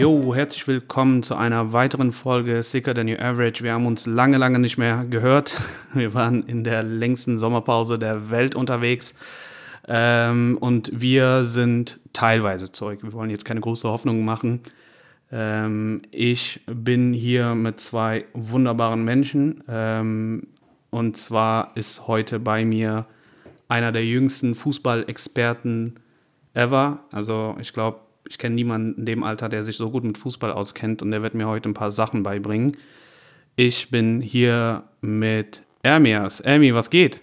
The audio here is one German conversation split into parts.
Jo, herzlich willkommen zu einer weiteren Folge Sicker Than Your Average. Wir haben uns lange, lange nicht mehr gehört. Wir waren in der längsten Sommerpause der Welt unterwegs. Ähm, und wir sind teilweise zurück. Wir wollen jetzt keine große Hoffnung machen. Ähm, ich bin hier mit zwei wunderbaren Menschen. Ähm, und zwar ist heute bei mir einer der jüngsten Fußballexperten ever. Also ich glaube, ich kenne niemanden in dem Alter, der sich so gut mit Fußball auskennt und der wird mir heute ein paar Sachen beibringen. Ich bin hier mit Ermias. Ermi, was geht?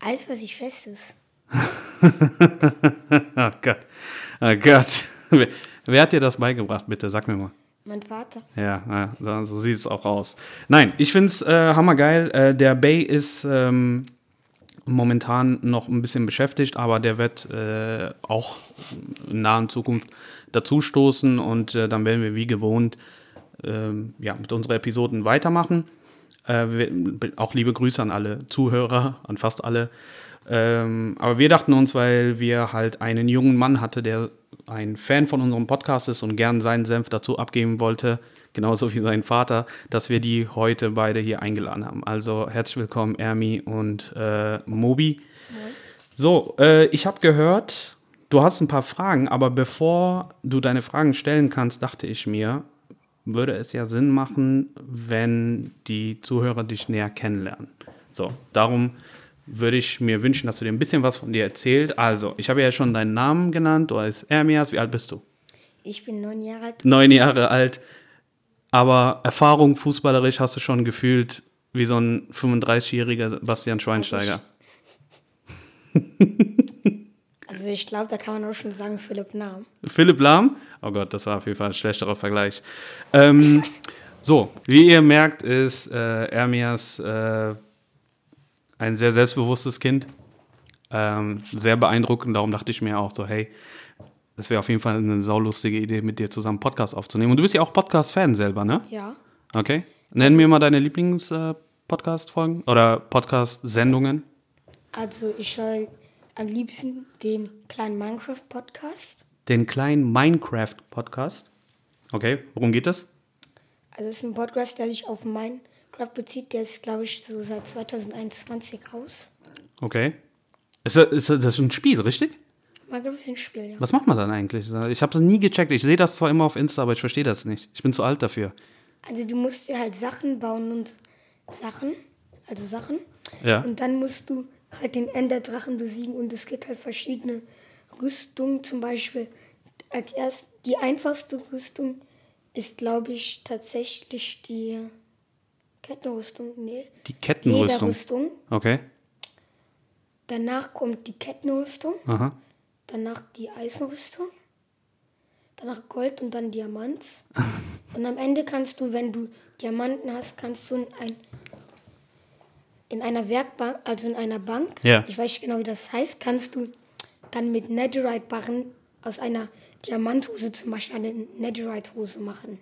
Alles, was ich fest ist. oh Gott. Oh Gott. Wer, wer hat dir das beigebracht, bitte? Sag mir mal. Mein Vater. Ja, so sieht es auch aus. Nein, ich finde es äh, hammergeil. Äh, der Bay ist ähm, momentan noch ein bisschen beschäftigt, aber der wird äh, auch in naher Zukunft dazu stoßen und äh, dann werden wir wie gewohnt ähm, ja, mit unseren Episoden weitermachen. Äh, wir, auch liebe Grüße an alle Zuhörer, an fast alle. Ähm, aber wir dachten uns, weil wir halt einen jungen Mann hatte, der ein Fan von unserem Podcast ist und gern seinen Senf dazu abgeben wollte, genauso wie sein Vater, dass wir die heute beide hier eingeladen haben. Also herzlich willkommen, Ermi und äh, Mobi. Ja. So, äh, ich habe gehört, du hast ein paar Fragen, aber bevor du deine Fragen stellen kannst, dachte ich mir, würde es ja Sinn machen, wenn die Zuhörer dich näher kennenlernen. So, darum würde ich mir wünschen, dass du dir ein bisschen was von dir erzählst. Also, ich habe ja schon deinen Namen genannt. Du heißt Ermias. Wie alt bist du? Ich bin neun Jahre alt. Neun Jahre alt. Aber Erfahrung fußballerisch hast du schon gefühlt wie so ein 35-jähriger Bastian Schweinsteiger. Also ich glaube, da kann man auch schon sagen Philipp Lahm. Philipp Lahm? Oh Gott, das war auf jeden Fall ein schlechterer Vergleich. Ähm, so, wie ihr merkt, ist äh, Ermias äh, ein sehr selbstbewusstes Kind. Ähm, sehr beeindruckend, darum dachte ich mir auch so, hey, das wäre auf jeden Fall eine saulustige Idee, mit dir zusammen Podcast aufzunehmen. Und du bist ja auch Podcast-Fan selber, ne? Ja. Okay. Nenn mir mal deine Lieblings-Podcast-Folgen äh, oder Podcast-Sendungen. Also ich höre am liebsten den kleinen Minecraft-Podcast. Den kleinen Minecraft-Podcast? Okay, worum geht das? Also es ist ein Podcast, der sich auf Minecraft bezieht, der ist, glaube ich, so seit 2021 raus. Okay. Ist das, ist das ein Spiel, richtig? Minecraft ist ein Spiel, ja. Was macht man dann eigentlich? Ich habe das nie gecheckt. Ich sehe das zwar immer auf Insta, aber ich verstehe das nicht. Ich bin zu alt dafür. Also du musst dir halt Sachen bauen und Sachen, also Sachen. Ja. Und dann musst du halt den Enderdrachen besiegen und es gibt halt verschiedene Rüstungen. Zum Beispiel als erst die einfachste Rüstung ist, glaube ich, tatsächlich die Kettenrüstung, nee. Die Kettenrüstung. Lederrüstung. Okay. Danach kommt die Kettenrüstung. Aha. Danach die Eisenrüstung. Danach Gold und dann Diamant. und am Ende kannst du, wenn du Diamanten hast, kannst du in, ein, in einer Werkbank, also in einer Bank, ja. ich weiß nicht genau, wie das heißt, kannst du dann mit Netherite-Barren aus einer Diamanthose zum Beispiel eine Netherite-Hose machen.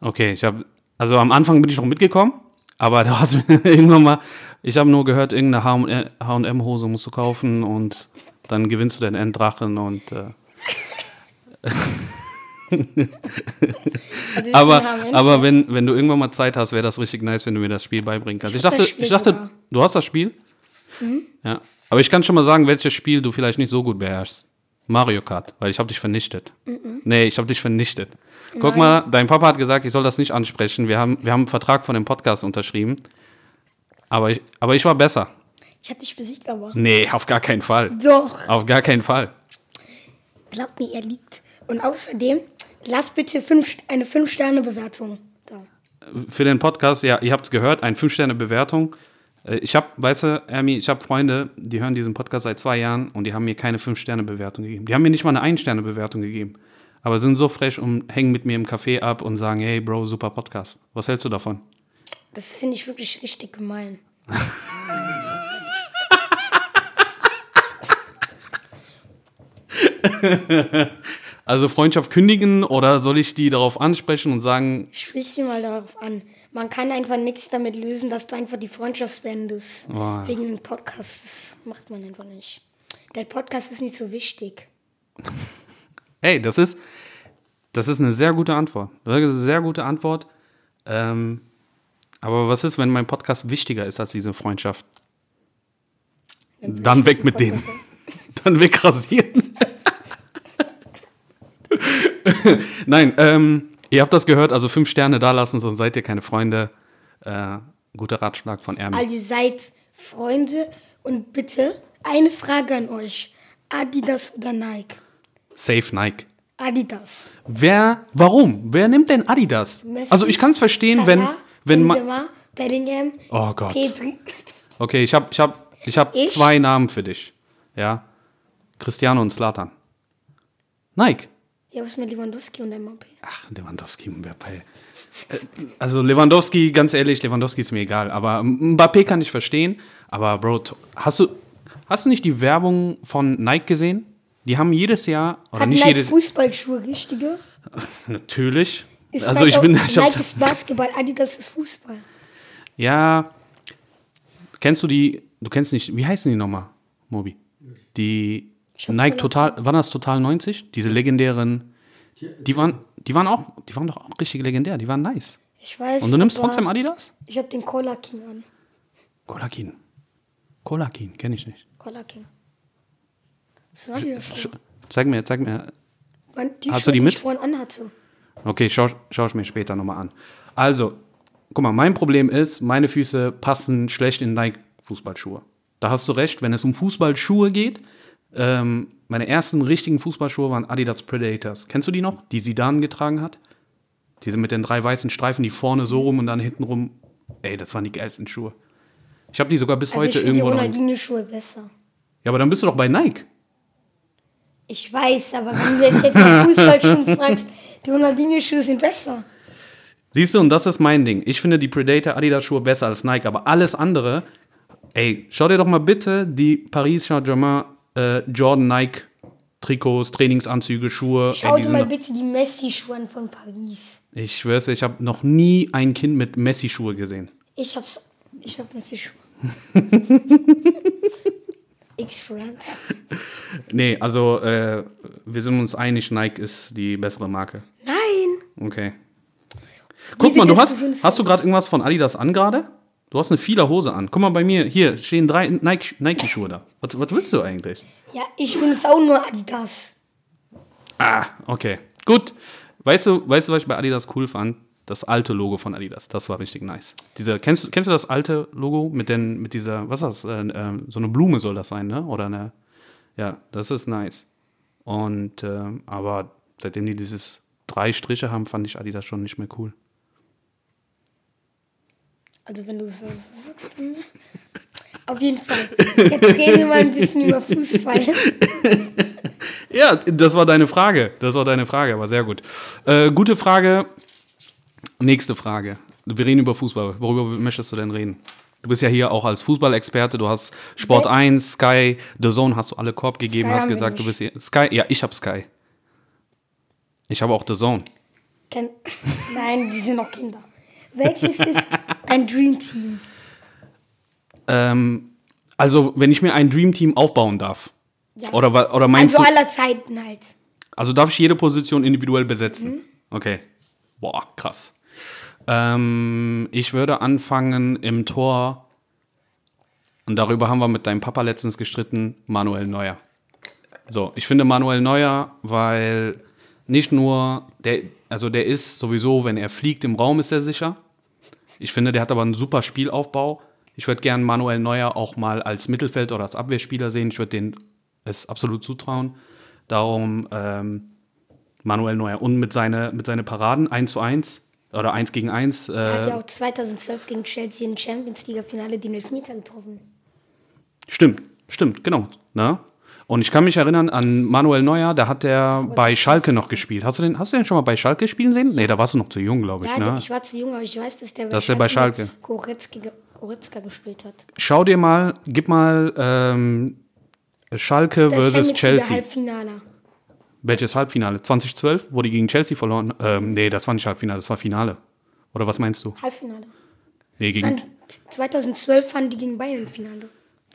Okay, ich habe also am Anfang bin ich noch mitgekommen, aber da hast du irgendwann mal, ich habe nur gehört, irgendeine H&M-Hose musst du kaufen und dann gewinnst du den Enddrachen und äh, aber aber wenn, wenn du irgendwann mal Zeit hast, wäre das richtig nice, wenn du mir das Spiel beibringen kannst. Ich, ich dachte, ich dachte, du hast das Spiel? Mhm. Ja. Aber ich kann schon mal sagen, welches Spiel du vielleicht nicht so gut beherrschst. Mario Kart, weil ich habe dich vernichtet. Mhm. Nee, ich habe dich vernichtet. Guck Nein. mal, dein Papa hat gesagt, ich soll das nicht ansprechen. Wir haben, wir haben einen Vertrag von dem Podcast unterschrieben. Aber ich, aber ich war besser. Ich hatte dich besiegt, aber. Nee, auf gar keinen Fall. Doch. Auf gar keinen Fall. Glaubt mir, er liegt. Und außerdem, lasst bitte fünf, eine 5-Sterne-Bewertung da. Für den Podcast, ja, ihr habt es gehört, eine 5-Sterne-Bewertung. Äh, ich habe, weißt du, Ermi, ich habe Freunde, die hören diesen Podcast seit zwei Jahren und die haben mir keine 5-Sterne-Bewertung gegeben. Die haben mir nicht mal eine 1-Sterne-Bewertung gegeben aber sind so frech und hängen mit mir im Café ab und sagen, hey Bro, super Podcast. Was hältst du davon? Das finde ich wirklich richtig gemein. Also Freundschaft kündigen oder soll ich die darauf ansprechen und sagen, Sprich sie mal darauf an. Man kann einfach nichts damit lösen, dass du einfach die Freundschaft beendest. Oh. Wegen dem Podcast. Das macht man einfach nicht. Der Podcast ist nicht so wichtig. hey, das ist, das ist eine sehr gute Antwort. Das ist eine sehr gute Antwort. Ähm, aber was ist, wenn mein Podcast wichtiger ist als diese Freundschaft? Dann weg mit denen. Dann wegrasieren. Nein, ähm, ihr habt das gehört, also fünf Sterne da lassen, sonst seid ihr keine Freunde. Äh, guter Ratschlag von Ermi. Also ihr seid Freunde und bitte eine Frage an euch. Adidas oder Nike? Safe Nike. Adidas. Wer, warum? Wer nimmt denn Adidas? Messi, also ich kann es verstehen, wenn, Salah, wenn man... Bellingham, Oh Gott. Petri. Okay, ich habe ich hab, ich hab Ich? zwei Namen für dich. Ja. Cristiano und Slatan. Nike. Ja, was mit Lewandowski und Mbappé? Ach, Lewandowski, Mbappé. Äh, Also Lewandowski, ganz ehrlich, Lewandowski ist mir egal. Aber Mbappé kann ich verstehen. Aber Bro, hast du, hast du nicht die Werbung von Nike gesehen? Die haben jedes Jahr, oder Hat nicht Nike jedes Fußballschuhe richtige? natürlich. Ist also Nike ich bin, ich Nike ist Basketball, Adidas ist Fußball. ja, kennst du die, du kennst nicht, wie heißen die nochmal, Mobi? Die Nike Total, waren das Total 90? Diese legendären, die waren, die waren auch, die waren doch auch richtig legendär, die waren nice. Ich weiß. Und du nimmst trotzdem Adidas? Ich habe den Cola King an. Colakin. Colakin, kenne ich nicht. Cola King. Das ist ein Adidas-Schuh. Zeig mir, zeig mir. Mein- Die Hast Schuhe, du die mit? ich vorhin anhatte. Okay, schau, schau ich mir später nochmal an. Also, guck mal, mein Problem ist, meine Füße passen schlecht in Nike-Fußballschuhe. Da hast du recht, wenn es um Fußballschuhe geht. Ähm, meine ersten richtigen Fußballschuhe waren Adidas Predators. Kennst du die noch? Die Sidan getragen hat? Diese mit den drei weißen Streifen, die vorne so rum und dann hinten rum. Ey, das waren die geilsten Schuhe. Ich habe die sogar bis Also ich heute finde die irgendwo noch. Ronaldinho-Schuhe besser. Ja, aber dann bist du doch bei Nike. Ich weiß, aber wenn du jetzt, jetzt nach Fußballschuhen fragst, die Ronaldinho-Schuhe sind besser. Siehst du, und das ist mein Ding. Ich finde die Predator Adidas Schuhe besser als Nike, aber alles andere, ey, schau dir doch mal bitte die Paris Saint-Germain äh, Jordan Nike Trikots, Trainingsanzüge, Schuhe. Schau ey, dir mal bitte die Messi-Schuhe an von Paris. ich schwör's ich habe noch nie ein Kind mit Messi Schuhe gesehen. Ich hab's. Ich hab Messi-Schuhe. X-Friends. Nee, also äh, wir sind uns einig, Nike ist die bessere Marke. Nein! Okay. Guck Diese mal, du hast, hast du gerade irgendwas von Adidas an gerade? Du hast eine vieler Hose an. Guck mal bei mir, hier stehen drei Nike- Nike-Schuhe da. Was, was willst du eigentlich? Ja, ich benutze auch nur Adidas. Ah, okay. Gut. Weißt du, weißt du, was ich bei Adidas cool fand? Das alte Logo von Adidas. Das war richtig nice. Diese, kennst, du- kennst du das alte Logo mit, den, mit dieser, was ist das? Äh, äh, so eine Blume soll das sein, ne? Oder eine. Ja, das ist nice. Und, ähm, aber seitdem die dieses drei Striche haben, fand ich Adidas schon nicht mehr cool. Also wenn du so sagst. dann- Auf jeden Fall. Jetzt reden wir mal ein bisschen über Fußball. Ja, das war deine Frage. Das war deine Frage, aber sehr gut. Äh, gute Frage. Nächste Frage. Wir reden über Fußball. Worüber möchtest du denn reden? Du bist ja hier auch als Fußballexperte. Du hast Sport Wel- 1, Sky, The Zone hast du alle Korb gegeben, Sky hast gesagt, du bist hier. Sky, ja, ich habe Sky. Ich habe auch The Zone. Ken Nein, die sind noch Kinder. Welches ist ein Dream Team? Ähm, also, wenn ich mir ein Dream Team aufbauen darf. Ja. Oder, oder meinst Also du. aller Zeiten halt. Also darf ich jede Position individuell besetzen? Mhm. Okay. Boah, krass. Ähm, ich würde anfangen im Tor, und darüber haben wir mit deinem Papa letztens gestritten, Manuel Neuer. So, ich finde Manuel Neuer, weil nicht nur, der, also der ist sowieso, wenn er fliegt im Raum, ist er sicher. Ich finde, der hat aber einen super Spielaufbau. Ich würde gern Manuel Neuer auch mal als Mittelfeld- oder als Abwehrspieler sehen. Ich würde den es absolut zutrauen. Darum ähm, Manuel Neuer. Und mit seine, mit seine Paraden 1 zu 1 oder 1 gegen 1. Er hat Äh, ja auch 2012 gegen Chelsea im Champions League-Finale den Elfmeter getroffen. stimmt, stimmt, genau. Ne? Und ich kann mich erinnern an Manuel Neuer, da hat er bei Schalke noch gespielt. Hast du den, hast du den schon mal bei Schalke spielen sehen? Nee, da warst du noch zu jung, glaube ich. Ja, ne? ich war zu jung, aber ich weiß, dass der Dass der bei Schalke. Goretzka, ge- Goretzka gespielt hat. Schau dir mal, gib mal ähm, Schalke Das versus Chelsea. Halbfinale. Welches Halbfinale? 2012, wo die gegen Chelsea verloren ähm, Nee, das war nicht Halbfinale, das war Finale. Oder was meinst du? Halbfinale. Nee, gegen. Dann 2012 fanden die gegen Bayern Finale.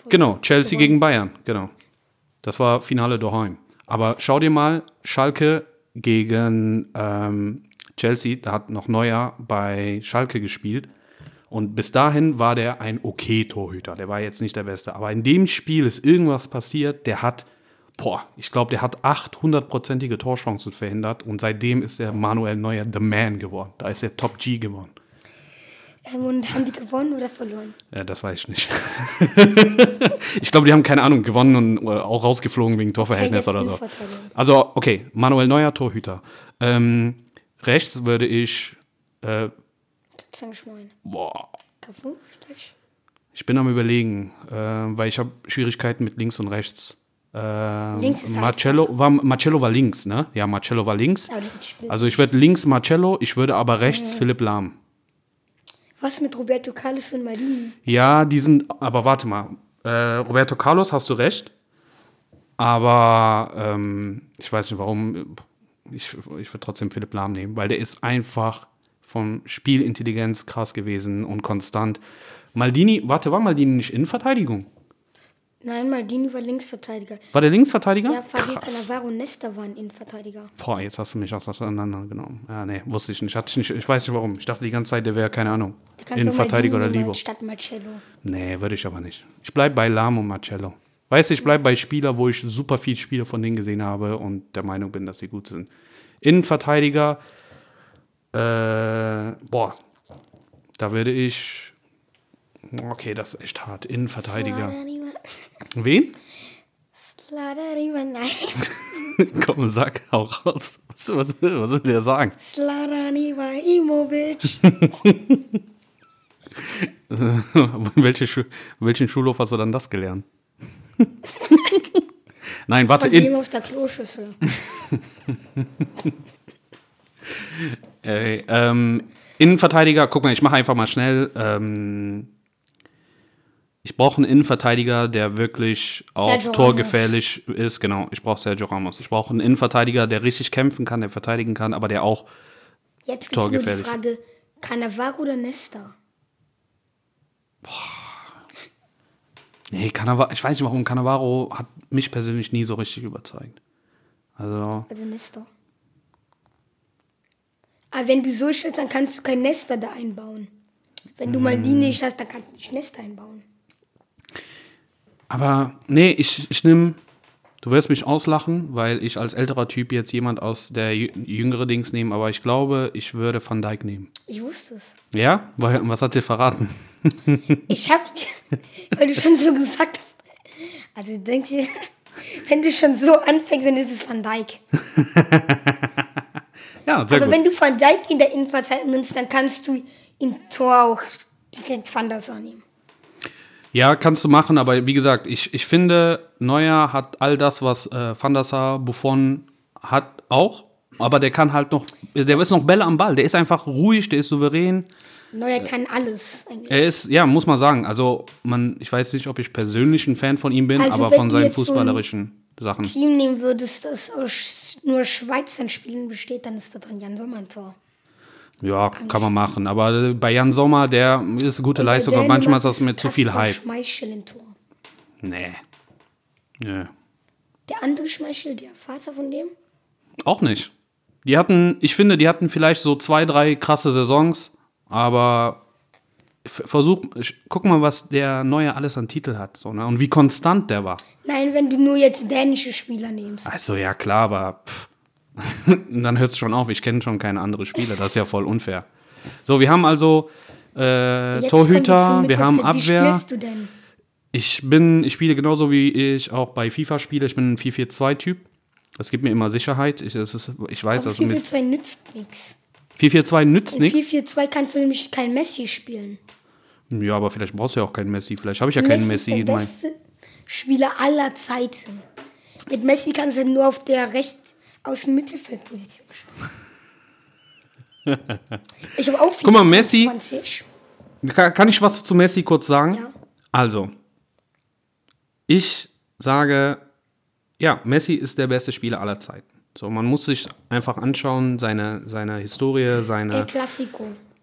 Genau, Chelsea gegen Bayern, genau. Das war Finale daheim. Aber schau dir mal, Schalke gegen ähm, Chelsea, da hat noch Neuer bei Schalke gespielt. Und bis dahin war der ein okay Torhüter. Der war jetzt nicht der Beste. Aber in dem Spiel ist irgendwas passiert, der hat, boah, ich glaube, der hat 800-prozentige Torchancen verhindert. Und seitdem ist der Manuel Neuer The Man geworden. Da ist er Top G geworden. Ähm, und haben die gewonnen oder verloren? Ja, das weiß ich nicht. ich glaube, die haben keine Ahnung gewonnen und äh, auch rausgeflogen wegen Torverhältnis oder so. Also, okay, Manuel Neuer, Torhüter. Ähm, rechts würde ich, äh, boah, Cafu vielleicht? ich bin am überlegen, äh, weil ich habe Schwierigkeiten mit links und rechts. Äh, Links ist Marcello war, Marcello war links, ne? Ja, Marcello war links. Also ich würde links Marcello, ich würde aber rechts Philipp Lahm. Was mit Roberto Carlos und Maldini? Ja, die sind, aber warte mal. Äh, Roberto Carlos, hast du recht. Aber ähm, ich weiß nicht warum. Ich, ich würde trotzdem Philipp Lahm nehmen, weil der ist einfach von Spielintelligenz krass gewesen und konstant. Maldini, warte, war Maldini nicht Innenverteidigung? Nein, Maldini war Linksverteidiger. War der Linksverteidiger? Ja, Fabio. Cannavaro Nesta waren Innenverteidiger. Boah, jetzt hast du mich aus auseinandergenommen. Ja, nee, wusste ich nicht. Hatte ich, nicht. ich weiß nicht warum. Ich dachte die ganze Zeit, der wäre, keine Ahnung, Innenverteidiger oder Livo. Statt Marcello. Nee, würde ich aber nicht. Ich bleibe bei Lahm und Marcello. Weißt du, ich bleibe bei Spieler, wo ich super viel Spiele von denen gesehen habe und der Meinung bin, dass sie gut sind. Innenverteidiger, äh, boah, da würde ich, okay, das ist echt hart. Innenverteidiger. Wen? Sladarima, nein. Komm, sag auch raus. Was, was, was soll der sagen? Sladani Ibrahimovic. Welche Schu welchen Schulhof hast du dann das gelernt? Nein, warte, Von dem aus der Kloschüssel. Ey, ähm, Innenverteidiger, guck mal, ich mache einfach mal schnell. Ähm, ich brauche einen Innenverteidiger, der wirklich auch Sergio torgefährlich ist. Genau, ich brauche Sergio Ramos. Ich brauche einen Innenverteidiger, der richtig kämpfen kann, der verteidigen kann, aber der auch. Jetzt gibt es nur die Torgefährlich. Frage, Cannavaro oder Nesta? Nee, Cannavaro, ich weiß nicht warum, Cannavaro hat mich persönlich nie so richtig überzeugt. Also, Also Nesta. Aber wenn du so stellst, dann kannst du kein Nesta da einbauen. Wenn du Maldini nicht hast, dann kannst du nicht Nesta einbauen. Aber nee, ich, ich nehme. Du wirst mich auslachen, weil ich als älterer Typ jetzt jemand aus der jü- jüngere Dings nehme, aber ich glaube, ich würde Van Dijk nehmen. Ich wusste es. Ja? Was hat dir verraten? Ich hab, weil du schon so gesagt hast. Also denkst du, wenn du schon so anfängst, dann ist es Van Dijk. Ja, sehr Aber gut. wenn du Van Dijk in der Innenverteidigung nimmst, dann kannst du im Tor auch direkt Van der Sar nehmen. Ja, kannst du machen, aber wie gesagt, ich, ich finde, Neuer hat all das, was äh, Van der Sar, Buffon hat auch, aber der kann halt noch, der ist noch Bälle am Ball, der ist einfach ruhig, der ist souverän. Neuer kann alles eigentlich. Er ist, ja, muss man sagen, also man, ich weiß nicht, ob ich persönlich ein Fan von ihm bin, Also aber von seinen jetzt so fußballerischen Sachen. Team nehmen würdest, das aus nur Schweizern Spielen besteht, dann ist da drin Jan Sommer ein Tor. Ja, kann man machen, aber bei Jan Sommer, der ist eine gute Leistung, aber manchmal ist das mit zu viel Hype. Schmeichel im Tor. Nee. Nee. Der andere Schmeichel, der Vater von dem? Auch nicht. Die hatten, ich finde, die hatten vielleicht so zwei, drei krasse Saisons, aber versuch, guck mal, was der Neue alles an Titel hat so, ne? und wie konstant der war. Nein, wenn du nur jetzt dänische Spieler nimmst. Also ja, klar, aber pff. dann hört es schon auf. Ich kenne schon keine andere Spieler. Das ist ja voll unfair. So, wir haben also äh, Torhüter, wir haben Mittelfeld. Wie Abwehr. spielst du denn? Ich bin, ich spiele genauso wie ich auch bei FIFA spiele. Ich bin ein 4-4-2-Typ. Das gibt mir immer Sicherheit. Ich, es ist, ich weiß, mit 4-4-2 nützt nichts. 4-4-2 nützt nichts. 4-4-2 kannst du nämlich kein Messi spielen. Ja, aber vielleicht brauchst du ja auch keinen Messi. Vielleicht habe ich ja keinen Messi. ist der beste Spieler aller Zeiten. Mit Messi kannst du nur auf der rechts aus dem Mittelfeldposition spielen. ich habe auch Guck mal, Messi- 20. Ka- Kann ich was zu Messi kurz sagen? Ja. Also, ich sage, ja, Messi ist der beste Spieler aller Zeiten. So, man muss sich einfach anschauen, seine, seine Historie, seine,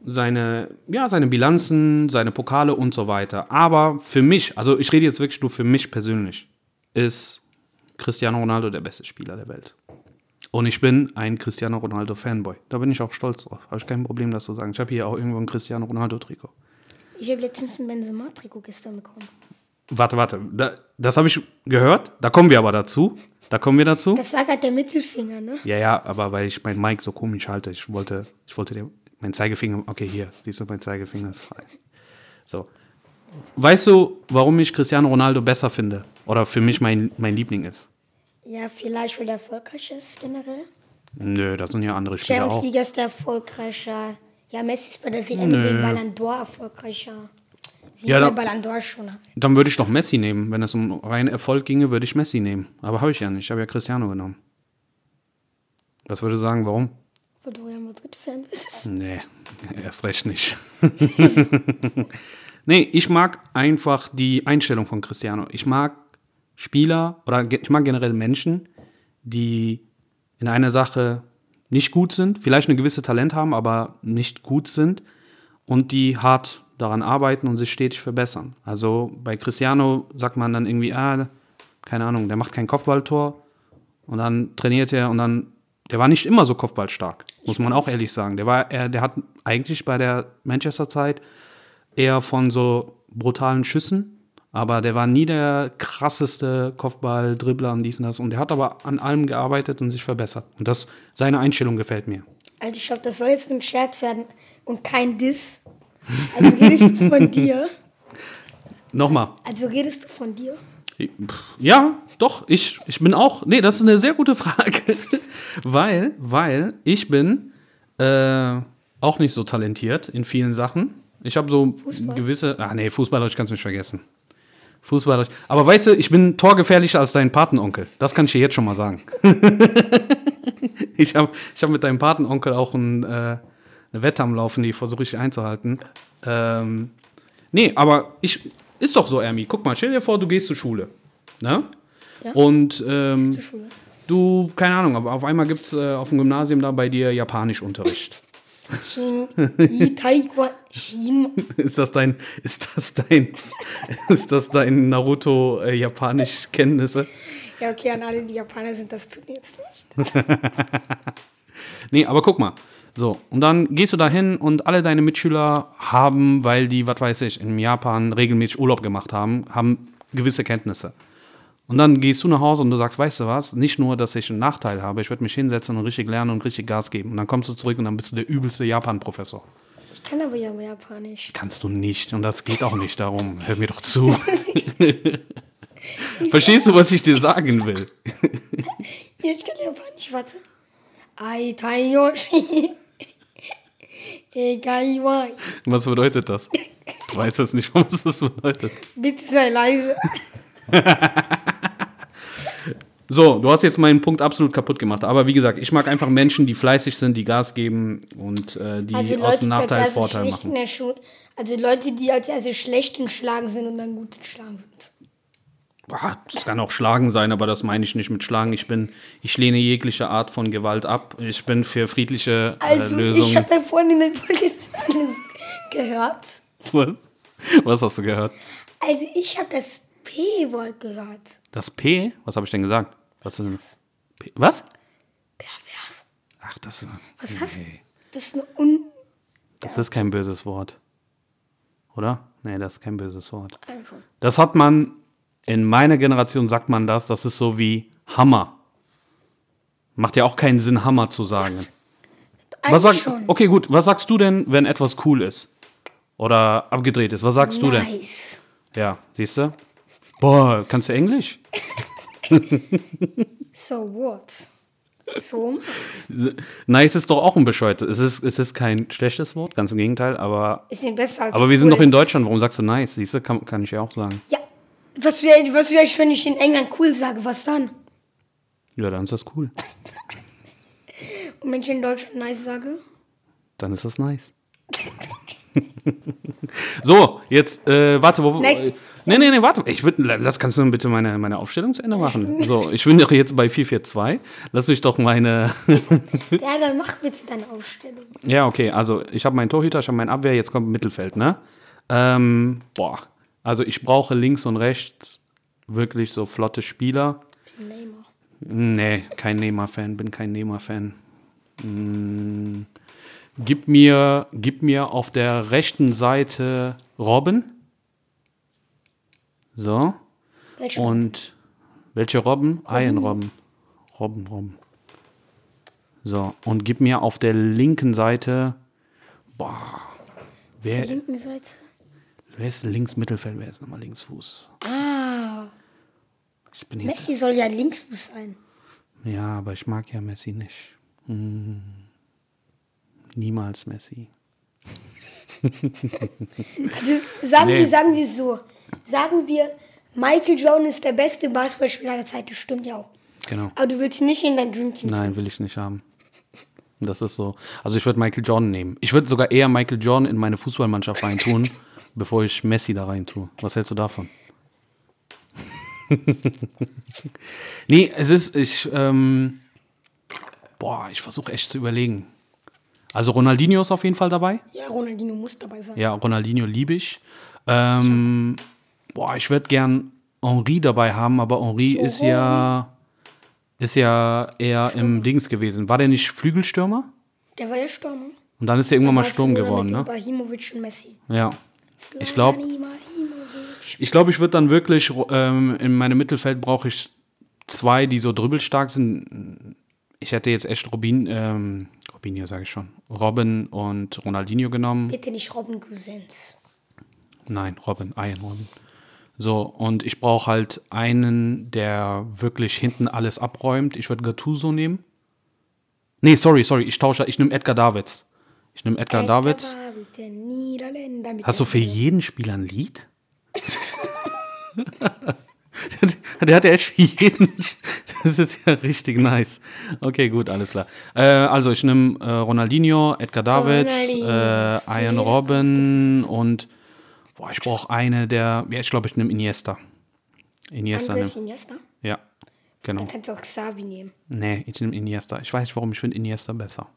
seine, ja, seine Bilanzen, seine Pokale und so weiter. Aber für mich, also ich rede jetzt wirklich nur für mich persönlich, ist Cristiano Ronaldo der beste Spieler der Welt. Und ich bin ein Cristiano Ronaldo Fanboy. Da bin ich auch stolz drauf. Habe ich kein Problem, das zu sagen. Ich habe hier auch irgendwo ein Cristiano Ronaldo Trikot. Ich habe letztens ein Benzema-Trikot gestern bekommen. Warte, warte. Da, das habe ich gehört. Da kommen wir aber dazu. Da kommen wir dazu. Das war gerade der Mittelfinger, ne? Ja, ja, aber weil ich mein Mic so komisch halte, ich wollte, ich wollte dir, mein Zeigefinger, okay, hier, siehst du, mein Zeigefinger ist frei. So. Weißt du, warum ich Cristiano Ronaldo besser finde? Oder für mich mein, mein Liebling ist? Ja, vielleicht, weil er erfolgreich ist generell. Nö, das sind ja andere Spieler Champions auch. League ist er erfolgreicher. Ja, Messi ist bei der WM Nö. Ballon d'Or erfolgreicher. Sie Ja, ja, da- Ballon d'Or schon. Dann würde ich doch Messi nehmen. Wenn es um reinen Erfolg ginge, würde ich Messi nehmen. Aber habe ich ja nicht. Ich habe ja Cristiano genommen. Was würde sagen, warum? Weil du Real Madrid-Fan bist. Nee, erst recht nicht. nee, ich mag einfach die Einstellung von Cristiano. Ich mag Spieler oder ich mag generell Menschen, die in einer Sache nicht gut sind, vielleicht eine gewisse Talent haben, aber nicht gut sind und die hart daran arbeiten und sich stetig verbessern. Also bei Cristiano sagt man dann irgendwie, ah, keine Ahnung, der macht kein Kopfballtor und dann trainiert er und dann, der war nicht immer so kopfballstark, muss man auch ehrlich sagen. Der war, er, der hat eigentlich bei der Manchester-Zeit eher von so brutalen Schüssen, aber der war nie der krasseste Kopfball, Dribbler und dies und das. Und der hat aber an allem gearbeitet und sich verbessert. Und das, seine Einstellung gefällt mir. Also ich glaube, das soll jetzt ein Scherz werden und kein Diss. Also redest du von dir? Nochmal. Also redest du von dir? Ja, doch, ich, ich bin auch. Nee, das ist eine sehr gute Frage. weil, weil ich bin äh, auch nicht so talentiert in vielen Sachen. Ich habe so Fußball? gewisse. Ach nee, Fußballdeutsch kannst du nicht vergessen. Fußballdeutsch. Aber weißt du, ich bin torgefährlicher als dein Patenonkel. Das kann ich dir jetzt schon mal sagen. ich habe ich hab mit deinem Patenonkel auch ein, äh, eine Wette am Laufen, die versuche ich einzuhalten. Ähm, nee, aber ich. Ist doch so, Ermi. Guck mal, stell dir vor, du gehst zur Schule. Ne? Ja. Und ähm, du, keine Ahnung, aber auf einmal gibt es äh, auf dem Gymnasium da bei dir Japanischunterricht. Shin, ist das dein, ist das dein, ist das dein Naruto äh, Japanisch-Kenntnisse? Ja, okay, an alle, die Japaner sind, das tut mir jetzt nicht. Nee, aber guck mal. So, und dann gehst du da hin und alle deine Mitschüler haben, weil die, was weiß ich, in Japan regelmäßig Urlaub gemacht haben, haben gewisse Kenntnisse. Und dann gehst du nach Hause und du sagst, weißt du was, nicht nur, dass ich einen Nachteil habe, ich werde mich hinsetzen und richtig lernen und richtig Gas geben. Und dann kommst du zurück und dann bist du der übelste Japan-Professor. Ich kann aber ja Japanisch. Kannst du nicht. Und das geht auch nicht darum. Hör mir doch zu. Verstehst du, was ich dir sagen will? Hier, ich kann Japanisch, warte. Ai, Taiyoshi. Wai. Was bedeutet das? Du weißt jetzt nicht, was das bedeutet. Bitte sei leise. So, du hast jetzt meinen Punkt absolut kaputt gemacht. Aber wie gesagt, ich mag einfach Menschen, die fleißig sind, die Gas geben und äh, die Also aus dem Nachteil Vorteil machen. also Leute, die als erstes schlecht in Schlagen sind und dann gut in Schlagen sind. Boah, Das kann auch Schlagen sein, aber das meine ich nicht mit Schlagen. Ich bin, ich lehne jegliche Art von Gewalt ab. Ich bin für friedliche äh, Also ich Lösungen. habe da vorhin in der Polizei gehört. Was? Was hast du gehört? Also ich habe das P-Wort gehört. Das P? Was habe ich denn gesagt? Was ist denn das? P? Was? Pervers. Ach, das, Was ist das? Das ist Un... das ist kein böses Wort. Oder? Nee, das ist kein böses Wort. Einfach. Das hat man, in meiner Generation sagt man das, das ist so wie Hammer. Macht ja auch keinen Sinn, Hammer zu sagen. Was Eigentlich sag, schon. okay, gut, was sagst du denn, wenn etwas cool ist? Oder abgedreht ist? Was sagst du denn? Nice. Ja, siehst du? Boah, kannst du Englisch? So what? So what? Nice ist doch auch ein bescheuertes. Es ist, es ist kein schlechtes Wort, ganz im Gegenteil, aber, Ist nicht besser als aber wir sind cool. doch in Deutschland. Warum sagst du nice? Siehst du, kann, kann ich ja auch sagen. Ja. Was wäre, was wär ich, wenn ich in England cool sage? Was dann? Ja, dann ist das cool. Und wenn ich in Deutschland nice sage? Dann ist das nice. so, jetzt, äh, warte, wo. Next. Nee, nee, nee, warte. Ich würd, das kannst du bitte meine, meine Aufstellung zu Ende machen. So, ich bin doch jetzt bei 442. Lass mich doch meine. Ja, dann mach bitte deine Aufstellung. ja, okay. Also, ich habe meinen Torhüter, ich habe meinen Abwehr, jetzt kommt Mittelfeld, ne? Ähm, boah. Also, ich brauche links und rechts wirklich so flotte Spieler. Neymar. Nee, kein Neymar-Fan, bin kein Neymar-Fan. Mm, gib, mir, gib mir auf der rechten Seite Robben. So. Welcher? Und welche Robben? Iron-Robben. Robben, Robben. So, und gib mir auf der linken Seite. Boah. Auf Wer, der linken Seite. wer ist links Mittelfeld? Wer ist nochmal Linksfuß? Ah, Ich bin jetzt. Messi soll ja Linksfuß sein. Ja, aber ich mag ja Messi nicht. Hm. Niemals Messi. Sagen Nee. wir, sagen wir so. Sagen wir, Michael Jordan ist der beste Basketballspieler aller Zeit. Das stimmt ja auch. Genau. Aber du willst ihn nicht in dein Dream Team. Nein, will ich nicht haben. Das ist so. Also ich würde Michael Jordan nehmen. Ich würde sogar eher Michael Jordan in meine Fußballmannschaft reintun, bevor ich Messi da reintue. Was hältst du davon? nee, es ist, ich, ähm, boah, ich versuche echt zu überlegen. Also Ronaldinho ist auf jeden Fall dabei. Ja, Ronaldinho muss dabei sein. Ja, Ronaldinho liebe ich. Ähm, boah, ich würde gern Henri dabei haben, aber Henri So, ist ja ist ja eher im Dings gewesen. War der nicht Flügelstürmer? Der war ja Sturm. Und dann ist er irgendwann mal Sturm geworden, ne? Ibrahimovic und Messi. Ja. Ich glaube, ich glaube, ich würde dann wirklich ähm, in meinem Mittelfeld brauche ich zwei, die so dribbelstark sind. Ich hätte jetzt echt Robin, ähm, Robinho sage ich schon, Robin und Ronaldinho genommen. Bitte nicht Robin Gosens. Nein, Robin, Ian Robin. So, und ich brauche halt einen, der wirklich hinten alles abräumt. Ich würde Gattuso nehmen. Nee, sorry, sorry, ich tausche, ich nehme Edgar Davids. Ich nehme Edgar Davids. David, Hast du für jeden Spieler ein Lied? der hat ja echt für jeden. Das ist ja richtig nice. Okay, gut, alles klar. Äh, also, ich nehme äh, Ronaldinho, Edgar Davids, Ronaldinho. äh, Ian Robin und boah, ich brauche eine der. Ja, ich glaube, ich nehme Iniesta. Iniesta Andres nimm. Iniesta. Ja, genau. Dann kannst du auch Xavi nehmen. Nee, ich nehme Iniesta. Ich weiß nicht, warum ich finde Iniesta besser.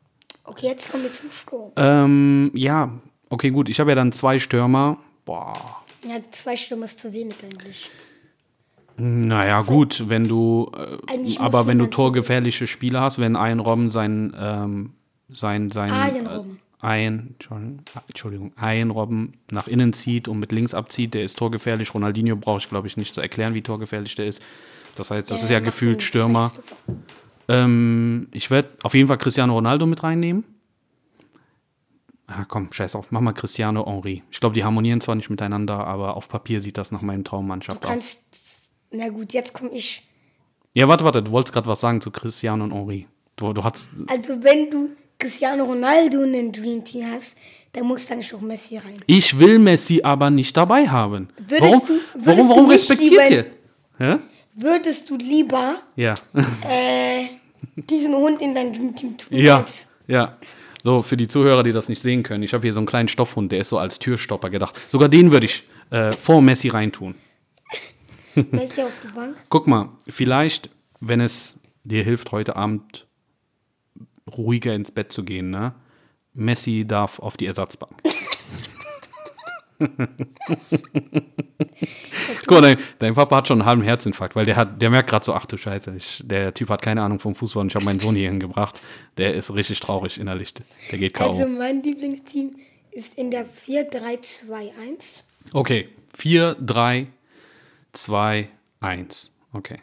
Okay, jetzt kommen wir zum Sturm. Ähm, ja, okay, gut. Ich habe ja dann zwei Stürmer. Boah. Ja, zwei Stürmer ist zu wenig eigentlich. Naja, gut, wenn du, äh, aber wenn du torgefährliche Spieler hast, wenn ein Robben sein, ähm, sein, sein, Ian äh, Robben. Ein, Entschuldigung, ah, Entschuldigung, ein Robben nach innen zieht und mit links abzieht, der ist torgefährlich. Ronaldinho brauche ich, glaube ich, nicht zu erklären, wie torgefährlich der ist. Das heißt, das Der ist ja gefühlt Stürmer. Ähm, ich werde auf jeden Fall Cristiano Ronaldo mit reinnehmen. Ah, komm, scheiß auf, mach mal Cristiano Henri. Ich glaube, die harmonieren zwar nicht miteinander, aber auf Papier sieht das nach meinem Traummannschaft Du aus. Na gut, jetzt komme ich. Ja, warte, warte, du wolltest gerade was sagen zu Cristiano und Henri. Du, du hast. Also, wenn du Cristiano Ronaldo in den Dream Team hast, dann muss dann auch Messi rein. Ich will Messi aber nicht dabei haben. Würdest warum, du- warum, würdest warum du nicht respektiert lieber- ihr? Ja? Würdest du lieber Ja. äh, diesen Hund in dein Dream Team tun? ja. als- Ja. So, für die Zuhörer, die das nicht sehen können, ich habe hier so einen kleinen Stoffhund, der ist so als Türstopper gedacht. Sogar den würde ich äh, vor Messi reintun. Messi auf die Bank. Guck mal, vielleicht, wenn es dir hilft, heute Abend ruhiger ins Bett zu gehen, ne? Messi darf auf die Ersatzbank. Guck mal, dein, dein Papa hat schon einen halben Herzinfarkt, weil der hat, der merkt gerade so, ach du Scheiße, ich, der Typ hat keine Ahnung vom Fußball und ich habe meinen Sohn hier hingebracht. Der ist richtig traurig innerlich. Der geht K.O. Also, mein Lieblingsteam ist in der 4-3-2-1. Okay, 4, 3, 2, 1. Okay.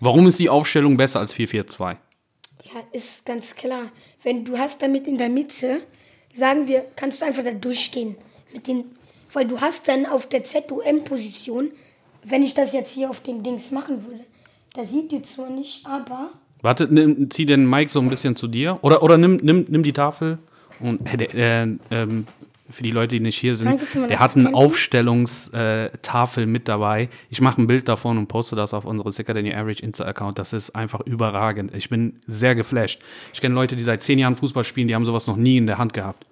Warum ist die Aufstellung besser als 4, 4, 2? Ja, ist ganz klar. Wenn du hast damit in der Mitte, sagen wir, kannst du einfach da durchgehen. Mit den, weil du hast dann auf der ZOM-Position, wenn ich das jetzt hier auf dem Dings machen würde, da sieht ihr zwar nicht, aber Warte, nimm, zieh den Mike so ein bisschen zu dir. Oder, oder nimm, nimm, nimm die Tafel. Und äh, äh, ähm, für die Leute, die nicht hier sind, der hat eine. Aufstellungstafel mit dabei. Ich mache ein Bild davon und poste das auf unsere Sicker Than Your Average Insta-Account. Das ist einfach überragend. Ich bin sehr geflasht. Ich kenne Leute, die seit zehn Jahren Fußball spielen, die haben sowas noch nie in der Hand gehabt.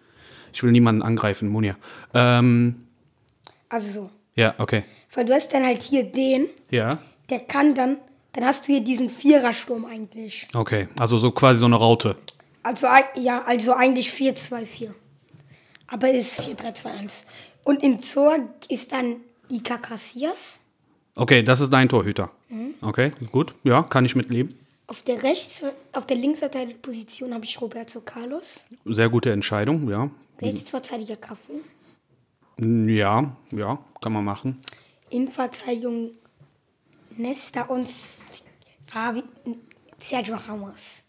Ich will niemanden angreifen, Munir. Ähm, also so. Ja, okay. Weil du hast dann halt hier den, Ja. der kann dann, dann hast du hier diesen Vierersturm eigentlich. Okay. Also so quasi so eine Raute. Also, ja, also eigentlich 4-2-4. Aber es ist 4-3-2-1. Und im Tor ist dann Ika Casillas. Okay, das ist dein Torhüter. Mhm. Okay, gut. Ja, kann ich mitleben. Auf der rechts, auf der Linksverteidigerposition habe ich Roberto Carlos. Sehr gute Entscheidung, ja. Rechtsverteidiger Cafu. Ja, ja, kann man machen. Innenverteidigung Nesta und Fabi, Sergio Ramos.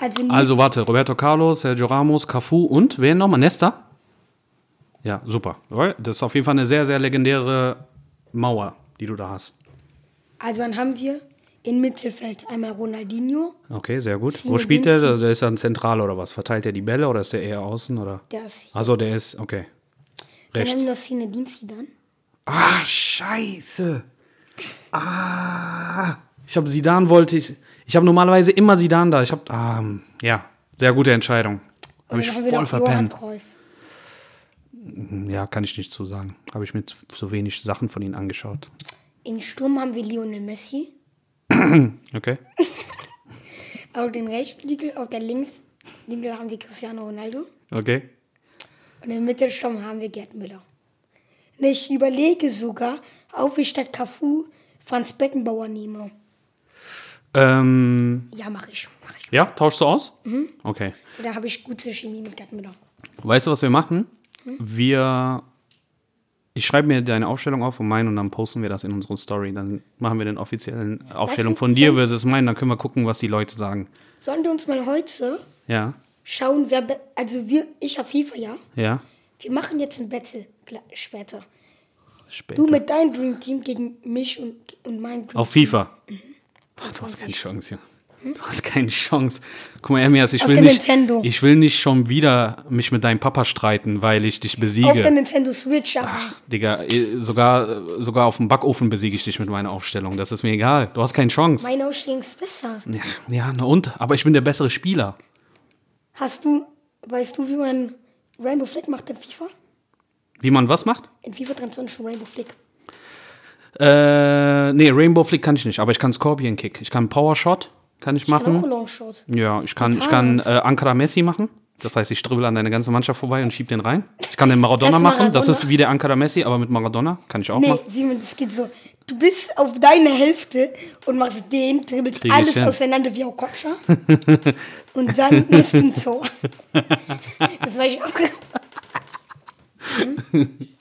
Also, Also warte, Roberto Carlos, Sergio Ramos, Cafu und wer nochmal? Nesta? Ja, super. Das ist auf jeden Fall eine sehr, sehr legendäre Mauer, die du da hast. also dann haben wir im Mittelfeld einmal Ronaldinho, Okay, sehr gut. Wo spielt der? Vinci. Der ist dann zentral oder was? Verteilt er die Bälle oder ist der eher außen? Oder? der ist hier. Also der ist, okay. Dann haben Rechts. wir noch Zinedine Zidane. Ah, scheiße. Ah. Ich habe Sidan wollte ich. Ich habe normalerweise immer Sidan da. Ich habe, ah, ja, sehr gute Entscheidung. Habe ich voll verpennt. Cruyff. Ja, kann ich nicht zu sagen. Habe ich mir zu, zu wenig Sachen von ihnen angeschaut. Im Sturm haben wir Lionel Messi. Okay. Auf den Rechtsflügel, auf der Linksflügel haben wir Cristiano Ronaldo. Okay. Und im Mittelsturm haben wir Gerd Müller. Und ich überlege sogar, ob ich statt Cafu Franz Beckenbauer nehme. Ähm, Ja, mache ich. Mach ich. ja, tauschst du aus? Mhm. Okay. Da habe ich gute Chemie mit Gerd Müller. Weißt du, was wir machen? Wir. Ich schreibe mir deine Aufstellung auf und meinen und dann posten wir das in unsere Story. Dann machen wir den offiziellen Aufstellung von dir versus meinen. Dann können wir gucken, was die Leute sagen. Sollen wir uns mal heute Ja, schauen, wer. Also, wir, ich habe FIFA, ja. ja. Wir machen jetzt ein Battle später. Später. Du mit deinem Dream Team gegen mich und, und mein Dream Auf FIFA. Mhm. Ach, du hast keine Chance hier. Du hast keine Chance. Guck mal, Ermias, ich Auf will der nicht. Nintendo. Ich will nicht schon wieder mich mit deinem Papa streiten, weil ich dich Auf besiege. der Nintendo Switch, aber. Digga, eh, sogar, sogar auf dem Backofen besiege ich dich mit meiner Aufstellung. Das ist mir egal. Du hast keine Chance. Meine Ausstellung ist besser. Ja, ja, na und? Aber ich bin der bessere Spieler. Hast du, weißt du, wie man Rainbow Flick macht in FIFA? Wie man was macht? In FIFA 23 schon Rainbow Flick. Äh, nee, Rainbow Flick kann ich nicht, aber ich kann Scorpion Kick. Ich kann Power Shot, kann ich Ich kann auch machen. Longshot. Ja, ich kann, ich kann äh, Ankara Messi machen. Das heißt, ich dribbel an deine ganze Mannschaft vorbei und schieb den rein. Ich kann den Maradona Das machen. Das Maradona? ist wie der Ankara Messi, aber mit Maradona. Kann ich auch Nee, machen. Simon, das geht so. Du bist auf deiner Hälfte und machst den, dribbelst Krieg alles auseinander wie Okocha. und dann ist ein Tor. das weiß ich auch.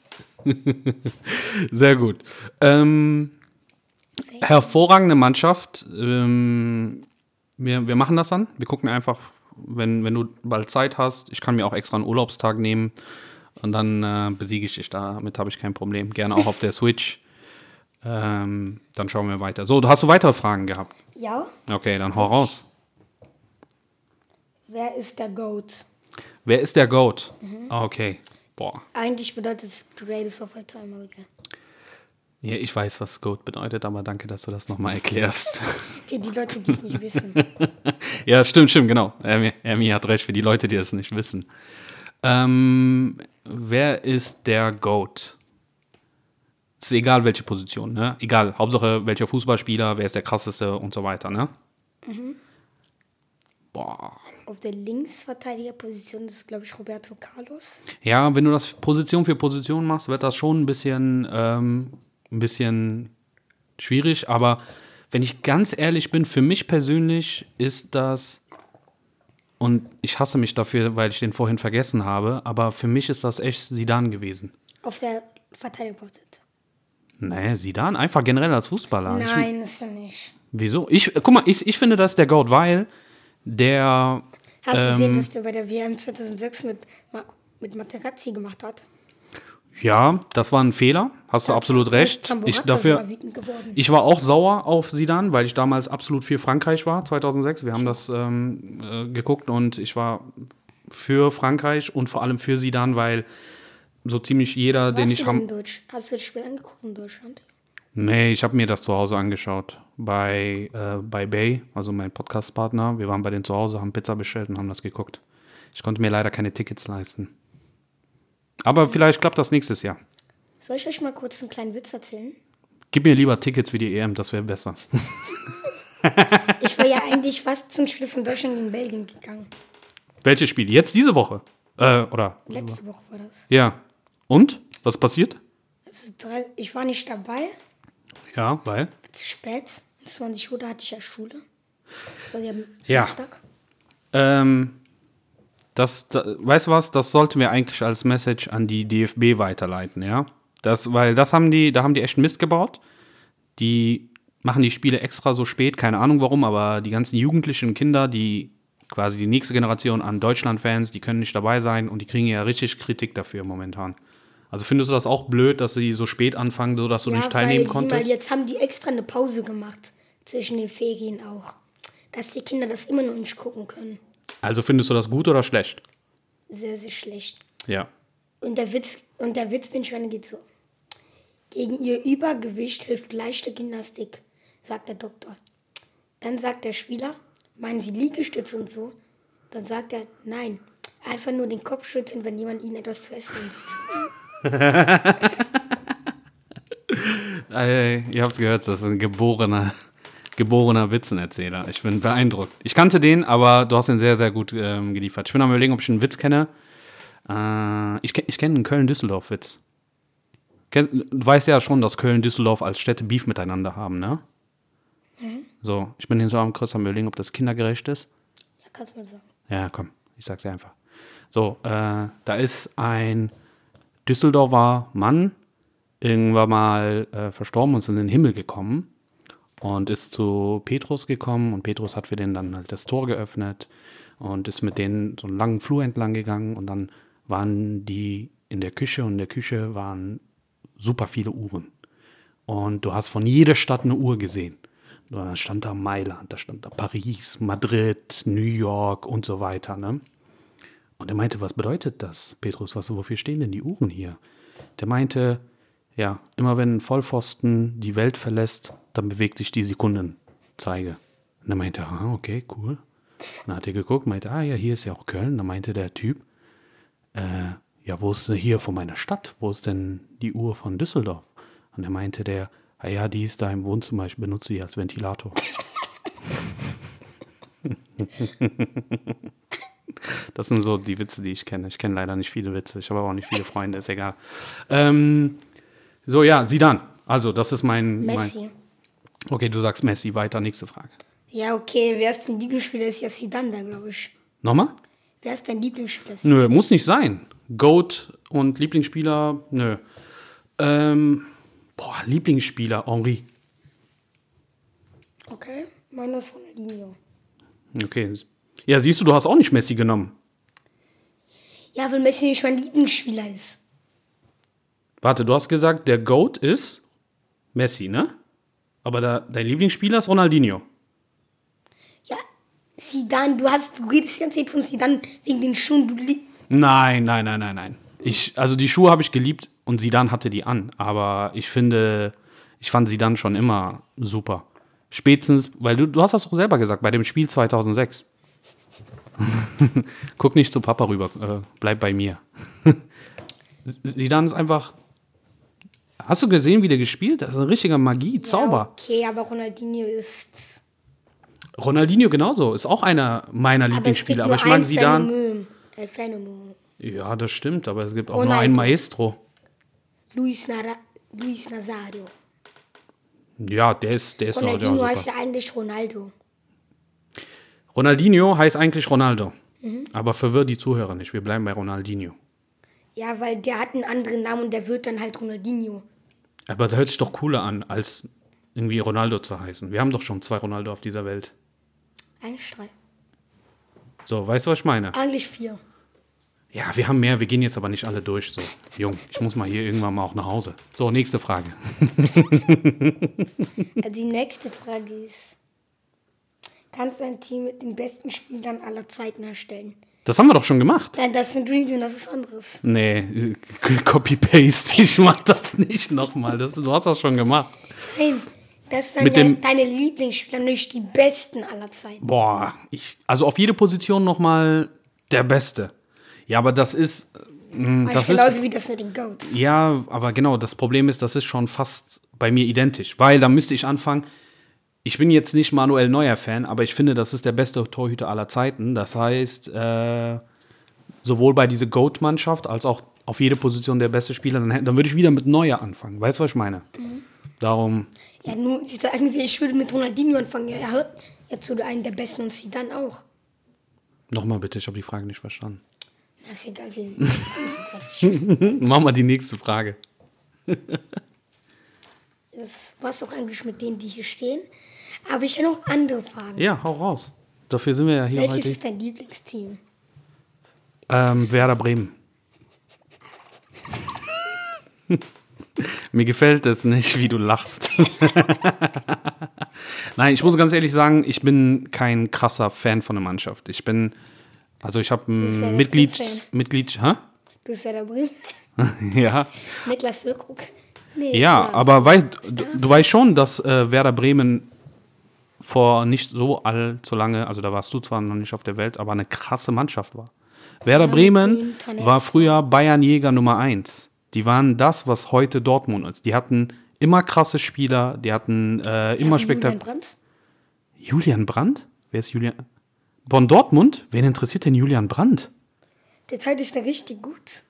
Sehr gut. Ähm, hervorragende Mannschaft. Ähm, wir, wir machen das dann. Wir gucken einfach, wenn, wenn du bald Zeit hast. Ich kann mir auch extra einen Urlaubstag nehmen. Und dann äh, besiege ich dich. Damit habe ich kein Problem. Gerne auch auf der Switch. Ähm, dann schauen wir weiter. So, hast du weitere Fragen gehabt? Ja? Okay, dann hau raus. Wer ist der GOAT? Wer ist der GOAT? Okay. Boah. Eigentlich bedeutet es Greatest of All Time. aber egal. Ja, ich weiß, was GOAT bedeutet, aber danke, dass du das nochmal erklärst. Für die Leute, die es nicht wissen. ja, stimmt, stimmt, genau. Ermi, Ermi hat recht für die Leute, die es nicht wissen. Ähm, wer ist der GOAT? Ist egal, welche Position, ne? Egal, Hauptsache welcher Fußballspieler, wer ist der krasseste und so weiter, ne? Boah. Auf der Linksverteidigerposition ist, glaube ich, Roberto Carlos. Ja, wenn du das Position für Position machst, wird das schon ein bisschen, ähm, ein bisschen schwierig. Aber wenn ich ganz ehrlich bin, für mich persönlich ist das, und ich hasse mich dafür, weil ich den vorhin vergessen habe, aber für mich ist das echt Sidan gewesen. Auf der Verteidigerposition. Nee, Sidan einfach generell als Fußballer. Ich, Nein, ist er nicht. wieso? Ich, guck mal, ich, ich finde, das ist der Goat, weil der Hast du Ähm. gesehen, was der bei der WM 2006 mit, mit Materazzi gemacht hat? Ja, das war ein Fehler. Hast du absolut recht. Ich dafür, ich war auch sauer auf Sidan, weil ich damals absolut für Frankreich war, 2006. Wir haben das ähm, äh, geguckt und ich war für Frankreich und vor allem für Sidan, weil so ziemlich jeder, den Warst ich du denn habe. Hast du das Spiel angeguckt in Deutschland? Nee, ich habe mir das zu Hause angeschaut. Bei, äh, bei Bay, also mein Podcast-Partner. Wir waren bei denen zu Hause, haben Pizza bestellt und haben das geguckt. Ich konnte mir leider keine Tickets leisten. Aber vielleicht klappt das nächstes Jahr. Soll ich euch mal kurz einen kleinen Witz erzählen? Gib mir lieber Tickets für die EM, das wäre besser. Ich war ja eigentlich fast zum Spiel von Deutschland gegen Belgien gegangen. Welches Spiel? Jetzt diese Woche? Äh, oder? Letzte Woche war das. Ja. Und? Was passiert? Ich war nicht dabei, Ja, weil? zu spät. 20 Uhr da hatte ich ja Schule. Das war ja, Ja. Ähm, das, da, weißt du was? Das sollten wir eigentlich als Message an die DFB weiterleiten, ja? Das, weil das haben die, da haben die echt Mist gebaut. Die machen die Spiele extra so spät, keine Ahnung warum, aber die ganzen jugendlichen Kinder, die quasi die nächste Generation an Deutschland-Fans, die können nicht dabei sein und die kriegen ja richtig Kritik dafür momentan. Also findest du das auch blöd, dass sie so spät anfangen, so dass du nicht teilnehmen weil, sieh mal, konntest? jetzt haben die extra eine Pause gemacht. Zwischen den Ferien auch. Dass die Kinder das immer noch nicht gucken können. Also findest du das gut oder schlecht? Sehr, sehr schlecht. Ja. Und der Witz, und der Witz, den Schweine geht so. Gegen ihr Übergewicht hilft leichte Gymnastik, sagt der Doktor. Dann sagt der Spieler, meinen Sie Liegestütze und so? Dann sagt er, nein, einfach nur den Kopf schütteln, wenn jemand Ihnen etwas zu essen gibt. Ihr habt es gehört, das ist ein geborener, geborener Witzenerzähler. Ich bin beeindruckt. Ich kannte den, aber du hast ihn sehr, sehr gut ähm, geliefert. Ich bin am überlegen, ob ich einen Witz kenne. Äh, ich ich kenne einen Köln-Düsseldorf-Witz. Du weißt ja schon, dass Köln und Düsseldorf als Städte Beef miteinander haben, ne? So, ich bin hier so am kurz am überlegen, ob das kindergerecht ist. Ja, kannst du mal sagen. Ja, komm, ich sag's dir einfach. So, äh, da ist ein Düsseldorfer Mann irgendwann mal äh, verstorben und ist in den Himmel gekommen und ist zu Petrus gekommen und Petrus hat für den dann halt das Tor geöffnet und ist mit denen so einen langen Flur entlang gegangen und dann waren die in der Küche und in der Küche waren super viele Uhren. Und du hast von jeder Stadt eine Uhr gesehen. Dann stand da Mailand, da stand da Paris, Madrid, New York und so weiter. Ne? Und er meinte, was bedeutet das, Petrus? Was, wofür stehen denn die Uhren hier? Der meinte, ja, immer wenn ein Vollpfosten die Welt verlässt, dann bewegt sich die Sekundenzeige. Und er meinte, ah, okay, cool. Dann hat er geguckt, meinte, ah ja, hier ist ja auch Köln. Dann meinte der Typ, äh, ja, wo ist denn hier von meiner Stadt? Wo ist denn die Uhr von Düsseldorf? Und er meinte der, ah ja, die ist da im Wohnzimmer, ich benutze die als Ventilator. Das sind so die Witze, die ich kenne. Ich kenne leider nicht viele Witze. Ich habe aber auch nicht viele Freunde, ist egal. Ähm, so, ja, Sidan. Also, das ist mein, mein. Messi. Okay, du sagst Messi. Weiter, nächste Frage. Ja, okay, wer ist dein Lieblingsspieler? Ist ja Zidane da, glaube ich. Nochmal? Wer ist dein Lieblingsspieler? Nö, muss nicht sein. Goat und Lieblingsspieler, nö. Ähm, boah, Lieblingsspieler, Henri. Okay, meiner ist Ronaldinho. Okay. Ja, siehst du, du hast auch nicht Messi genommen. Ja, weil Messi nicht mein Lieblingsspieler ist. Warte, du hast gesagt, der Goat ist Messi, ne? Aber da, dein Lieblingsspieler ist Ronaldinho. Ja, Zidane, du hast, du redest die ganze Zeit von Zidane wegen den Schuhen, du liebst. Nein, nein, nein, nein, nein. Ich, also die Schuhe habe ich geliebt und Sidan hatte die an. Aber ich finde, ich fand Sidan schon immer super. Spätestens, weil du, du hast das doch selber gesagt, bei dem Spiel 2006. Guck nicht zu Papa rüber, äh, bleib bei mir. Sidan ist einfach. Hast du gesehen, wie der gespielt? Das ist eine richtige Magie, Zauber. Ja, okay, aber Ronaldinho ist. Ronaldinho genauso, ist auch einer meiner Aber Lieblingsspieler. nur Aber ich mag ein Sidan. Phänomen. Ein Phänomen. Ja, das stimmt, aber es gibt auch nur Ronaldo. einen Maestro. Luis, Nara, Luis Nazario. Ja, der ist, der ist Ronaldinho heißt ja eigentlich Ronaldo. Ronaldinho heißt eigentlich Ronaldo. Aber verwirrt die Zuhörer nicht. Wir bleiben bei Ronaldinho. Ja, weil der hat einen anderen Namen und der wird dann halt Ronaldinho. Aber das hört sich doch cooler an, als irgendwie Ronaldo zu heißen. Wir haben doch schon zwei Ronaldo auf dieser Welt. Eigentlich drei. So, weißt du, was ich meine? Eigentlich vier. Ja, wir haben mehr, wir gehen jetzt aber nicht alle durch. So, Jung, ich muss mal hier irgendwann mal auch nach Hause. So, nächste Frage. Die nächste Frage ist: Kannst du ein Team mit den besten Spielern aller Zeiten erstellen? Das haben wir doch schon gemacht. Nein, das ist ein Dream Team, das ist anderes. Nee, Copy-Paste. Ich mach das nicht nochmal. Das, du hast das schon gemacht. Nein, das ist dann Mit dem- deine Lieblingsspieler, nicht die besten aller Zeiten. Boah, ich, also auf jede Position nochmal der Beste. Ja, aber das ist, das ist- genauso wie das mit den Goats. Ja, aber genau, das Problem ist, das ist schon fast bei mir identisch. Weil da müsste ich anfangen, ich bin jetzt nicht Manuel Neuer Fan, aber ich finde, das ist der beste Torhüter aller Zeiten. Das heißt, äh, sowohl bei dieser GOAT-Mannschaft als auch auf jede Position der beste Spieler, dann, dann würde ich wieder mit Neuer anfangen. Weißt du, was ich meine? Darum, Ja, nur, sie sagen, ich würde mit Ronaldinho anfangen. Ja, er hört jetzt zu einem der Besten und sie dann auch. nochmal bitte, ich habe die Frage nicht verstanden. Na, ist egal, wie. Mach mal die nächste Frage. Das war's auch eigentlich mit denen, die hier stehen. Aber ich habe noch andere Fragen. Ja, hau raus. Dafür sind wir ja hier Welches heute. ist dein Lieblingsteam? Ähm, Werder Bremen. Mir gefällt es nicht, wie du lachst. Nein, ich muss ganz ehrlich sagen, ich bin kein krasser Fan von der Mannschaft. Ich bin, also ich habe ja ein Mitglied. Mitglied, hä? Du bist Werder Bremen. Ja, Niklas Füllkrug. Nee, ja, klar. aber wei, du, du weißt schon, dass äh, Werder Bremen vor nicht so allzu lange, also da warst du zwar noch nicht auf der Welt, aber eine krasse Mannschaft war. Werder Bremen war früher Bayernjäger Nummer 1. Die waren das, was heute Dortmund ist. Die hatten immer krasse Spieler, die hatten äh, immer Ja, wie Julian. Brandt? Julian Brandt? Wer ist Julian? Von Dortmund? Wen interessiert denn Julian Brandt? Der Zeit ist da richtig gut.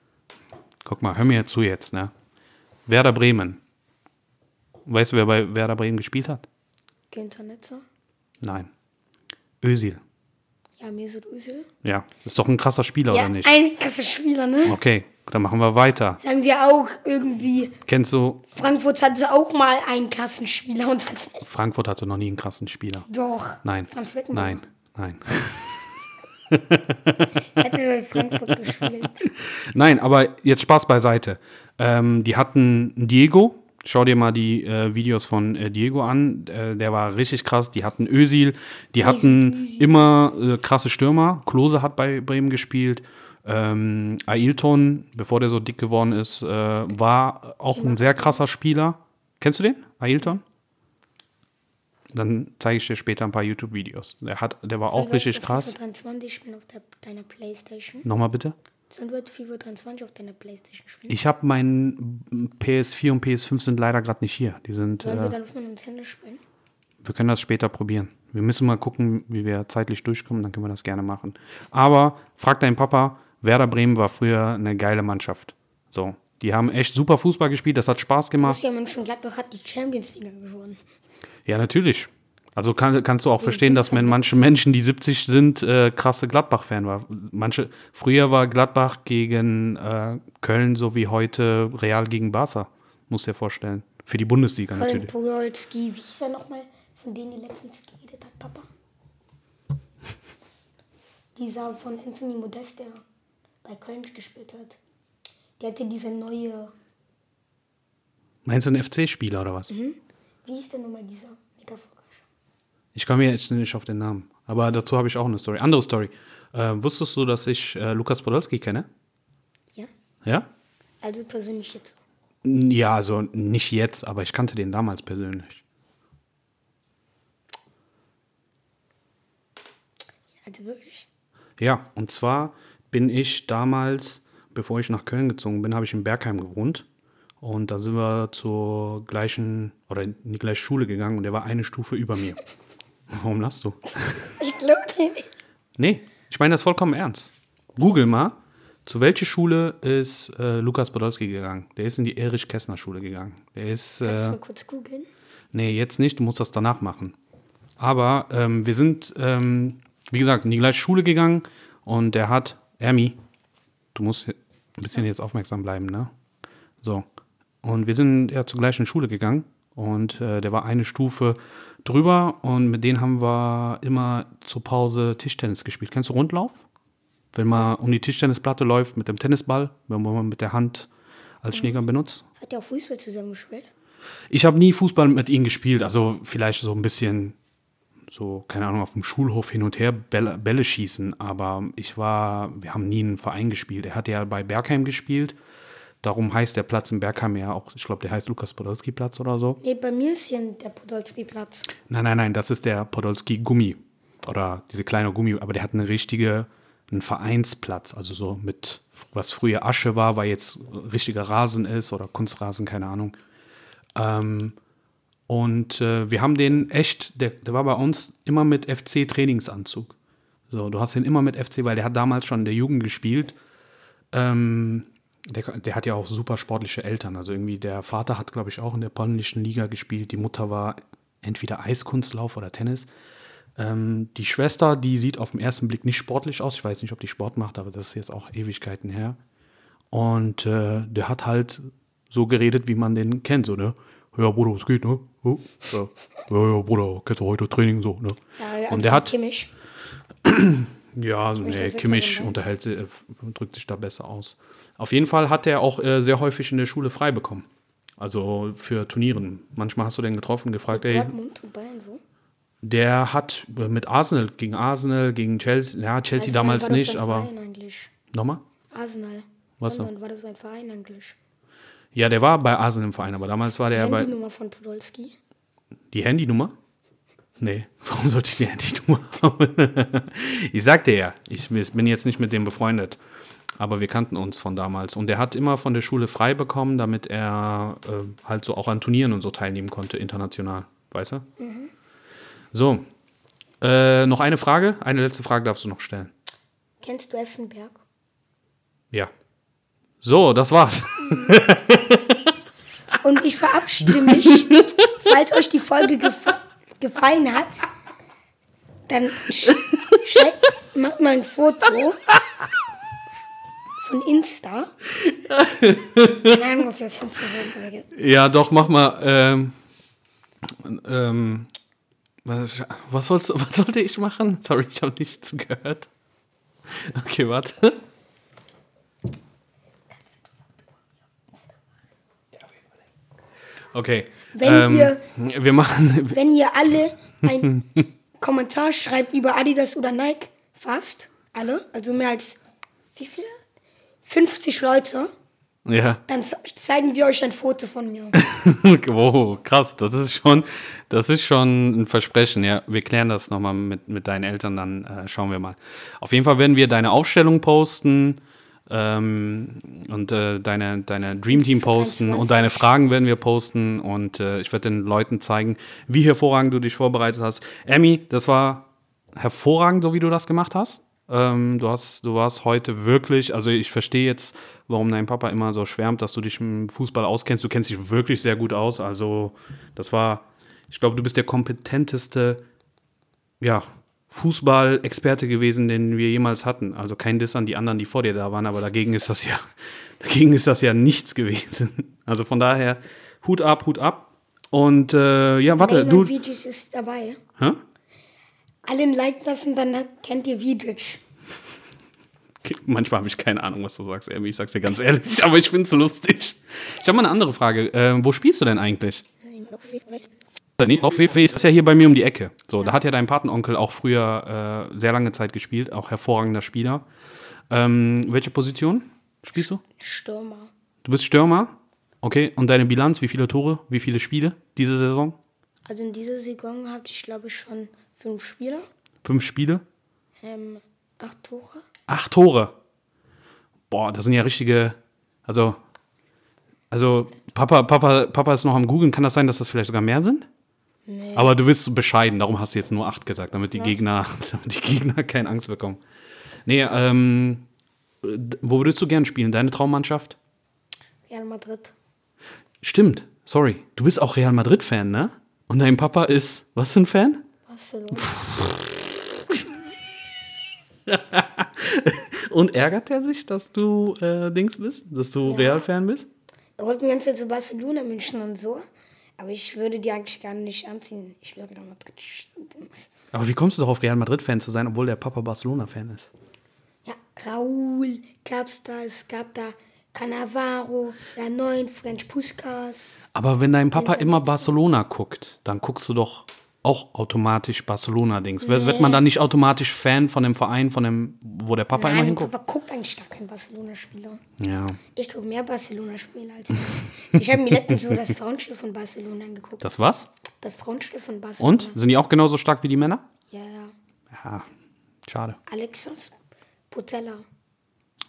Guck mal, hör mir zu jetzt, ne? Werder Bremen. Weißt du, wer bei Werder Bremen gespielt hat? Günther Netzer. Nein. Özil. Ja, Mesut Özil. Ja, ist doch ein krasser Spieler, Ja, oder nicht? ein krasser Spieler, ne? Okay, dann machen wir weiter. Sagen wir auch irgendwie, Kennst du, Frankfurt hatte auch mal einen Klassenspieler und hat Frankfurt hatte noch nie einen krassen Spieler. doch. Nein. Franz Beckenbauer. Nein, nein. Bei Frankfurt gespielt. Nein, aber jetzt Spaß beiseite. Ähm, die hatten Diego. Schau dir mal die äh, Videos von äh, Diego an. Äh, der war richtig krass. Die hatten Özil. Die hatten immer äh, krasse Stürmer. Klose hat bei Bremen gespielt. Ähm, Ailton, bevor der so dick geworden ist, äh, war auch ein sehr krasser Spieler. Kennst du den? Ailton? Dann zeige ich dir später ein paar YouTube-Videos. Der, hat, der war auch richtig krass. 23 spielen auf der, deiner Playstation. Nochmal bitte. Sollen wir FIFA 23 auf deiner Playstation spielen? Ich habe mein PS4 und PS5 sind leider gerade nicht hier. Die sind. Sollen wir Äh, dann auf meinem Nintendo spielen? wir können das später probieren. Wir müssen mal gucken, wie wir zeitlich durchkommen, dann können wir das gerne machen. Aber frag deinen Papa, Werder Bremen war früher eine geile Mannschaft. So, die haben echt super Fußball gespielt, das hat Spaß gemacht. Borussia Mönchengladbach hat die Champions League gewonnen. Ja, natürlich. Also kann, kannst du auch verstehen, dass man manche Menschen, die 70 sind, äh, krasse Gladbach-Fan war. Manche, früher war Gladbach gegen äh, Köln so wie heute Real gegen Barca. Muss dir vorstellen. Für die Bundesliga Köln, natürlich. Podolski, wie hieß er nochmal, von denen die letztens geredet hat, Papa? Dieser von Anthony Modest, der bei Köln gespielt hat. Der hatte diese neue, Meinst du einen FC-Spieler oder was? wie hieß der nochmal dieser? Ich komme jetzt nicht auf den Namen. Aber dazu habe ich auch eine Story. Andere Story. Äh, wusstest du, dass ich äh, Lukas Podolski kenne? Ja? Ja? Also persönlich jetzt. Ja, also nicht jetzt, aber ich kannte den damals persönlich. Also wirklich. Ja, und zwar bin ich damals, bevor ich nach Köln gezogen bin, habe ich in Bergheim gewohnt. Und da sind wir zur gleichen, oder in die gleiche Schule gegangen und der war eine Stufe über mir. Warum lachst du? Ich glaube nicht. Nee, ich meine das vollkommen ernst. Google mal, zu welcher Schule ist äh, Lukas Podolski gegangen? Der ist in die Erich-Kästner-Schule gegangen. Der ist, Kannst du äh, mal kurz googeln? nee, jetzt nicht, du musst das danach machen. Aber ähm, wir sind, ähm, wie gesagt, in die gleiche Schule gegangen und der hat, Ermi, du musst ein bisschen jetzt aufmerksam bleiben, ne? So. Und wir sind ja zur gleichen Schule gegangen und äh, der war eine Stufe drüber und mit denen haben wir immer zur Pause Tischtennis gespielt. Kennst du Rundlauf? Wenn man um die Tischtennisplatte läuft mit dem Tennisball, wenn man mit der Hand als Schläger benutzt. Hat der auch Fußball zusammengespielt? Ich habe nie Fußball mit ihm gespielt, also vielleicht so ein bisschen so, keine Ahnung, auf dem Schulhof hin und her Bälle, Bälle schießen, aber ich war, wir haben nie einen Verein gespielt. Er hat ja bei Bergheim gespielt, darum heißt der Platz in Bergheim ja auch, ich glaube, der heißt Lukas-Podolski-Platz oder so. Nee, bei mir ist hier der Podolski-Platz. Nein, nein, nein, das ist der Podolski-Gummi oder diese kleine Gummi, aber der hat eine richtige, ein Vereinsplatz, also so mit, was früher Asche war, weil jetzt richtiger Rasen ist oder Kunstrasen, keine Ahnung. Ähm, und äh, wir haben den echt, der, der war bei uns immer mit FC-Trainingsanzug. So, du hast ihn immer mit FC, weil der hat damals schon in der Jugend gespielt. Ähm, der, der hat ja auch super sportliche Eltern. Also irgendwie der Vater hat, glaube ich, auch in der polnischen Liga gespielt. Die Mutter war entweder Eiskunstlauf oder Tennis. Ähm, die Schwester, die sieht auf den ersten Blick nicht sportlich aus. Ich weiß nicht, ob die Sport macht, aber das ist jetzt auch Ewigkeiten her. Und äh, der hat halt so geredet, wie man den kennt, so, ne? Ja, Bruder, was geht, ne? Ja, ja, ja, Bruder, kennst du heute Training, so, ne? Ja, Und der hat, Kimmich. ja, also, nee, Kimmich unterhält, sich- äh, drückt sich da besser aus. Auf jeden Fall hat er auch äh, sehr häufig in der Schule frei bekommen. Also für Turnieren. Manchmal hast du den getroffen, gefragt, ey, Dortmund und Bayern so. der hat äh, mit Arsenal, gegen Arsenal, gegen Chelsea, ja, Chelsea du, damals nicht, aber Verein eigentlich? nochmal? Arsenal. Was Wann war das sein Verein eigentlich? Ja, der war bei Arsenal im Verein, aber damals war der bei Handynummer von Podolski. die Handynummer. Nee, warum sollte ich die Handynummer haben? ich sagte ja, ich bin jetzt nicht mit dem befreundet. Aber wir kannten uns von damals. Und der hat immer von der Schule frei bekommen, damit er äh, halt so auch an Turnieren und so teilnehmen konnte, international. Weißt du? So. Äh, noch eine Frage. Eine letzte Frage darfst du noch stellen. Kennst du Effenberg? Ja. So, das war's. Und ich verabschiede mich. Falls euch die Folge gef gefallen hat, dann macht mal ein Foto von Insta. Keine Ahnung, ob das Insta so. Ja, doch, mach mal. Ähm, ähm, was, was, sollst, was sollte ich machen? Sorry, ich habe nicht zugehört. Okay, warte. Okay. Wenn ähm, ihr- wir machen. Wenn ihr alle einen Kommentar schreibt über Adidas oder Nike, fast alle, also mehr als wie viele? 50 Leute, Ja. dann ze- zeigen wir euch ein Foto von mir. wow, krass. Das ist schon, das ist schon ein Versprechen. Ja, wir klären das nochmal mit, mit deinen Eltern, dann äh, schauen wir mal. Auf jeden Fall werden wir deine Aufstellung posten ähm, und äh, deine, deine Dream Team posten und deine Fragen werden wir posten und äh, ich werde den Leuten zeigen, wie hervorragend du dich vorbereitet hast. Emmy, das war hervorragend, so wie du das gemacht hast. Ähm, du hast, du warst heute wirklich, also ich verstehe jetzt, warum dein Papa immer so schwärmt, dass du dich im Fußball auskennst. Du kennst dich wirklich sehr gut aus. Also das war, ich glaube, du bist der kompetenteste, ja, Fußball-Experte gewesen, den wir jemals hatten. Also kein Diss an die anderen, die vor dir da waren, aber dagegen ist das ja, dagegen ist das ja nichts gewesen. Also von daher, Hut ab, Hut ab. Und äh, ja, warte, Raymond du. Vidic ist dabei. Hä? Allen Like lassen, dann kennt ihr Vidic. Manchmal habe ich keine Ahnung, was du sagst, Emmy. Ich sag's dir ganz ehrlich, aber ich find's lustig. Ich habe mal eine andere Frage. Ähm, wo spielst du denn eigentlich? Nee, auf WW ist ja hier bei mir um die Ecke. So, da hat ja dein Patenonkel auch früher äh, sehr lange Zeit gespielt, auch hervorragender Spieler. Ähm, welche Position spielst du? Stürmer. Du bist Stürmer. Okay, und deine Bilanz, wie viele Tore, wie viele Spiele diese Saison? Also in dieser Saison hatte ich, glaube ich, schon fünf Spieler. Fünf Spiele? Ähm, acht Tore. Acht Tore. Boah, das sind ja richtige. Also, also Papa, Papa, Papa ist noch am Googeln. Kann das sein, dass das vielleicht sogar mehr sind? Nee. Aber du bist bescheiden, darum hast du jetzt nur acht gesagt, damit die Gegner, damit die Gegner keine Angst bekommen. Nee, ähm, wo würdest du gern spielen? Deine Traummannschaft? Real Madrid. Stimmt, sorry. Du bist auch Real Madrid-Fan, ne? Und dein Papa ist, was für ein Fan? Barcelona. Und ärgert er sich, dass du äh, Dings bist? Dass du Real-Fan bist? Er wollte mir ganz zu Barcelona München und so. Aber ich würde die eigentlich gar nicht anziehen. Ich will Real Madrid. Dings. Aber wie kommst du darauf, Real Madrid-Fan zu sein, obwohl der Papa Barcelona-Fan ist? Ja, Raúl gab's da, es gab da Cannavaro, der neuen French Puskas. Aber wenn dein Papa immer Barcelona guckt, dann guckst du doch auch automatisch Barcelona-Dings. Wird Wird man dann nicht automatisch Fan von dem Verein, von dem, wo der Papa immer Nein, hinguckt? Papa guckt eigentlich gar keinen Barcelona-Spieler. Ja, Ich gucke mehr Barcelona-Spiele als er. Ich habe mir letztens so das Frauenspiel von Barcelona angeguckt. das was? Das Frauenspiel von Barcelona. Und? Sind die auch genauso stark wie die Männer? Ja, ja. Ja, schade. Alexas Potella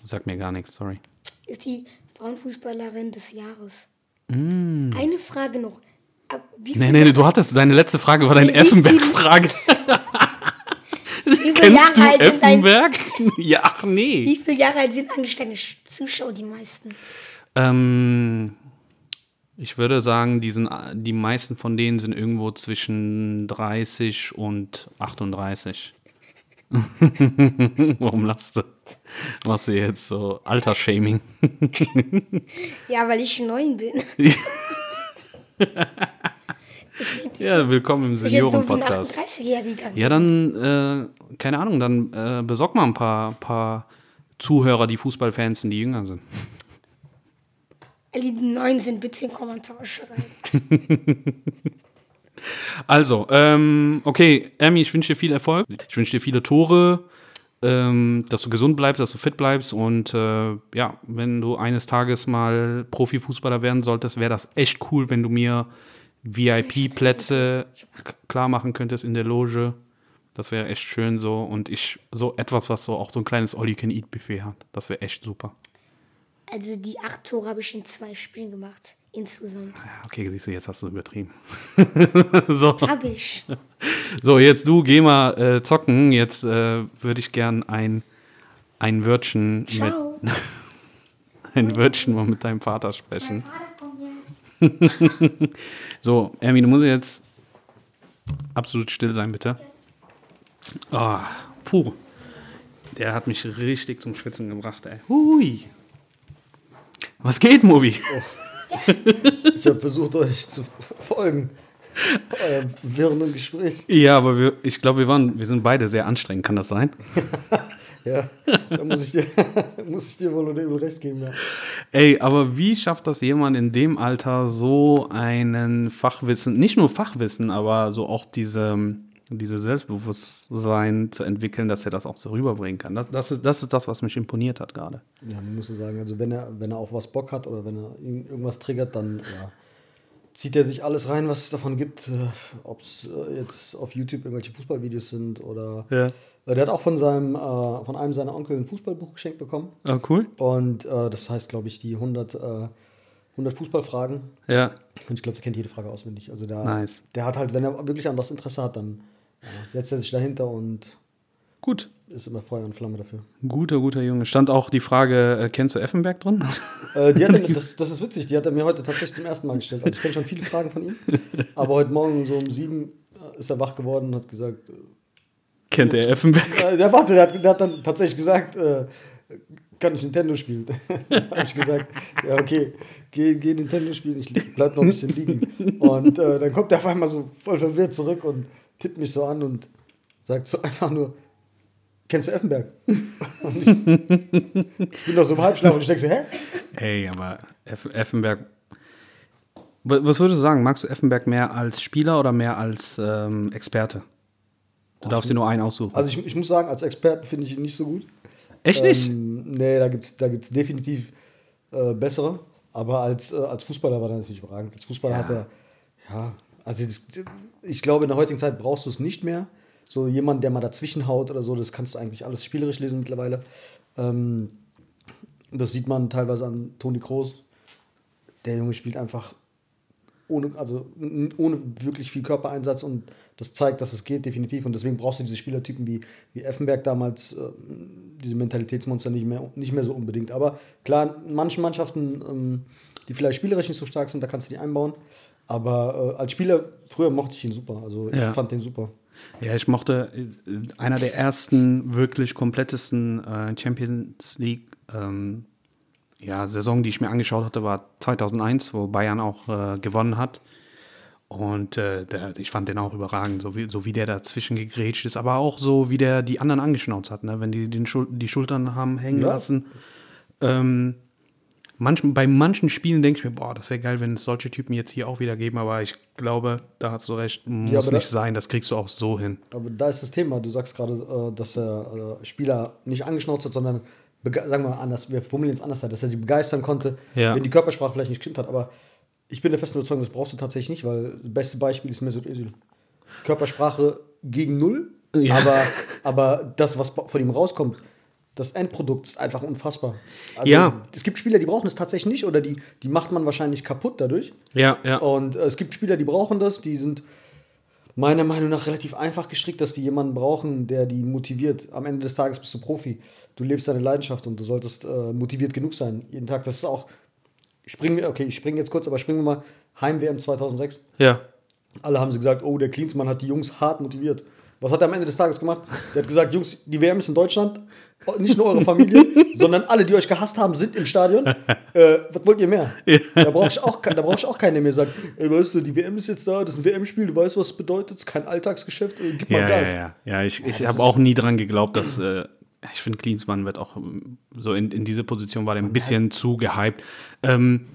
Sagt mir gar nichts, sorry. ist die Frauenfußballerin des Jahres. Mm. Eine Frage noch. Wie Nee, viele nee, du hattest, deine letzte Frage war deine Effenberg-Frage. wie viele Kennst du Jahre alt sind ein- Effenberg? ja, ach nee. Wie viele Jahre alt sind eigentlich deine Zuschauer, die meisten? Ähm, ich würde sagen, die, sind, die meisten von denen sind irgendwo zwischen 30 und 38. Warum lachst du? Machst du jetzt so Altersshaming? Ja, weil ich neun bin. Ja, willkommen im so Senioren-Podcast. 38-Jähriger. Ja, dann, äh, keine Ahnung, dann äh, besorg mal ein paar, paar Zuhörer, die Fußballfans sind, die jünger sind. Die neun sind, bitte in den Kommentar schreiben. Also, ähm, okay, Emmy, ich wünsche dir viel Erfolg. Ich wünsche dir viele Tore, ähm, dass du gesund bleibst, dass du fit bleibst und äh, ja, wenn du eines Tages mal Profifußballer werden solltest, wäre das echt cool, wenn du mir VIP-Plätze klar machen könntest in der Loge. Das wäre echt schön so und ich so etwas, was so auch so ein kleines All-You-Can-Eat-Buffet hat. Das wäre echt super. Also die acht Tore habe ich in zwei Spielen gemacht. Insgesamt. Ja, okay, siehst du, jetzt hast du übertrieben. so. Habe ich. So, jetzt du, geh mal äh, zocken. Jetzt äh, würde ich gern ein, ein Wörtchen mit Ciao. ein Wörtchen mal mit deinem Vater sprechen. So, Ermi, du musst jetzt absolut still sein, bitte. Ah, puh. Der hat mich richtig zum Schwitzen gebracht, ey. Hui. Was geht, Mobi? Ich habe versucht, euch zu folgen. Euer wirren Gespräch. Ja, aber wir, ich glaube, wir waren, wir sind beide sehr anstrengend, kann das sein? Ja, da muss ich dir, muss ich dir wohl oder übel recht geben. Ja. Ey, aber wie schafft das jemand in dem Alter so einen Fachwissen, nicht nur Fachwissen, aber so auch diese, diese Selbstbewusstsein zu entwickeln, dass er das auch so rüberbringen kann? Das, das, ist, das ist das, was mich imponiert hat gerade. Ja, man muss so sagen, also wenn er, wenn er auf was Bock hat oder wenn er irgendwas triggert, dann ja, zieht er sich alles rein, was es davon gibt. Ob es äh, jetzt auf YouTube irgendwelche Fußballvideos sind oder. Ja. Äh, Der hat auch von, seinem, äh, von einem seiner Onkel ein Fußballbuch geschenkt bekommen. Ah, cool. Und äh, das heißt, glaube ich, die 100, äh, 100 Fußballfragen. Ja. Und ich glaube, der kennt jede Frage auswendig. Also der, Nice. der hat halt, wenn er wirklich an was Interesse hat, dann ja, setzt er sich dahinter und Gut. ist immer Feuer und Flamme dafür. Guter, guter Junge. Stand auch die Frage, äh, kennst du Effenberg drin? Äh, die hat er, das, das ist witzig, die hat er mir heute tatsächlich zum ersten Mal gestellt. Also ich kenne schon viele Fragen von ihm. Aber heute Morgen so um sieben äh, ist er wach geworden und hat gesagt, Kennt er Effenberg? der warte, der hat, der hat dann tatsächlich gesagt, äh, kann ich Nintendo spielen? habe ich gesagt, ja okay, geh, geh Nintendo spielen, ich bleib noch ein bisschen liegen. Und äh, dann kommt er auf einmal so voll verwirrt zurück und tippt mich so an und sagt so einfach nur, kennst du Effenberg? Und ich, ich bin noch so im Halbschlaf und ich denke so, hä? Ey, aber Eff Effenberg. Wa- Was würdest du sagen? Magst du Effenberg mehr als Spieler oder mehr als ähm, Experte? Du darfst dir nur einen aussuchen. Also ich, ich muss sagen, als Experten finde ich ihn nicht so gut. Echt nicht? Ähm, nee, da gibt es da gibt's definitiv äh, bessere. Aber als, äh, als Fußballer war er natürlich überragend. Als Fußballer Ja. hat er, ja, also das, ich glaube, in der heutigen Zeit brauchst du es nicht mehr. So jemand, der mal dazwischen haut oder so, das kannst du eigentlich alles spielerisch lesen mittlerweile. Ähm, das sieht man teilweise an Toni Kroos. Der Junge spielt einfach ohne, also ohne wirklich viel Körpereinsatz und das zeigt, dass es geht, definitiv. Und deswegen brauchst du diese Spielertypen wie, wie Effenberg damals, äh, diese Mentalitätsmonster nicht mehr, nicht mehr so unbedingt. Aber klar, in manchen Mannschaften, ähm, die vielleicht spielerisch nicht so stark sind, da kannst du die einbauen. Aber äh, als Spieler, früher mochte ich ihn super. Also ich Ja. fand den super. Ja, ich mochte äh, einer der ersten wirklich komplettesten äh, Champions League ähm, ja, Saison, die ich mir angeschaut hatte, war 2001, wo Bayern auch äh, gewonnen hat. Und äh, der, ich fand den auch überragend, so wie, so wie der dazwischen gegrätscht ist, aber auch so, wie der die anderen angeschnauzt hat, ne? wenn die den Schul die Schultern haben hängen Ja. lassen. Ähm, manchen, bei manchen Spielen denke ich mir, boah, das wäre geil, wenn es solche Typen jetzt hier auch wieder geben, aber ich glaube, da hast du recht, muss aber nicht da- sein, das kriegst du auch so hin. Aber da ist das Thema. Du sagst gerade, äh, dass er äh, Spieler nicht angeschnauzt hat, sondern, sagen wir mal anders, wir formulieren es anders, dass er sie begeistern konnte, Ja. wenn die Körpersprache vielleicht nicht gestimmt hat. Aber ich bin der festen Überzeugung, das brauchst du tatsächlich nicht, weil das beste Beispiel ist Mesut Özil. Körpersprache gegen Null, Ja. aber, aber das, was von ihm rauskommt, das Endprodukt ist einfach unfassbar. Also, Ja. Es gibt Spieler, die brauchen es tatsächlich nicht oder die, die macht man wahrscheinlich kaputt dadurch. Ja, ja. Und äh, es gibt Spieler, die brauchen das, die sind meiner Meinung nach relativ einfach gestrickt, dass die jemanden brauchen, der die motiviert. Am Ende des Tages bist du Profi. Du lebst deine Leidenschaft und du solltest äh, motiviert genug sein, jeden Tag. Das ist auch. Springen wir, okay, ich springe jetzt kurz, aber springen wir mal Heim-WM 2006. Ja. Alle haben sie gesagt, oh, der Klinsmann hat die Jungs hart motiviert. Was hat er am Ende des Tages gemacht? Der hat gesagt, Jungs, die WM ist in Deutschland. Nicht nur eure Familie, sondern alle, die euch gehasst haben, sind im Stadion. Äh, was wollt ihr mehr? Da brauche ich, auch da brauch ich auch keinen, der mir sagt, ey, weißt du, die WM ist jetzt da, das ist ein WM-Spiel, du weißt, was es bedeutet, es ist kein Alltagsgeschäft, äh, gib mal Ja, Gas. ja, ja. ja ich ich habe auch nie dran geglaubt, dass. Äh, ich finde, Klinsmann wird auch ähm, so in, in diese Position war der ein bisschen zu gehypt. Ähm,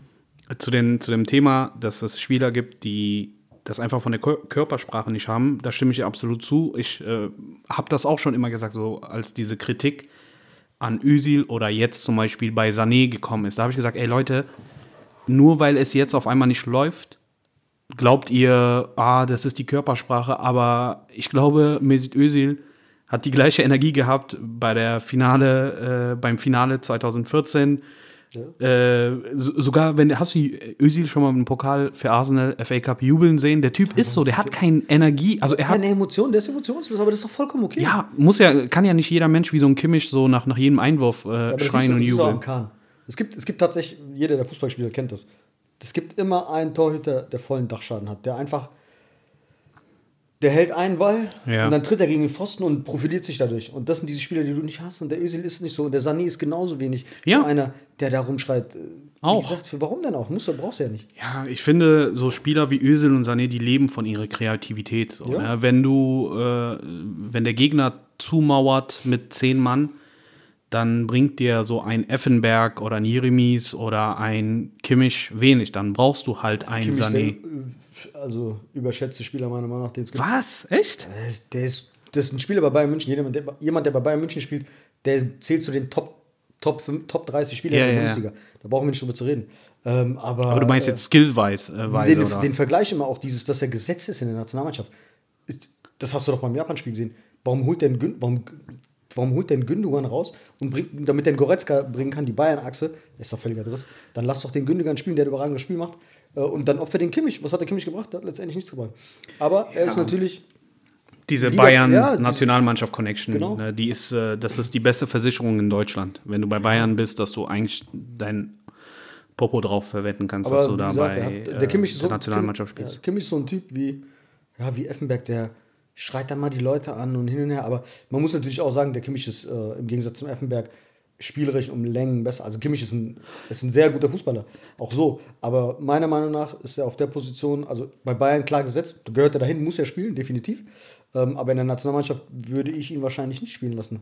zu, den, zu dem Thema, dass es Spieler gibt, die das einfach von der Kör- Körpersprache nicht haben, da stimme ich absolut zu. Ich äh, habe das auch schon immer gesagt, so als diese Kritik an Özil oder jetzt zum Beispiel bei Sané gekommen ist. Da habe ich gesagt, ey Leute, nur weil es jetzt auf einmal nicht läuft, glaubt ihr, ah, das ist die Körpersprache, aber ich glaube, Mesut Özil hat die gleiche Energie gehabt bei der Finale, äh, beim Finale 2014. Äh, so, sogar wenn hast du Özil schon mal im Pokal für Arsenal FA Cup jubeln sehen? Der Typ ist so, der hat keine Energie, also er hat Keine Emotion, der ist emotionslos, aber das ist doch vollkommen okay. ja, muss ja, kann ja nicht jeder Mensch wie so ein Kimmich so nach, nach jedem Einwurf äh, das schreien und jubeln. Es gibt, es gibt tatsächlich, jeder der Fußballspieler kennt das. Es gibt immer einen Torhüter, der vollen Dachschaden hat, der einfach, der hält einen Ball Ja. und dann tritt er gegen den Pfosten und profiliert sich dadurch. Und das sind diese Spieler, die du nicht hast. Und der Özil ist nicht so. Und der Sané ist genauso wenig. Ja. So einer, der da rumschreit. äh, Auch. Gesagt, warum denn auch? Musst du, brauchst du ja nicht. Ja, ich finde, so Spieler wie Özil und Sané, die leben von ihrer Kreativität. So, Ja. ne? Wenn du, äh, wenn der Gegner zumauert mit zehn Mann, dann bringt dir so ein Effenberg oder ein Jeremies oder ein Kimmich wenig. Dann brauchst du halt einen Kimmich Sané. äh, also überschätzte Spieler meiner Meinung nach, den es gibt. Was? Echt? Der ist, der ist, das ist ein Spieler bei Bayern München. Jemand der, jemand, der bei Bayern München spielt, der zählt zu den Top, Top, 5, Top 30 Spielern Ja, der ja, ja. Bundesliga. Da brauchen wir nicht drüber zu reden. Ähm, aber, Aber du meinst äh, jetzt skillweise, äh, den, oder? den Vergleich immer auch dieses, dass er gesetzt ist in der Nationalmannschaft. Das hast du doch beim Japan-Spiel gesehen. Warum holt denn warum, warum holt denn Gündogan raus und bringt, damit der Goretzka bringen kann, die Bayern-Achse, ist doch völliger Driss. Dann lass doch den Gündogan spielen, der ein überragendes Spiel macht. Äh, Und dann opfer den Kimmich. Was hat der Kimmich gebracht? Der hat letztendlich nichts gebracht. Aber er ist natürlich Diese Liga- ja, Bayern-Nationalmannschaft-Connection, Genau. ne, die ist, äh, das ist die beste Versicherung in Deutschland. Wenn du bei Bayern bist, dass du eigentlich dein Popo drauf verwenden kannst, dass du da gesagt, bei er hat- äh, der Kimmich ist so, der Nationalmannschaft spielst. Ja, Kimmich ist so ein Typ wie, ja, wie Effenberg, der schreit dann mal die Leute an und hin und her. Aber man muss natürlich auch sagen, der Kimmich ist äh, im Gegensatz zum Effenberg spielerisch um Längen besser. Also Kimmich ist ein, ist ein sehr guter Fußballer, auch so. Aber meiner Meinung nach ist er auf der Position, also bei Bayern klar gesetzt, gehört er dahin, muss er spielen, definitiv. Ähm, aber in der Nationalmannschaft würde ich ihn wahrscheinlich nicht spielen lassen.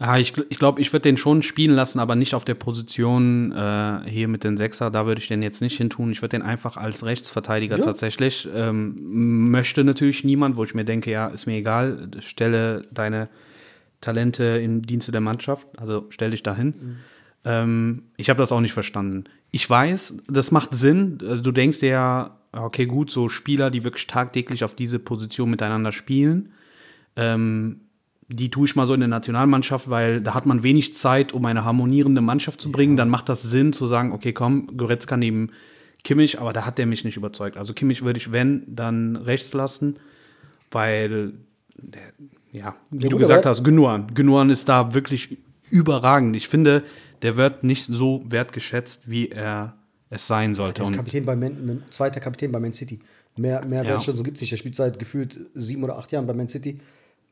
Ja, ich gl- ich glaube, ich würde den schon spielen lassen, aber nicht auf der Position äh, hier mit den Sechser. Da würde ich den jetzt nicht hin tun. Ich würde den einfach als Rechtsverteidiger Ja. tatsächlich. Ähm, möchte natürlich niemand, wo ich mir denke, ja, ist mir egal, stelle deine Talente im Dienste der Mannschaft, also stell dich dahin. Ähm, ich habe das auch nicht verstanden. Ich weiß, das macht Sinn. Also du denkst dir ja, okay, gut, so Spieler, die wirklich tagtäglich auf diese Position miteinander spielen, ähm, die tue ich mal so in der Nationalmannschaft, weil da hat man wenig Zeit, um eine harmonierende Mannschaft zu bringen. Dann macht das Sinn zu sagen, okay, komm, Goretzka neben Kimmich, aber da hat der mich nicht überzeugt. Also Kimmich würde ich, wenn, dann rechts lassen, weil, der, ja, wie Ja, du gesagt hast, Gündogan. Gündogan ist da wirklich überragend. Ich finde, der wird nicht so wertgeschätzt, wie er es sein sollte. Der ist Kapitän bei Man, zweiter Kapitän bei Man City. Mehr, mehr Ja. Wertschätzung gibt es nicht. Der spielt seit gefühlt sieben oder acht Jahren bei Man City.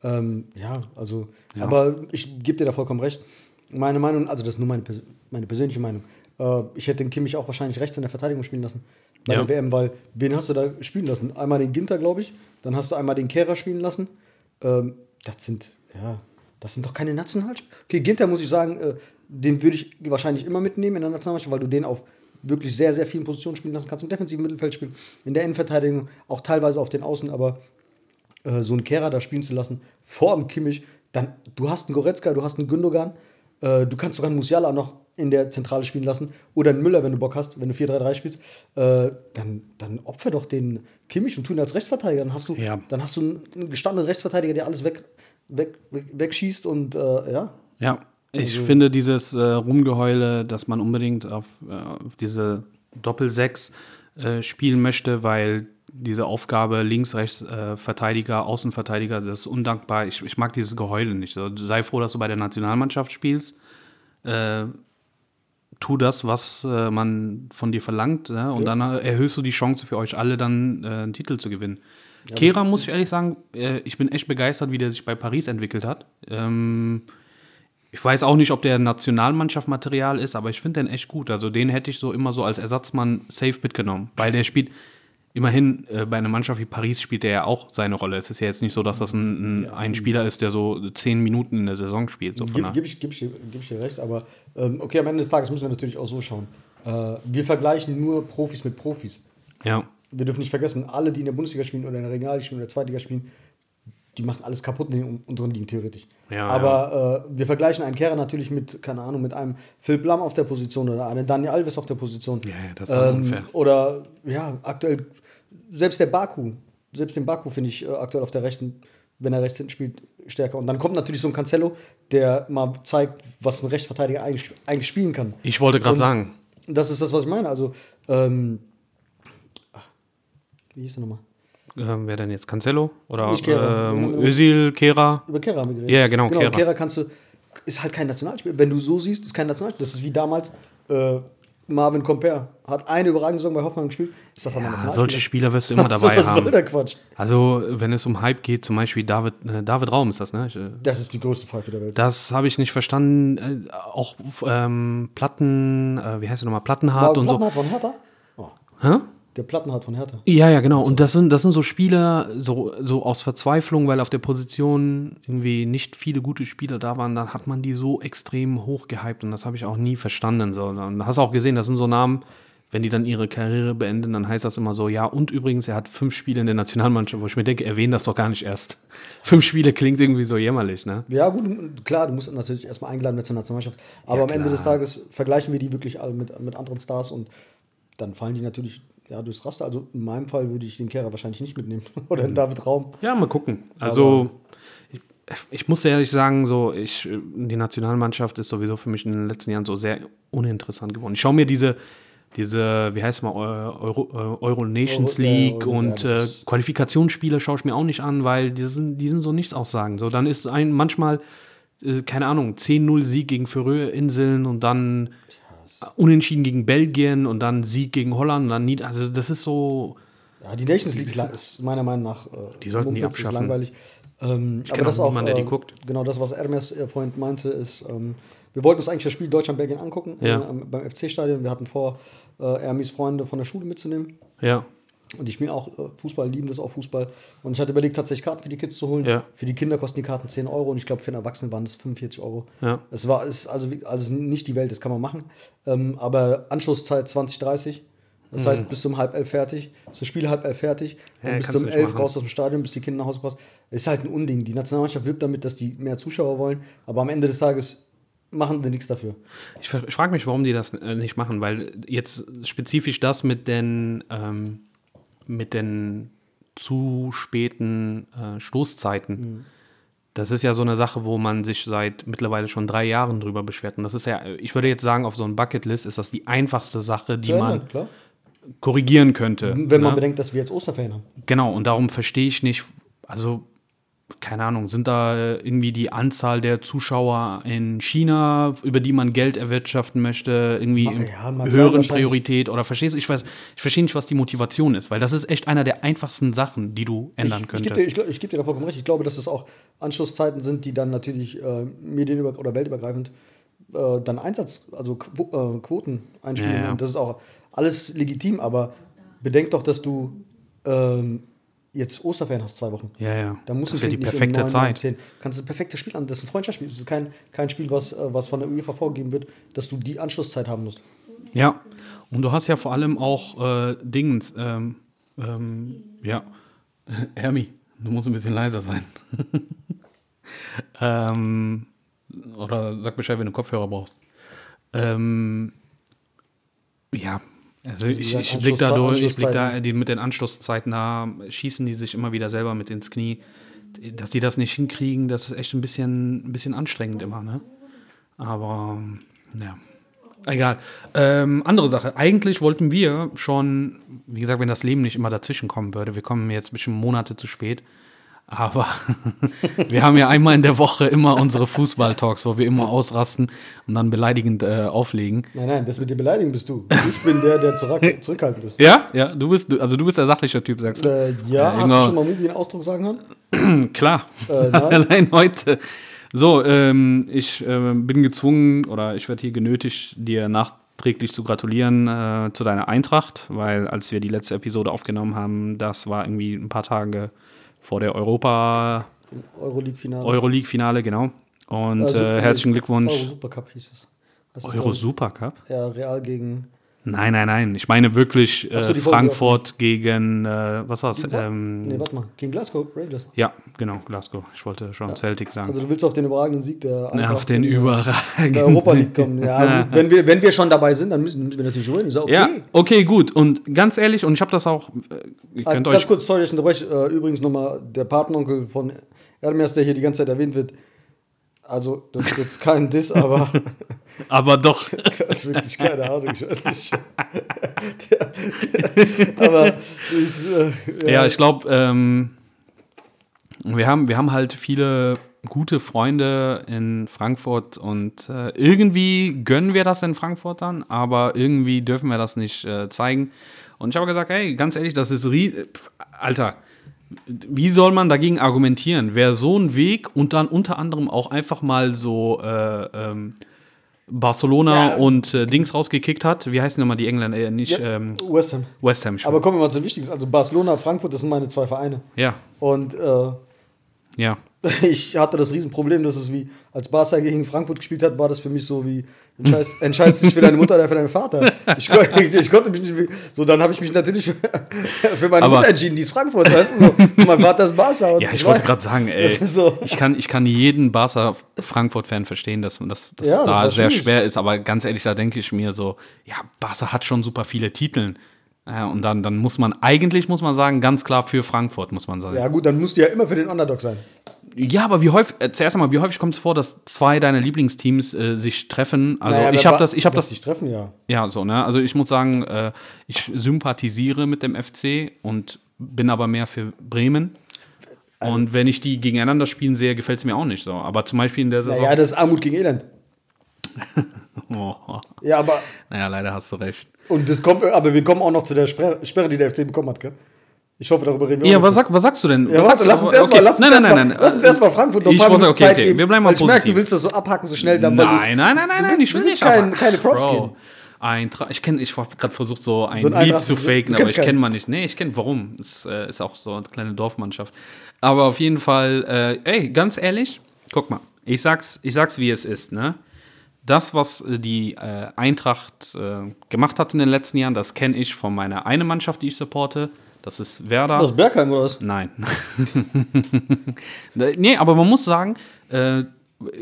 Ähm, ja, also, Ja. aber ich gebe dir da vollkommen recht. Meine Meinung, also das ist nur meine, meine persönliche Meinung. Äh, ich hätte den Kimmich auch wahrscheinlich rechts in der Verteidigung spielen lassen. Bei Ja. der WM, weil wen hast du da spielen lassen? Einmal den Ginter, glaube ich. Dann hast du einmal den Kehrer spielen lassen. Ähm, das sind, ja, das sind doch keine Nationalspieler. Okay, Ginter muss ich sagen, äh, den würde ich wahrscheinlich immer mitnehmen in der Nationalmannschaft, weil du den auf wirklich sehr, sehr vielen Positionen spielen lassen kannst. Im defensiven Mittelfeld spielen, in der Innenverteidigung, auch teilweise auf den Außen, aber äh, so einen Kehrer da spielen zu lassen, vor dem Kimmich, dann, du hast einen Goretzka, du hast einen Gündogan, äh, du kannst sogar einen Musiala noch in der Zentrale spielen lassen oder einen Müller, wenn du Bock hast, wenn du 4-3-3 spielst, äh, dann, dann opfer doch den Kimmich und tu ihn als Rechtsverteidiger. Dann hast du, Ja. dann hast du einen, gestandenen Rechtsverteidiger, der alles weg, weg, weg, wegschießt und äh, ja. Ja, ich Also- finde dieses äh, Rumgeheule, dass man unbedingt auf, äh, auf diese Doppel-Sechs äh, spielen möchte, weil diese Aufgabe links, rechts äh, Verteidiger, Außenverteidiger, das ist undankbar. Ich, ich mag dieses Geheule nicht. So, sei froh, dass du bei der Nationalmannschaft spielst. Äh, tu das, was äh, man von dir verlangt, ne? und dann äh, erhöhst du die Chance für euch alle, dann äh, einen Titel zu gewinnen. Kehra, muss ich ehrlich sagen, äh, ich bin echt begeistert, wie der sich bei Paris entwickelt hat. Ähm, ich weiß auch nicht, ob der Nationalmannschaft Material ist, aber ich finde den echt gut. Also den hätte ich so immer so als Ersatzmann safe mitgenommen, weil der spielt immerhin äh, bei einer Mannschaft wie Paris spielt er ja auch seine Rolle. Es ist ja jetzt nicht so, dass das ein, ein, ein Spieler ist, der so zehn Minuten in der Saison spielt. So der- gib, ich, gib, ich, dir- gib ich dir recht, aber ähm, okay, am Ende des Tages müssen wir natürlich auch so schauen. Äh, wir vergleichen nur Profis mit Profis. ja. Wir dürfen nicht vergessen, alle, die in der Bundesliga spielen oder in der Regionalliga spielen oder Zweitliga spielen, die machen alles kaputt in den unteren Ligen theoretisch. Ja, Aber Äh, wir vergleichen einen Kehrer natürlich mit, keine Ahnung, mit einem Philipp Lamm auf der Position oder einem Daniel Alves auf der Position. Ja, ja, das ist dann unfair. Oder ja, aktuell, selbst der Baku, selbst den Baku finde ich äh, aktuell auf der rechten, wenn er rechts hinten spielt, stärker. Und dann kommt natürlich so ein Cancelo, der mal zeigt, was ein Rechtsverteidiger eigentlich, eigentlich spielen kann. Ich wollte gerade sagen, Das ist das, was ich meine. Also, ähm, ach, wie hieß der nochmal? ähm, wer denn jetzt? Cancelo? Oder Kehrer. ähm, Özil, Kehra? Über Kehrer haben wir geredet. Ja, ja, genau, genau Kehrer. Kehrer. kannst du, ist halt kein Nationalspieler. Wenn du so siehst, ist kein Nationalspieler. Das ist wie damals äh, Marvin Comper. Hat eine überragende Saison bei Hoffenheim gespielt, ist davon Ja, ein solche Spieler wirst du immer dabei Was soll haben. der Quatsch? Also, wenn es um Hype geht, zum Beispiel David, äh, David Raum ist das, ne? Ich, äh, Das ist die größte Pfeife der Welt. Das habe ich nicht verstanden. Äh, auch ähm, Platten, äh, wie heißt der nochmal? Plattenhardt und so. Plattenhardt von Hertha? Oh, Hä? Der Plattenhardt von Hertha. Ja, ja, genau. Und das sind, das sind so Spieler, so, so aus Verzweiflung, weil auf der Position irgendwie nicht viele gute Spieler da waren, dann hat man die so extrem hoch gehypt und das habe ich auch nie verstanden. So. Und hast auch gesehen, das sind so Namen, wenn die dann ihre Karriere beenden, dann heißt das immer so, ja, und übrigens, er hat fünf Spiele in der Nationalmannschaft, wo ich mir denke, erwähne das doch gar nicht erst. Fünf Spiele klingt irgendwie so jämmerlich, ne? Ja, gut, klar, du musst natürlich erstmal eingeladen werden zur Nationalmannschaft. Aber Ja, am Ende des Tages vergleichen wir die wirklich alle mit, mit anderen Stars und dann fallen die natürlich ja, durchs Raster. Also in meinem Fall würde ich den Kehrer wahrscheinlich nicht mitnehmen. Oder den David Raum. Ja, mal gucken. Also, ich, ich muss ehrlich sagen, so, ich, die Nationalmannschaft ist sowieso für mich in den letzten Jahren so sehr uninteressant geworden. Ich schaue mir diese, diese, wie heißt es mal, Euro, äh, Euro Nations Euro- ja, League Euro- ja, und das äh, Qualifikationsspiele schaue ich mir auch nicht an, weil die sind, die sind so nichts aussagen. So, dann ist ein manchmal, äh, keine Ahnung, 10-0 Sieg gegen Färöerinseln und dann Unentschieden gegen Belgien und dann Sieg gegen Holland und dann Nied also das ist so, Ja, die Nations League ist meiner Meinung nach. Äh, Die sollten die abschaffen. langweilig. Ähm, kenn auch niemanden, der die guckt. Genau das, was Hermes äh, vorhin meinte, ist, ähm, wir wollten uns eigentlich das Spiel Deutschland-Belgien angucken Ja. äh, beim FC-Stadion. Wir hatten vor, äh, Hermes Freunde von der Schule mitzunehmen. ja. Und die spielen auch äh, Fußball, lieben das auch Fußball. Und ich hatte überlegt, tatsächlich Karten für die Kids zu holen. Ja. Für die Kinder kosten die Karten 10 Euro und ich glaube, für einen Erwachsenen waren das 45 Euro. Ja. Es war ist also, also nicht die Welt, das kann man machen. Ähm, aber Anschlusszeit 2030. Das heißt, bis zum halb elf fertig, das Spiel halb elf fertig, dann Ja, bis zum elf machen. raus aus dem Stadion, bis die Kinder nach Hause gebracht. Ist halt ein Unding. Die Nationalmannschaft wirbt damit, dass die mehr Zuschauer wollen, aber am Ende des Tages machen die nichts dafür. Ich, ich frage mich, warum die das äh, nicht machen, weil jetzt spezifisch das mit den, ähm, mit den zu späten äh, Stoßzeiten. Das ist ja so eine Sache, wo man sich seit mittlerweile schon drei Jahren drüber beschwert. Und das ist ja, ich würde jetzt sagen, auf so einem Bucketlist ist das die einfachste Sache, die ändern, man klar. korrigieren könnte. Wenn man ne? bedenkt, dass wir jetzt Osterferien haben. Genau, und darum verstehe ich nicht, also, keine Ahnung, sind da äh, irgendwie die Anzahl der Zuschauer in China, über die man Geld erwirtschaften möchte, irgendwie ja, höheren. Priorität oder verstehst du, ich weiß, ich verstehe nicht, was die Motivation ist, weil das ist echt einer der einfachsten Sachen, die du ändern ich, ich gebe könntest. dir, ich, glaub- ich geb dir da vollkommen recht. Ich glaube, dass es auch Anschlusszeiten sind, die dann natürlich äh, medienüber oder weltübergreifend äh, dann Einsatz, also Quo äh, Quoten einspielen. Ja, ja. Das ist auch alles legitim, aber bedenk doch, dass du ähm, jetzt Osterferien hast, zwei Wochen. ja, ja. Da muss das wäre die um perfekte Zeit. neun, zehn. Kannst du ein perfektes Spiel an. Das ist ein Freundschaftsspiel. Das ist kein, kein Spiel, was, äh, was von der UEFA vorgegeben wird, dass du die Anschlusszeit haben musst. Ja, und du hast ja vor allem auch äh, Dingens, ähm, ähm, ja, Hermi, du musst ein bisschen leiser sein. ähm, oder sag Bescheid, wenn du Kopfhörer brauchst. Ähm, ja, also ich, ich blick da durch, ich blick da die, mit den Anschlusszeiten, da schießen die sich immer wieder selber mit ins Knie. Dass die das nicht hinkriegen, das ist echt ein bisschen, ein bisschen anstrengend immer, ne? Aber ja. Egal. Ähm, andere Sache. Eigentlich wollten wir schon, wie gesagt, wenn das Leben nicht immer dazwischen kommen würde, wir kommen jetzt ein bisschen Monate zu spät. Aber wir haben ja einmal in der Woche immer unsere Fußball-Talks, wo wir immer ausrasten und dann beleidigend äh, auflegen. Nein, nein, das mit dem Beleidigen bist du. Ich bin der, der zurück, zurückhaltend ist. Ja, ja, du bist, also du bist der sachliche Typ, sagst du. Äh, ja, hast genau. du schon mal Mubi einen Ausdruck sagen hören? Klar. Äh. Allein heute. So, ähm, ich äh, bin gezwungen oder ich werde hier genötigt, dir nachträglich zu gratulieren äh, zu deiner Eintracht, weil als wir die letzte Episode aufgenommen haben, das war irgendwie ein paar Tage vor der Europa Euroleague-Finale. Euroleague-Finale, genau. Und Äh, herzlichen Glückwunsch. Euro Supercup hieß es. Euro Supercup? Ja, Real gegen. Nein, nein, nein. Ich meine wirklich äh, so, Frankfurt gegen, äh, was war's? Ähm, nee, warte mal. Gegen Glasgow Rangers. ja, genau, Glasgow. Ich wollte schon Celtic sagen. Also du willst auf den überragenden Sieg der Ja, auf den in überragenden. der Europa League kommen. Ja, wenn wir, wenn wir schon dabei sind, dann müssen, müssen wir natürlich gewinnen. Ist ja okay. Ja, okay, gut. Und ganz ehrlich, und ich habe das auch, äh, ihr Ah, könnt ganz euch, kurz, sorry, ich unterbreche. Äh, übrigens nochmal der Patenonkel von Erdmers, der hier die ganze Zeit erwähnt wird. Also, das ist jetzt kein Diss, aber aber doch, das ist wirklich keine Ahnung. Ich weiß nicht. aber ich, äh, ja, ich glaube, ähm, wir, haben, wir haben halt viele gute Freunde in Frankfurt und äh, irgendwie gönnen wir das in Frankfurt dann, aber irgendwie dürfen wir das nicht äh, zeigen. Und ich habe gesagt, hey, ganz ehrlich, das ist, Alter, wie soll man dagegen argumentieren? Wer so einen Weg und dann unter anderem auch einfach mal so äh, ähm, Barcelona Ja. und äh, Dings rausgekickt hat, wie heißen nochmal die Engländer? Äh, nicht Ja, ähm, West Ham. West Ham. Aber kommen wir mal zum Wichtigsten. Also Barcelona, Frankfurt, das sind meine zwei Vereine. ja, Und äh, ja. ich hatte das Riesenproblem, dass es wie, als Barca gegen Frankfurt gespielt hat, war das für mich so wie, entscheidest, entscheidest dich für deine Mutter oder für deinen Vater. Ich, ich, konnte mich nicht, so dann habe ich mich natürlich für, für meine Aber- Mutter entschieden, die ist Frankfurt, weißt du, so. mein Vater ist Barca. und Ja, ich wollte gerade sagen, ey, so. ich, kann, ich kann jeden Barca-Frankfurt-Fan verstehen, dass dass, dass Ja, das da sehr schwierig. schwer ist, aber ganz ehrlich, da denke ich mir so, ja, Barca hat schon super viele Titel. Ja, und dann, dann muss man, eigentlich muss man sagen, ganz klar für Frankfurt, muss man sagen. Ja gut, dann musst du ja immer für den Underdog sein. Ja, aber wie häufig, äh, zuerst einmal, wie häufig kommt es vor, dass zwei deiner Lieblingsteams äh, sich treffen? Also Naja, ich habe das, ich habe das, sich treffen, ja. ja, so, ne? Also ich muss sagen, äh, ich sympathisiere mit dem FC und bin aber mehr für Bremen. Also Und wenn ich die gegeneinander spielen sehe, gefällt es mir auch nicht so. Aber zum Beispiel in der Saison. Naja, das ist Armut gegen Elend. oh, Ja, aber, naja, leider hast du recht. und das kommt, aber wir kommen auch noch zu der Sperre, Sperre die der FC bekommen hat, gell? Ich hoffe, darüber reden wir Ja, was, sag, was sagst du denn? Ja, was warte, sagst lass uns erstmal Okay. uns nein, nein, erst nein, mal- nein. lass uns erstmal Frankfurt noch ein Ich paar wollte, okay, Zeit okay, geben. wir bleiben mal ich merke, du positiv. willst das so abhaken, so schnell. Dann, Nein, nein, nein, nein, nein, ich will nicht. kein- keine Props Bro, geben. Eintra ich kenne, ich habe gerade versucht, so ein So ein Lied Eintracht- zu faken, aber ich kenne man nicht. Nee, ich kenne, warum? Es äh, ist auch so eine kleine Dorfmannschaft. Aber auf jeden Fall, äh, ey, ganz ehrlich, guck mal, ich sag's, ich sag's, wie es ist, ne? Das, was die äh, Eintracht äh, gemacht hat in den letzten Jahren, das kenne ich von meiner einen Mannschaft, die ich supporte. Das ist Werder. Aus Bergheim oder was? Nein. nee, aber man muss sagen, äh,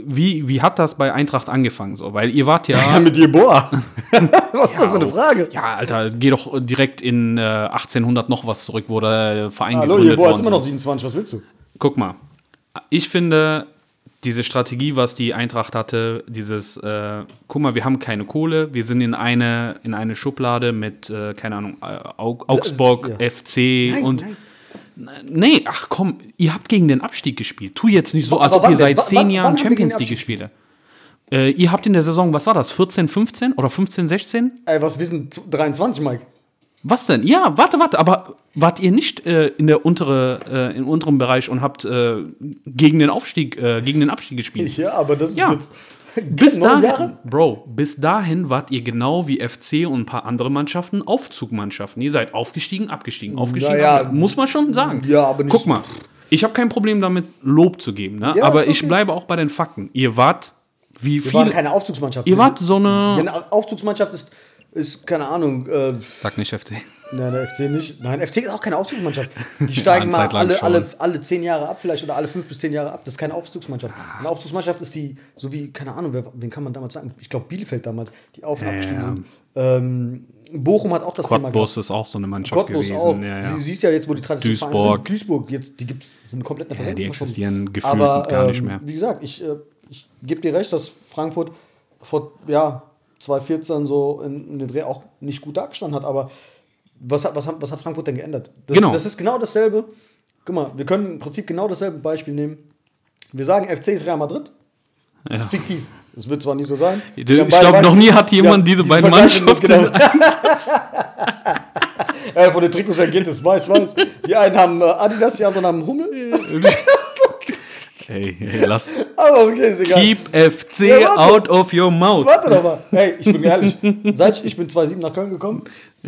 wie, wie hat das bei Eintracht angefangen? So? Weil ihr wart ja. mit dir, boah. was ist das für eine Frage? Ja, Alter, geh doch direkt in äh, 1800 noch was zurück, wo der Verein Hallo, gegründet ihr boah, ist immer noch ist. 27, was willst du? Guck mal, ich finde diese Strategie, was die Eintracht hatte, dieses, äh, guck mal, wir haben keine Kohle, wir sind in eine, in eine Schublade mit, äh, keine Ahnung, äh, Au Augsburg, ja. FC Nein, und nein. Nee, ach komm, ihr habt gegen den Abstieg gespielt. Tu jetzt nicht so, als ob ihr seit Wann- zehn wann- Jahren wann wir Champions League gespielt. Äh, ihr habt in der Saison, was war das, 14, 15 oder 15, 16? Ey, was wissen 23, Mike? Was denn? Ja, warte, warte, aber wart ihr nicht äh, in der untere, äh, im unteren Bereich und habt äh, gegen den Aufstieg, äh, gegen den Abstieg gespielt? Ja, aber das ist Ja. jetzt. Bis dahin, Jahre? Bro, bis dahin wart ihr genau wie FC und ein paar andere Mannschaften Aufzugmannschaften. Ihr seid aufgestiegen, abgestiegen, aufgestiegen. Naja, abgestiegen. muss man schon sagen. ja, aber nicht- Guck mal, ich habe kein Problem damit, Lob zu geben, ne? Ja, aber ist ich okay. bleibe auch bei den Fakten. Ihr wart wie Wir waren viele. keine Aufzugsmannschaft. Ihr Wir wart so Ja, eine. eine Aufzugsmannschaft ist, ist keine Ahnung. Äh, Sag nicht FC. nein, der FC nicht. Nein, FC ist auch keine Aufzugsmannschaft. Die steigen eine mal alle, schon. alle, alle zehn Jahre ab, vielleicht oder alle fünf bis zehn Jahre ab. Das ist keine Aufzugsmannschaft. Eine Aufzugsmannschaft ist die, so wie, keine Ahnung, wer, wen kann man damals sagen? Ich glaube, Bielefeld damals, die auf und Ja, abgestiegen ja. sind. Ähm, Bochum hat auch das Thema Cottbus ist auch so eine Mannschaft Cottbus gewesen. auch. Ja, ja. Sie, siehst ja jetzt, wo die Tradition Duisburg. Duisburg, jetzt, die gibt's, sind komplett in der Ja, die Versenkung existieren gefühlt gar nicht ähm, mehr. Wie gesagt, ich, äh, ich gebe dir recht, dass Frankfurt vor ja, 2014 so in, in den Dreh auch nicht gut dargestanden hat. Aber was hat, was, hat, was hat Frankfurt denn geändert? Das, Genau. Das ist genau dasselbe. Guck mal, wir können im Prinzip genau dasselbe Beispiel nehmen. Wir sagen, FC ist Real Madrid. Das ist fiktiv. Das wird zwar nicht so sein. Ich glaube, noch nie hat jemand diese diese beiden Mannschaften. genau. Ja, von den Trikots her geht es weiß, weiß. Die einen haben äh, Adidas, die anderen haben Hummel. Hey, hey, lass. Aber okay, ist egal. Keep FC warte. out of your mouth. Warte doch mal. Hey, ich bin ehrlich. Seit ich, ich bin 2007 nach Köln gekommen,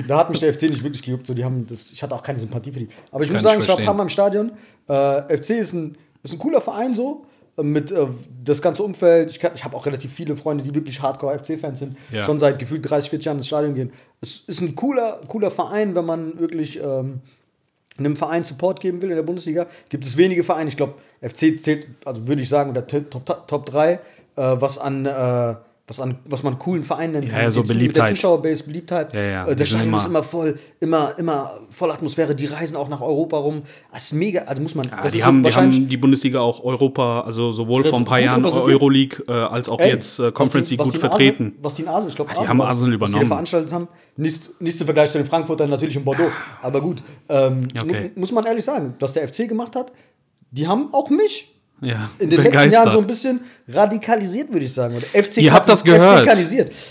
da hat mich der FC nicht wirklich gejuckt. So, die haben das, ich hatte auch keine Sympathie für die. Aber ich Kann muss ich sagen, ich war ein paar Mal im Stadion. Äh, FC ist ein, ist ein cooler Verein so. äh, Mit äh, das ganze Umfeld. Ich, ich habe auch relativ viele Freunde, die wirklich Hardcore-FC-Fans sind. Ja. Schon seit gefühlt 30, 40 Jahren ins Stadion gehen. Es ist ein cooler, cooler Verein, wenn man wirklich ähm, einem Verein Support geben will in der Bundesliga. Gibt es wenige Vereine. Ich glaube, FC zählt, also würde ich sagen, unter Top, Top, Top 3, äh, was an. Äh, was, an, was man coolen Vereinen nennen Ja, kann. ja, Mit so Zu- Mit der Beliebtheit. Zuschauerbase, Beliebtheit. Ja, ja, Äh, sind Stadion immer- ist immer voll, immer, immer voll Atmosphäre. Die reisen auch nach Europa rum. Das ist mega, also muss man. Ja, die, haben, die haben die Bundesliga auch Europa, also sowohl vor ein paar Jahren. Euroleague äh, als auch Ey, jetzt äh, Conference League gut vertreten. Arsenal, was die in Arsenal, ich glaube, die haben Arsenal Was die übernommen. veranstaltet haben. Nicht, nicht im Vergleich zu den Frankfurtern, natürlich in Bordeaux. Aber gut, ähm, Ja, okay. mu- muss man ehrlich sagen, was der FC gemacht hat, die haben auch mich Ja, in den letzten Jahren so ein bisschen radikalisiert, würde ich sagen. Oder FC Ihr habt das gehört.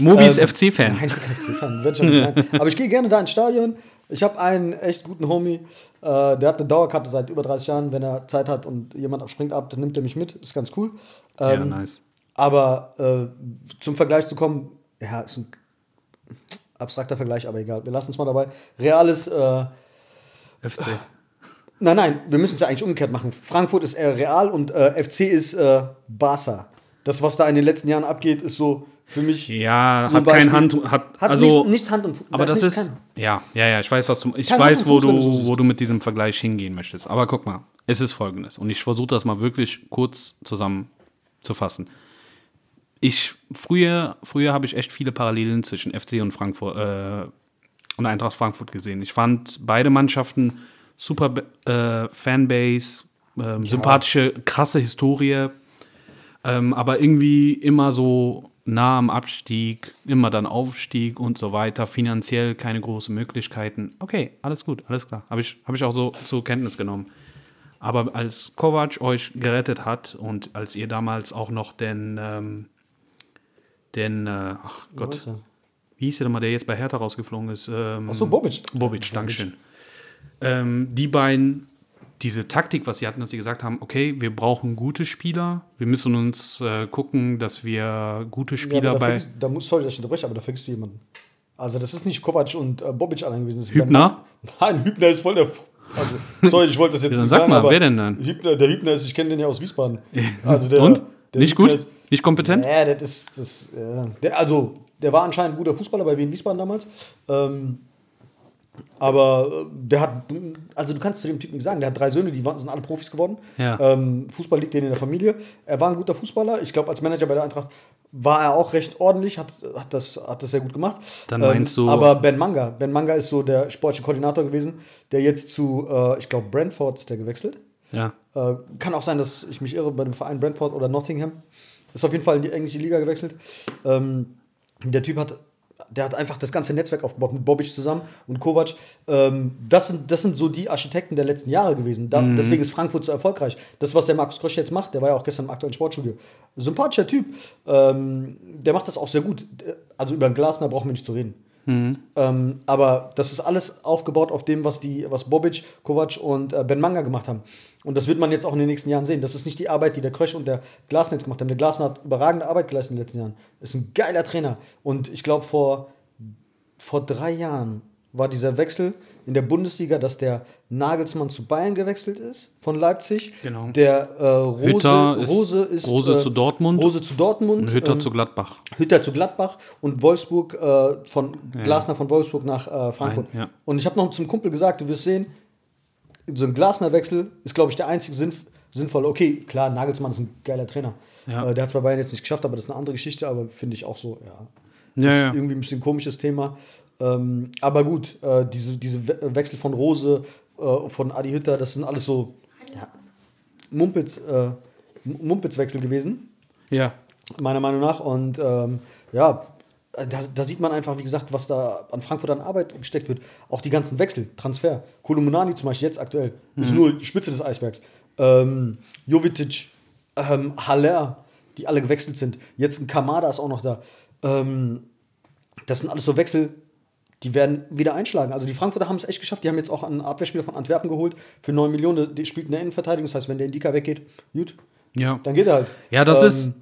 Mobi ist Ähm, FC-Fan. Nein, ich bin kein FC-Fan. wird schon nicht sein. Aber ich gehe gerne da ins Stadion. Ich habe einen echt guten Homie, äh, der hat eine Dauerkarte seit über 30 Jahren. Wenn er Zeit hat und jemand springt ab, dann nimmt er mich mit. Ist ganz cool. Ja, Ähm, nice. aber äh, zum Vergleich zu kommen, ja, ist ein abstrakter Vergleich, aber egal. Wir lassen es mal dabei. Real ist, äh, FC. Nein, nein, wir müssen es ja eigentlich umgekehrt machen. Frankfurt ist eher Real und äh, FC ist äh, Barca. Das, was da in den letzten Jahren abgeht, ist so für mich. Ja, So hat kein Beispiel- Hand, hat, Hat also, nichts, nichts Hand und Fuß. aber Da das ist, kein- ja, ja, ja, ich weiß, was du, ich Kein weiß, wo du wo du mit diesem Vergleich hingehen möchtest. Aber guck mal, es ist folgendes und ich versuche das mal wirklich kurz zusammenzufassen. Ich, früher, früher habe ich echt viele Parallelen zwischen FC und Frankfurt, äh, und Eintracht Frankfurt gesehen. Ich fand beide Mannschaften super äh, Fanbase, ähm, sympathische, krasse Historie, ähm, aber irgendwie immer so nah am Abstieg, immer dann Aufstieg und so weiter, finanziell keine großen Möglichkeiten. Okay, alles gut, alles klar. Habe ich, hab ich auch so zur Kenntnis genommen. Aber als Kovac euch gerettet hat und als ihr damals auch noch den, ähm, den, äh, ach Gott, wie hieß der denn mal, der jetzt bei Hertha rausgeflogen ist? Ähm, Ach so, Bobic. Bobic, Dankeschön. Ähm, die beiden, diese Taktik, was sie hatten, dass sie gesagt haben, okay, wir brauchen gute Spieler, wir müssen uns äh, gucken, dass wir gute Ja, Spieler da, bei fängst, da muss, sorry, dass ich unterbreche, aber da fängst du jemanden. Also, das ist nicht Kovac und äh, Bobic allein gewesen. Hübner? Nein, Hübner ist voll der. F- Also, sorry, ich wollte das jetzt Dann nicht sag sagen, mal, aber wer denn dann? Hübner, der Hübner ist, ich kenne den ja aus Wiesbaden. Also der, Und? Der Nicht Hübner gut? Ist, Nicht kompetent? ja, das ist. Das, ja. der, also, der war anscheinend ein guter Fußballer bei Wien Wiesbaden damals. Ähm, aber äh, der hat, also du kannst zu dem Typen nicht sagen, der hat drei Söhne, die waren, sind alle Profis geworden. Ja. Ähm, Fußball liegt denen in der Familie. Er war ein guter Fußballer. Ich glaube, als Manager bei der Eintracht war er auch recht ordentlich, hat, hat, das, hat das sehr gut gemacht. Dann meinst du- Aber Ben Manga, Ben Manga ist so der sportliche Koordinator gewesen, der jetzt zu, äh, ich glaube, Brentford ist der gewechselt. Ja. Äh, kann auch sein, dass ich mich irre bei dem Verein Brentford oder Nottingham. Ist auf jeden Fall in die englische Liga gewechselt. Ähm, der Typ hat, der hat einfach das ganze Netzwerk aufgebaut mit Bobic zusammen und Kovac. Ähm, das, sind, das sind so die Architekten der letzten Jahre gewesen. Da, Deswegen ist Frankfurt so erfolgreich. Das, was der Markus Krösch jetzt macht, der war ja auch gestern im aktuellen Sportstudio. Sympathischer Typ. Ähm, der macht das auch sehr gut. Also über den Glasner brauchen wir nicht zu reden. Ähm, aber das ist alles aufgebaut auf dem, was, die, was Bobic, Kovac und äh, Ben Manga gemacht haben. Und das wird man jetzt auch in den nächsten Jahren sehen. Das ist nicht die Arbeit, die der Krösch und der Glasner jetzt gemacht haben. Der Glasner hat überragende Arbeit geleistet in den letzten Jahren. Ist ein geiler Trainer. Und ich glaube, vor, vor drei Jahren war dieser Wechsel in der Bundesliga, dass der Nagelsmann zu Bayern gewechselt ist von Leipzig. Genau. Der äh, Rose, Hütter ist- Rose ist Rose äh, zu Dortmund. Rose zu Dortmund. Und Hütter ähm, zu Gladbach. Hütter zu Gladbach und Wolfsburg äh, von Glasner von Wolfsburg nach äh, Frankfurt. Ein, ja. Und ich habe noch zum Kumpel gesagt, du wirst sehen, so ein Glasner-Wechsel ist, glaube ich, der einzige sinnf sinnvolle. Okay, klar, Nagelsmann ist ein geiler Trainer. Ja. Äh, der hat es bei Bayern jetzt nicht geschafft, aber das ist eine andere Geschichte, aber finde ich auch so, ja. Ja, ist irgendwie ein bisschen komisches Thema. Ähm, aber gut, äh, diese, diese We Wechsel von Rose, äh, von Adi Hütter, das sind alles so ja, Mumpitz, äh, Mumpitz-Wechsel gewesen Ja. meiner Meinung nach. Und ähm, ja, da, da sieht man einfach, wie gesagt, was da an Frankfurt an Arbeit gesteckt wird. Auch die ganzen Wechsel, Transfer. Kolomunani zum Beispiel jetzt aktuell, ist nur die Spitze des Eisbergs. Ähm, Jovic, ähm, Haller, die alle gewechselt sind. Jetzt ein Kamada ist auch noch da. Ähm, das sind alles so Wechsel, die werden wieder einschlagen. Also die Frankfurter haben es echt geschafft. Die haben jetzt auch einen Abwehrspieler von Antwerpen geholt für 9 Millionen. Die spielt in der Innenverteidigung. Das heißt, wenn der Indika weggeht, gut, Ja. dann geht er halt. Ja, das Ähm, ist.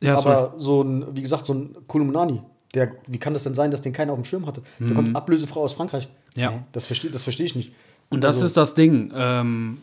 Ja, sorry. aber so ein, wie gesagt, so ein Kolomunani, der, wie kann das denn sein, dass den keiner auf dem Schirm hatte? Der kommt ablösefrei aus Frankreich. Mhm. Ja. Das verstehe das versteh ich nicht. Und das Also- ist das Ding. Ähm,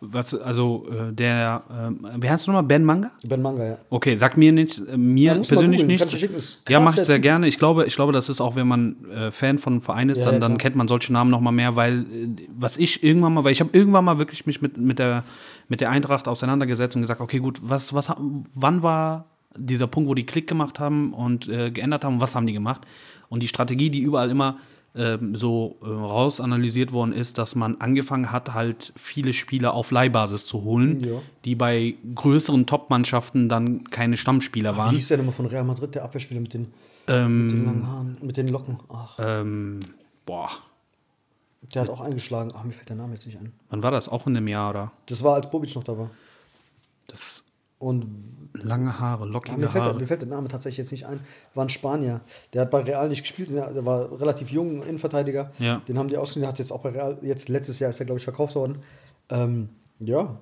was, also, äh, der. Ähm, wer heißt du nochmal? Ben Manga? Ben Manga, ja. Okay, sagt mir nicht, äh, mir Ja, persönlich nichts. ist Ja, mache ich sehr Typ. gerne. Ich glaube, ich glaube, das ist auch, wenn man äh, Fan von einem Verein ist, Ja, dann, ja, dann kennt man solche Namen noch mal mehr, weil äh, was ich irgendwann mal, weil ich habe irgendwann mal wirklich mich mit, mit, der, mit der Eintracht auseinandergesetzt und gesagt, okay, gut, was, was, wann war dieser Punkt, wo die Klick gemacht haben und äh, geändert haben, was haben die gemacht? Und die Strategie, die überall immer ähm, so äh, rausanalysiert worden ist, dass man angefangen hat, halt viele Spieler auf Leihbasis zu holen, Ja. die bei größeren Top-Mannschaften dann keine Stammspieler Wie waren. hieß der denn immer von Real Madrid, der Abwehrspieler mit den, mit Ähm, den langen Haaren, mit den Locken? Ach, ähm, boah, der hat auch eingeschlagen. Ach, mir fällt der Name jetzt nicht ein. wann war das? Auch in dem Jahr, oder? Das war, als Bobic noch da war. Das Und lange Haare, ah, mir, lockige fällt, der- Haare. mir fällt der Name tatsächlich jetzt nicht ein. War ein Spanier. Der hat bei Real nicht gespielt. Der war relativ jung, Innenverteidiger. Ja. Den haben die ausgeliehen. Der hat jetzt auch bei Real, jetzt letztes Jahr ist er, glaube ich, verkauft worden. Ähm, ja.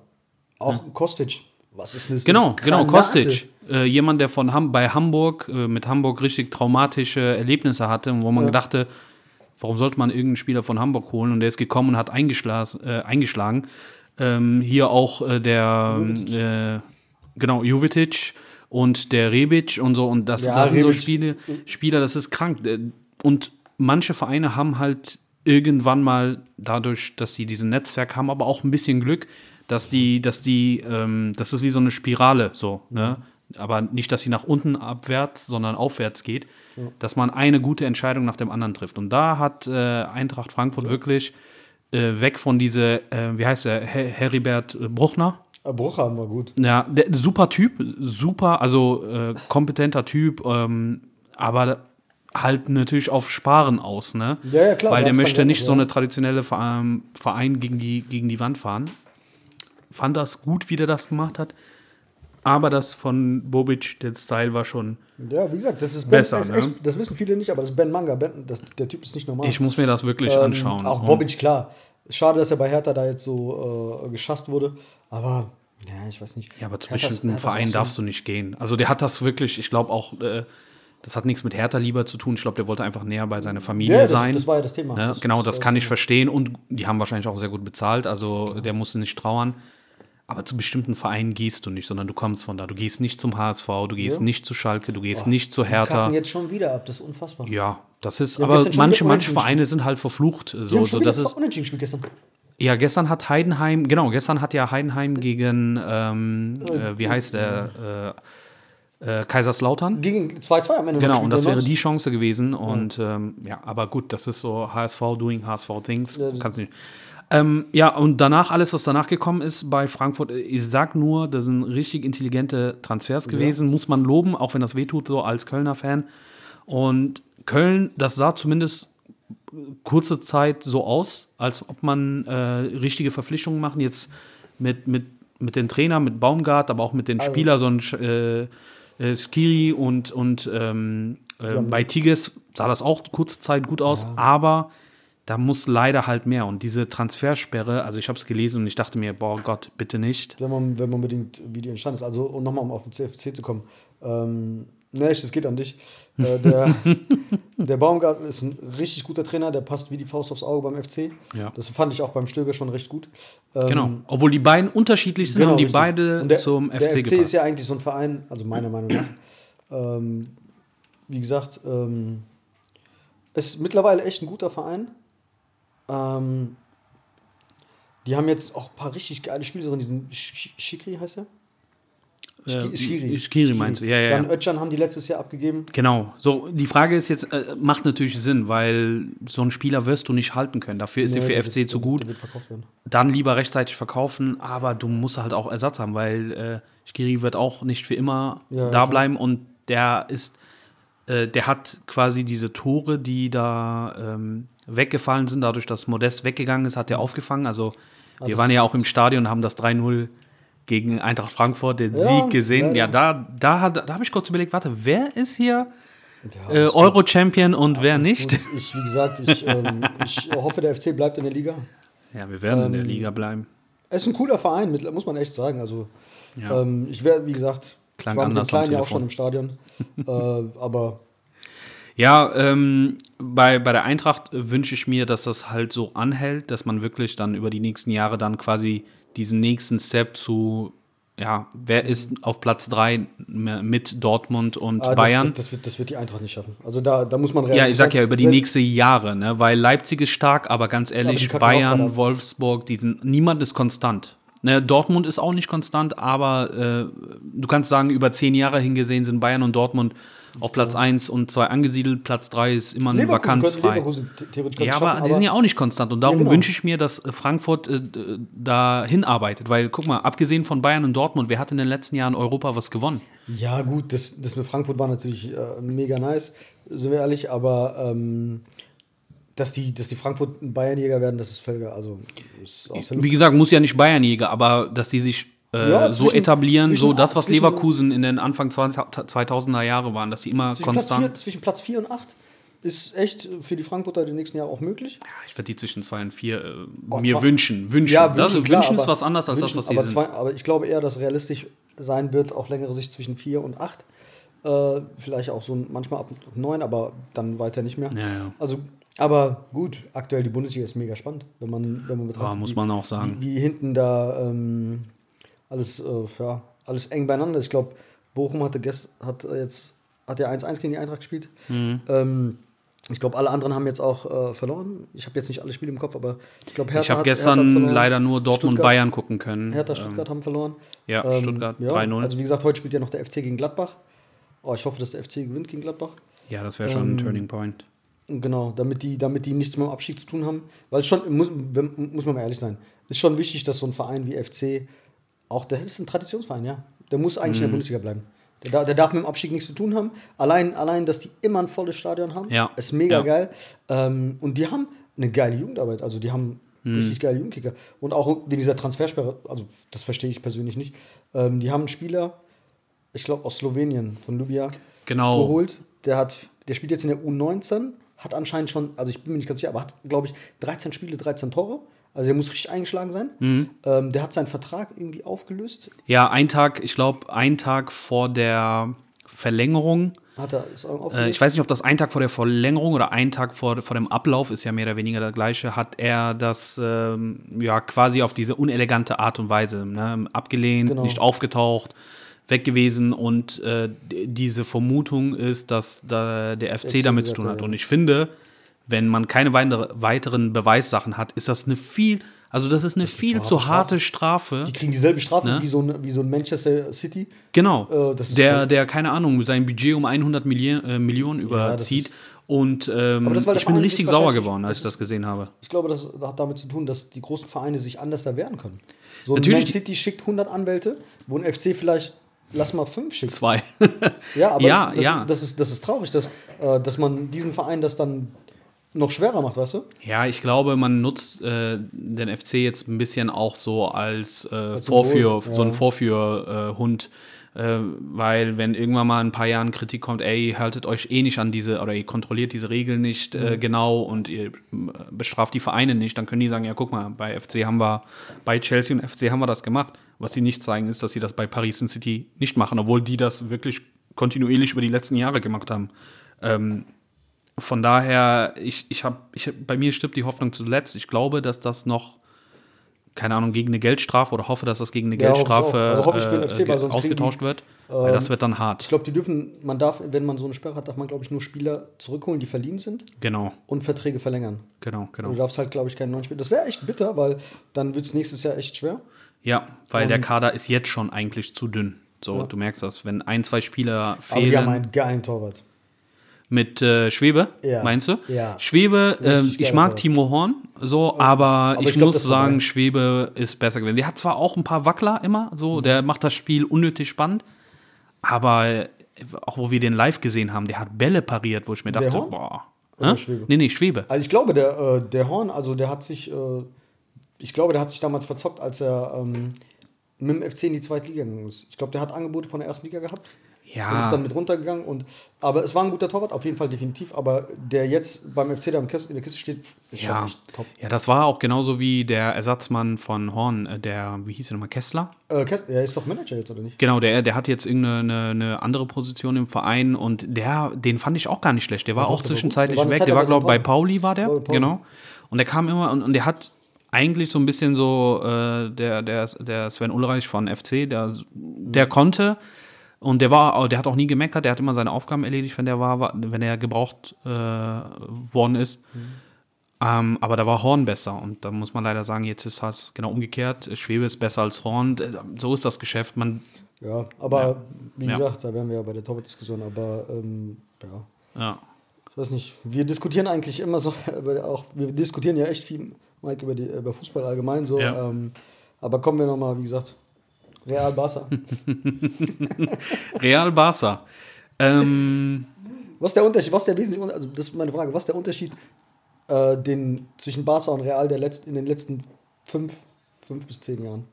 Auch Kostic. Was ist eine Genau, genau, Granate. Kostic. Äh, jemand, der von Ham bei Hamburg, äh, mit Hamburg richtig traumatische Erlebnisse hatte und wo man Ja. dachte, warum sollte man irgendeinen Spieler von Hamburg holen? Und der ist gekommen und hat eingeschlagen. Äh, eingeschlagen. Ähm, hier auch äh, der, äh, genau, Jovetic und der Rebic und so. Und das, Ja, das sind so. Spiele, Spieler, das ist krank. Und manche Vereine haben halt irgendwann mal dadurch, dass sie diesen Netzwerk haben, aber auch ein bisschen Glück, dass die, dass die, ähm, das ist wie so eine Spirale, so, ne? Aber nicht, dass sie nach unten abwärts, sondern aufwärts geht, dass man eine gute Entscheidung nach dem anderen trifft. Und da hat äh, Eintracht Frankfurt wirklich äh, weg von diese, äh, wie heißt der, Her Heribert Bruchner, Ah, Bruch haben wir gut. ja, der, super Typ, super, also äh, kompetenter Typ, ähm, aber halt natürlich auf Sparen aus, ne? Ja, ja, klar, Weil der möchte nicht so eine traditionelle Verein, Verein gegen, die, gegen die Wand fahren. Fand das gut, wie der das gemacht hat. Aber das von Bobic, der Style war schon. Ja, wie gesagt, das ist Besser, ist ne? echt, das wissen viele nicht, aber das ist Ben Manga. Ben, das, der Typ ist nicht normal. Ich muss mir das wirklich Ähm, anschauen. Auch Bobic, klar. Schade, dass er bei Hertha da jetzt so äh, geschasst wurde. Aber, ja, ich weiß nicht. Ja, aber zu bestimmten Vereinen darfst du nicht gehen. Also der hat das wirklich, ich glaube auch, äh, das hat nichts mit Hertha lieber zu tun. Ich glaube, der wollte einfach näher bei seiner Familie Ja, das- sein. das war ja das Thema. Ne? Das- genau, das kann ich verstehen und die haben wahrscheinlich auch sehr gut bezahlt. Also der musste nicht trauern. Aber zu bestimmten Vereinen gehst du nicht, sondern du kommst von da. Du gehst nicht zum HSV, du gehst Ja. nicht zu Schalke, du gehst nicht zu Hertha. kacken jetzt schon wieder ab, das ist unfassbar. Ja, das ist, Ja, aber manche, manche Vereine sind halt verflucht. Die So, so, das ist, unentschieden gespielt gestern. ja, gestern hat Heidenheim, genau, gestern hat ja Heidenheim gegen, ähm, äh, wie heißt der, äh, äh, Kaiserslautern. Gegen 2-2 am Ende. Genau, und das wäre die Chance gewesen. Und ähm, ja, aber gut, das ist so HSV doing HSV Things. Ja, Kannst nicht. Ähm, ja, und danach, alles, was danach gekommen ist bei Frankfurt, ich sag nur, das sind richtig intelligente Transfers gewesen, muss man loben, auch wenn das wehtut, so als Kölner Fan. Und Köln, das sah zumindest kurze Zeit so aus, als ob man äh, richtige Verpflichtungen machen. Jetzt mit, mit, mit den Trainern, mit Baumgart, aber auch mit den Spielern, so ein äh, äh, Skiri und, und ähm, äh, bei Tigges sah das auch kurze Zeit gut aus, aber da muss leider halt mehr. Und diese Transfersperre, also ich habe es gelesen und ich dachte mir, boah Gott, bitte nicht. Wenn man, wenn man unbedingt, wie die entstanden ist. Also, um nochmal um auf den CFC zu kommen. Ähm, ne, das geht an dich. Äh, der, der Baumgart ist ein richtig guter Trainer, der passt wie die Faust aufs Auge beim FC. Ja. Das fand ich auch beim Stöger schon recht gut. Ähm, Genau. Obwohl die beiden unterschiedlich sind, haben die richtig. beide Und der, zum der FC FC gepasst. ist ja eigentlich so ein Verein, also meiner Meinung nach. ähm, wie gesagt, ähm, ist mittlerweile echt ein guter Verein. Ähm, die haben jetzt auch ein paar richtig geile Spiele drin. Diesen Sch- Schikri heißt er? Äh, Schiri. Schiri meinst du, ja, ja, Dann. Özcan haben die letztes Jahr abgegeben. Genau. So, die Frage ist jetzt, äh, macht natürlich Sinn, weil so einen Spieler wirst du nicht halten können. Dafür ist Nee, die für der FC wird- zu der gut. der. Dann lieber rechtzeitig verkaufen, aber du musst halt auch Ersatz haben, weil äh, Skiri wird auch nicht für immer Ja, da bleiben und der ist äh, der hat quasi diese Tore, die da ähm, weggefallen sind, dadurch, dass Modest weggegangen ist, hat er aufgefangen. Also wir das- waren ja auch im Stadion und haben das 3-0 gegen Eintracht Frankfurt, den Ja, Sieg gesehen. ja, Ja, da, da, hat- da habe ich kurz überlegt, warte, wer ist hier Ja, äh. Euro-Champion und wer nicht? gut. Ich, wie gesagt, ich, ähm, ich hoffe, der FC bleibt in der Liga. Ja, wir werden in der Ähm, Liga bleiben. Es ist ein cooler Verein, muss man echt sagen. Also, Ja. ähm, ich wäre, wie gesagt, Klang ich war mit dem anders Kleinen ja auch schon im Stadion. äh, aber Ja, ähm, bei, bei der Eintracht wünsche ich mir, dass das halt so anhält, dass man wirklich dann über die nächsten Jahre dann quasi diesen nächsten Step zu, ja, wer ist auf Platz 3 mit Dortmund und ah, das, Bayern? Das, das, wird, das wird die Eintracht nicht schaffen. Also, da, da muss man ja, realistisch ich sag ja über die nächsten Jahre, ne? weil Leipzig ist stark, aber ganz ehrlich, auch gerade Bayern. Wolfsburg, die sind, niemand ist konstant. Ne, Dortmund ist auch nicht konstant, aber äh, du kannst sagen, über zehn Jahre hingesehen sind Bayern und Dortmund auf Platz 1 und 2 angesiedelt. Platz 3 ist immer ein Leverkusen könnte vakanzfrei. Ja, aber schaffen, die sind ja auch nicht konstant und darum Ja, genau. wünsche ich mir, dass äh, Frankfurt äh, da hinarbeitet, weil guck mal, abgesehen von Bayern und Dortmund, wer hat in den letzten Jahren Europa was gewonnen? Ja, gut, das, das mit Frankfurt war natürlich äh, mega nice, sind wir ehrlich, aber ähm, dass, die, dass die Frankfurt ein Bayernjäger werden, das ist völlig, also ist Wie gesagt, muss ja nicht Bayernjäger, aber dass die sich äh, Ja, so zwischen- etablieren, so das, was zwischen- Leverkusen in den Anfang 20, 2000er Jahre waren, dass sie immer Zwischen Platz, vier, konstant. zwischen Platz 4 und 8 ist echt für die Frankfurter die nächsten Jahre auch möglich. Ja, ich würde die zwischen 2 und 4 äh, Oh, mir wünschen. Wünschen. Ja, das, wünschen, klar, wünschen ist was anderes als wünschen, das, was die aber sind. Zwei, aber ich glaube eher, dass realistisch sein wird, auf längere Sicht zwischen 4 und 8. Äh, vielleicht auch so manchmal ab 9, aber dann weiter nicht mehr. Ja. Also, aber gut, aktuell die Bundesliga ist mega spannend, wenn man, wenn man betrachtet. Ja, muss wie- man auch sagen. Wie, wie hinten da ähm, alles, äh, ja, alles eng beieinander ist. Ich glaube, Bochum hatte gest, hat jetzt hat ja 1-1 gegen die Eintracht gespielt. Mhm. Ähm, ich glaube, alle anderen haben jetzt auch äh, verloren. Ich habe jetzt nicht alle Spiele im Kopf, aber ich glaube, Hertha ich habe gestern leider nur Dortmund Stuttgart- Bayern gucken können. Hertha, Ähm, Stuttgart haben verloren. ja, Ähm, Stuttgart ja, 3-0. Also wie gesagt, heute spielt ja noch der FC gegen Gladbach. Oh, ich hoffe, dass der FC gewinnt gegen Gladbach. ja, das wäre schon ein ähm, Turning Point. Genau, damit die, damit die nichts mit dem Abstieg zu tun haben. Weil es schon, muss, muss man mal ehrlich sein, ist schon wichtig, dass so ein Verein wie FC, auch das ist ein Traditionsverein, ja. Der muss eigentlich Mhm. in der Bundesliga bleiben. Der, der darf mit dem Abstieg nichts zu tun haben. Allein, allein dass die immer ein volles Stadion haben, Ja. ist mega Ja. geil. Ähm, und die haben eine geile Jugendarbeit. Also die haben Mhm. richtig geile Jugendkicker. Und auch wegen dieser Transfersperre, also das verstehe ich persönlich nicht. Ähm, die haben einen Spieler, ich glaube aus Slowenien, von Ljubia, Genau. geholt. Der, hat, der spielt jetzt in der U19, hat anscheinend schon, also ich bin mir nicht ganz sicher, aber hat, glaube ich, 13 Spiele, 13 Tore. Also der muss richtig eingeschlagen sein. Mhm. Ähm, der hat seinen Vertrag irgendwie aufgelöst. Ja, ein Tag, ich glaube, ein Tag vor der Verlängerung. Hat er ist auch Äh, aufgelöst. ich weiß nicht, ob das ein Tag vor der Verlängerung oder ein Tag vor, vor dem Ablauf ist ja mehr oder weniger der gleiche, hat er das ähm, ja quasi auf diese unelegante Art und Weise ne, abgelehnt, Genau. nicht aufgetaucht, weg gewesen und äh, diese Vermutung ist, dass da der FC FC damit zu tun hat, ja. Und ich finde, wenn man keine weitere, weiteren Beweissachen hat, ist das eine viel, also das ist eine viel zu zu harte harte Strafe. die kriegen dieselbe Strafe Ne? wie, so ein, wie so ein Manchester City. Genau. Äh, das ist der, voll- der, keine Ahnung, sein Budget um 100 Milli äh, Millionen überzieht. ist- und ähm, das, ich bin richtig sauer geworden, als das ich das ist- gesehen habe. Ich glaube, das hat damit zu tun, dass die großen Vereine sich anders da wehren können. So Natürlich- Man City schickt 100 Anwälte, wo ein FC vielleicht, lass mal fünf schickt. Zwei. Ja, aber Ja, das, das, ja. Das, ist, das ist traurig, dass, äh, dass man diesen Verein das dann noch schwerer macht, weißt du? ja, ich glaube, man nutzt äh, den FC jetzt ein bisschen auch so als, äh, Symbol, Vorführ, so ja. ein Vorführhund. Äh, weil wenn irgendwann mal in ein paar Jahren Kritik kommt, ey, haltet euch eh nicht an diese oder ihr kontrolliert diese Regeln nicht Mhm. äh, genau und ihr äh, bestraft die Vereine nicht, dann können die sagen, ja guck mal, bei FC haben wir, bei Chelsea und FC haben wir das gemacht. Was sie nicht zeigen, ist, dass sie das bei Paris und City nicht machen, obwohl die das wirklich kontinuierlich über die letzten Jahre gemacht haben. Ähm, von daher, ich, ich habe, ich, bei mir stirbt die Hoffnung zuletzt. Ich glaube, dass das noch, keine Ahnung, gegen eine Geldstrafe oder hoffe, dass das gegen eine Ja, Geldstrafe. Also hoffe ich äh, FC, ausgetauscht die, wird. weil das wird dann hart. Ich glaube, die dürfen, man darf, wenn man so eine Sperre hat, darf man, glaube ich, nur Spieler zurückholen, die verliehen sind Genau, und Verträge verlängern. genau, Du genau. darfst halt, glaube ich, keinen neuen Spieler. Das wäre echt bitter, weil dann wird es nächstes Jahr echt schwer. Ja, weil der Kader ist jetzt schon eigentlich zu dünn. So, du merkst das, wenn ein, zwei Spieler Aber die haben fehlen einen geilen Torwart. mit äh, Schwebe, Ja. meinst du? Ja. Schwebe, ähm, Richtig ich mag Torwart. Timo Horn, so, aber, ich, ich glaub, muss sagen. Schwebe ist besser gewesen. Der hat zwar auch ein paar Wackler immer, Mhm. so, der macht das Spiel unnötig spannend, aber auch wo wir den live gesehen haben, der hat Bälle pariert, wo ich mir Der dachte, Horn? boah. Hä? Schwebe? Nee, nee, Schwebe. Also ich glaube, der, äh, der Horn, also der hat sich, äh, ich glaube, der hat sich damals verzockt, als er ähm, mit dem FC in die zweite Liga gegangen ist. Ich glaube, der hat Angebote von der ersten Liga gehabt. Und ist Ja, dann mit runtergegangen. Und, aber es war ein guter Torwart, auf jeden Fall definitiv. Aber der jetzt beim FC Kist, in der Kiste steht, ist schon ja. echt top. ja, das war auch genauso wie der Ersatzmann von Horn, äh, der, wie hieß der nochmal, Kessler? Äh, Kest, er ist doch Manager jetzt, oder nicht? Genau, der, der hat jetzt irgendeine eine, eine andere Position im Verein und der, den fand ich auch gar nicht schlecht. Der war doch, auch der zwischenzeitlich Der war weg. Der war, glaube ich, bei. Pauli war der. Pauli. Genau. Und der kam immer und, und der hat eigentlich so ein bisschen so, äh, der, der, der Sven Ulreich von FC, der, der konnte und der war, der hat auch nie gemeckert, der hat immer seine Aufgaben erledigt, wenn der war, wenn er gebraucht äh, worden ist. Ähm, aber da war Horn besser und da muss man leider sagen, jetzt ist es genau umgekehrt. Schwebe ist besser als Horn. So ist das Geschäft. Man, Ja, aber wie Ja. gesagt, da wären wir ja bei der Torwart-Diskussion. Aber ähm, ja, ja. ich weiß nicht. Wir diskutieren eigentlich immer so, auch, wir diskutieren ja echt viel, Mike, über, die, über Fußball allgemein so. Ja. Ähm, aber kommen wir nochmal, wie gesagt, Real Barca. Real Barca. Ähm, Was ist der Unterschied? Was ist der wesentliche? Also, das ist meine Frage. Was ist der Unterschied äh, den, zwischen Barca und Real der letzt, in den letzten fünf, fünf bis zehn Jahren?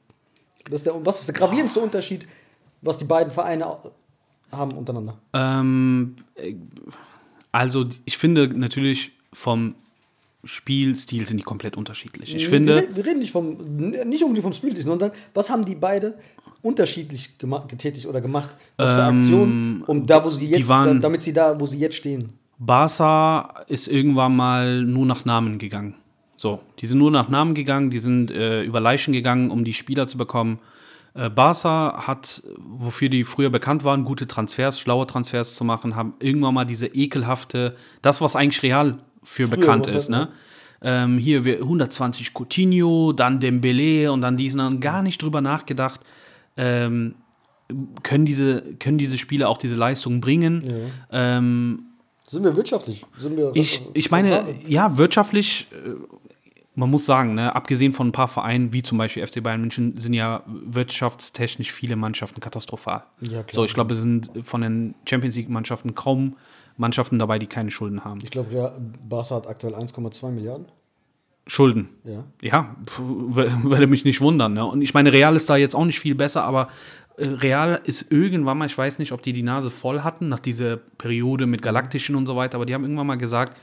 Das ist der, was ist der gravierendste Unterschied, was die beiden Vereine haben untereinander? ähm, äh, also, ich finde natürlich vom Spielstil sind die komplett unterschiedlich. Ich wir, finde, reden- wir reden nicht vom nicht unbedingt vom Spiel, sondern was haben die beide unterschiedlich getätigt oder gemacht? Was für Aktionen, um da, wo sie jetzt, waren- da, damit sie da, wo sie jetzt stehen. Barca ist irgendwann mal nur nach Namen gegangen. So, die sind nur nach Namen gegangen, die sind äh, über Leichen gegangen, um die Spieler zu bekommen. Äh, Barca hat, wofür die früher bekannt waren, gute Transfers, schlaue Transfers zu machen, haben irgendwann mal diese ekelhafte, das, was eigentlich Real für bekannt ist, das, ne? Ähm, hier wir 120 Coutinho, dann Dembele und dann diesen, dann gar nicht drüber nachgedacht. Ähm, können diese, können diese Spieler auch diese Leistungen bringen? Ähm, Sind wir wirtschaftlich? Sind wir, ich, ich meine, ja, wirtschaftlich, äh, man muss sagen, ne, abgesehen von ein paar Vereinen, wie zum Beispiel FC Bayern München, sind ja wirtschaftstechnisch viele Mannschaften katastrophal. Ja, so, ich glaube, es sind von den Champions League-Mannschaften kaum Mannschaften dabei, die keine Schulden haben. ich glaube, Barca hat aktuell 1,2 Milliarden. Schulden. Ja. Ja, würde mich nicht wundern. Ne? Und ich meine, Real ist da jetzt auch nicht viel besser, aber äh, Real ist irgendwann mal, ich weiß nicht, ob die die Nase voll hatten nach dieser Periode mit Galaktischen und so weiter, aber die haben irgendwann mal gesagt,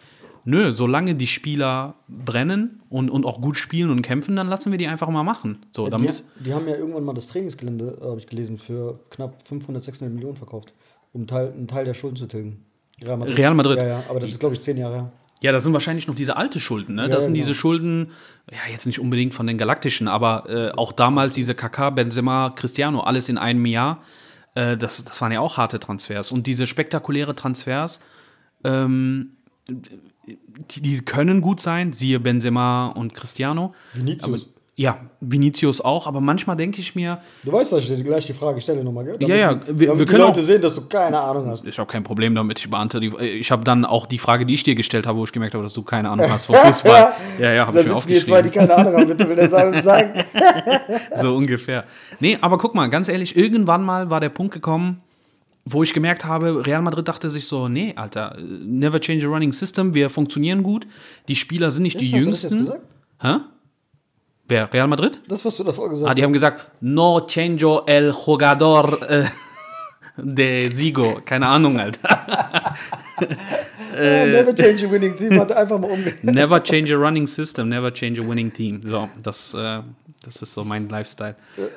nö, solange die Spieler brennen und, und auch gut spielen und kämpfen, dann lassen wir die einfach mal machen. So, da Die, die haben ja irgendwann mal das Trainingsgelände, äh, habe ich gelesen, für knapp 500, 600 Millionen verkauft, um Teil, einen Teil der Schulden zu tilgen. Real Madrid. Real Madrid. Ja, ja, aber das ist, glaube ich, zehn Jahre her. Ja, das sind wahrscheinlich noch diese alte Schulden, ne? Ja, Das sind genau. diese Schulden, ja, jetzt nicht unbedingt von den Galaktischen, aber äh, auch damals diese KK, Benzema, Cristiano, alles in einem Jahr. Äh, das, das waren ja auch harte Transfers. Und diese spektakuläre Transfers, ähm, die, die können gut sein, siehe Benzema und Cristiano. Vinicius. Ja, Vinicius auch, aber manchmal denke ich mir, Du weißt, dass ich dir gleich die Frage stelle nochmal, gell? Ja, ja, die, wir- damit wir können Leute auch- sehen, dass du keine Ahnung hast. ich habe kein Problem damit, ich beantworte die. Ich habe dann auch die Frage, die ich dir gestellt habe, wo ich gemerkt habe, dass du keine Ahnung hast von Fußball. ja, ja, habe ich mir sitzen hier zwei, die keine Ahnung haben, bitte will er sagen. sagen. so ungefähr. Nee, aber guck mal, ganz ehrlich, irgendwann mal war der Punkt gekommen, wo ich gemerkt habe, Real Madrid dachte sich so, nee, Alter, never change a running system, wir funktionieren gut, die Spieler sind nicht die Hast du das jetzt jüngsten. gesagt? Hä? Wer? Real Madrid? Das, was du davor gesagt Ah, die haben gesagt, no change el jugador äh, de Sigo. Keine Ahnung, Alter. Ja, never change a winning team, hat einfach mal umge... Never change a running system, never change a winning team. So, das, äh, das ist so mein Lifestyle.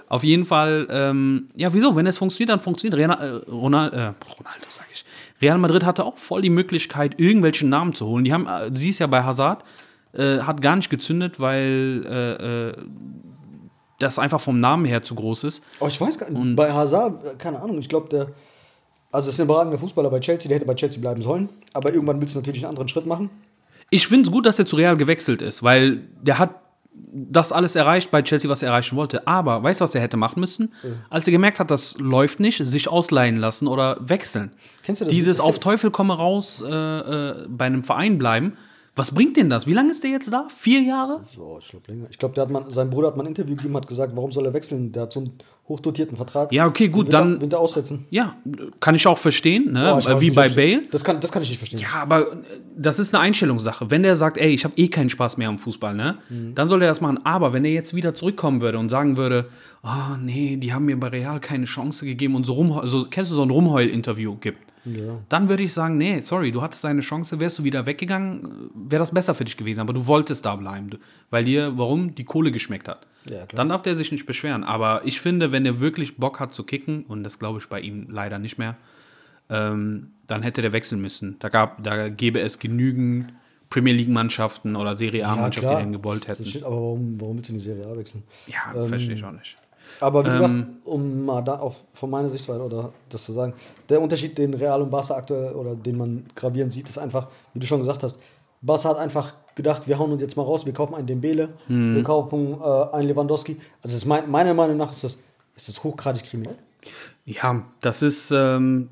Auf jeden Fall, ähm, ja, wieso? Wenn es funktioniert, dann funktioniert. Real, äh, Ronald, äh, Ronaldo, sag ich. Real Madrid hatte auch voll die Möglichkeit, irgendwelche Namen zu holen. Die haben, äh, siehst ja bei Hazard, äh, hat gar nicht gezündet, weil äh, äh, das einfach vom Namen her zu groß ist. Oh, ich weiß gar nicht. Bei Hazard, äh, keine Ahnung, ich glaube, der. Also, es ist ein überragender Fußballer bei Chelsea, der hätte bei Chelsea bleiben sollen. Aber irgendwann willst du natürlich einen anderen Schritt machen. Ich finde es gut, dass er zu Real gewechselt ist, weil der hat das alles erreicht bei Chelsea, was er erreichen wollte. Aber weißt du, was er hätte machen müssen? Als er gemerkt hat, das läuft nicht, sich ausleihen lassen oder wechseln. Kennst du das? Dieses auf Teufel komme raus äh, äh, bei einem Verein bleiben. Was bringt denn das? Wie lange ist der jetzt da? Vier Jahre? So, ich glaube länger. Ich glaube, der hat man, sein Bruder hat mal ein Interview gegeben, hat gesagt, warum soll er wechseln? Der hat so ein hochdotierten Vertrag. Ja, okay, gut, dann- Wird er aussetzen. Ja, kann ich auch verstehen, ne? Oh, wie bei Bale. Das kann, das kann ich nicht verstehen. Ja, aber äh, das ist eine Einstellungssache. Wenn der sagt, ey, ich habe eh keinen Spaß mehr am Fußball, ne? Mhm. Dann soll er das machen. Aber wenn er jetzt wieder zurückkommen würde und sagen würde, ah, nee, die haben mir bei Real keine Chance gegeben und so rum, also kennst du so ein Rumheul-Interview gibt, dann würde ich sagen, nee, sorry, du hattest deine Chance, wärst du wieder weggegangen, wäre das besser für dich gewesen. Aber du wolltest da bleiben, weil dir, warum, die Kohle geschmeckt hat. Ja. Dann darf der sich nicht beschweren. Aber ich finde, wenn er wirklich Bock hat zu kicken, und das glaube ich bei ihm leider nicht mehr, ähm, dann hätte der wechseln müssen. Da, gab, da gäbe es genügend Premier League-Mannschaften oder Serie A-Mannschaften, die den gewollt hätten. Steht, aber warum, warum willst du in die Serie A wechseln? Ja, Ähm, verstehe ich auch nicht. Aber wie gesagt, Ähm, um mal da auf, von meiner Sichtweise oder das zu sagen, der Unterschied, den Real und Barca aktuell oder den man gravierend sieht, ist einfach, wie du schon gesagt hast, Barca hat einfach gedacht, wir hauen uns jetzt mal raus, wir kaufen einen Dembele, Hm. wir kaufen äh, einen Lewandowski. Also ist mein, meiner Meinung nach ist das, ist das hochgradig kriminell. Ja, das ist, ähm,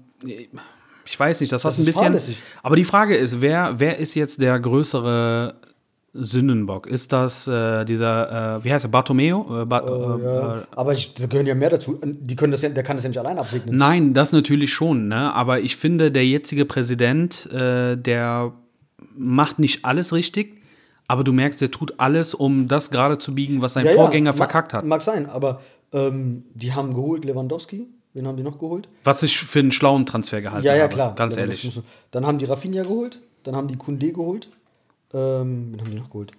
ich weiß nicht, das, hat Das ein ist bisschen. fahrlässig. Aber die Frage ist, wer, wer ist jetzt der größere Sündenbock? Ist das äh, dieser, äh, wie heißt er, Bartomeo? Äh, ba äh, Ja. äh, Aber ich, da gehören ja mehr dazu. Die können das ja, der kann das ja nicht allein absegnen. Nein, das natürlich schon, ne? Aber ich finde, der jetzige Präsident, äh, der macht nicht alles richtig, aber du merkst, er tut alles, um das gerade zu biegen, was sein Ja, ja, Vorgänger verkackt hat. Mag sein, aber ähm, die haben geholt Lewandowski. Wen haben die noch geholt? Was ich für einen schlauen Transfer gehalten Ja, ja, habe. klar. Ganz Lewandowski ehrlich. Dann haben die Rafinha geholt, dann haben die Kunde geholt. Ähm, wen haben die noch geholt?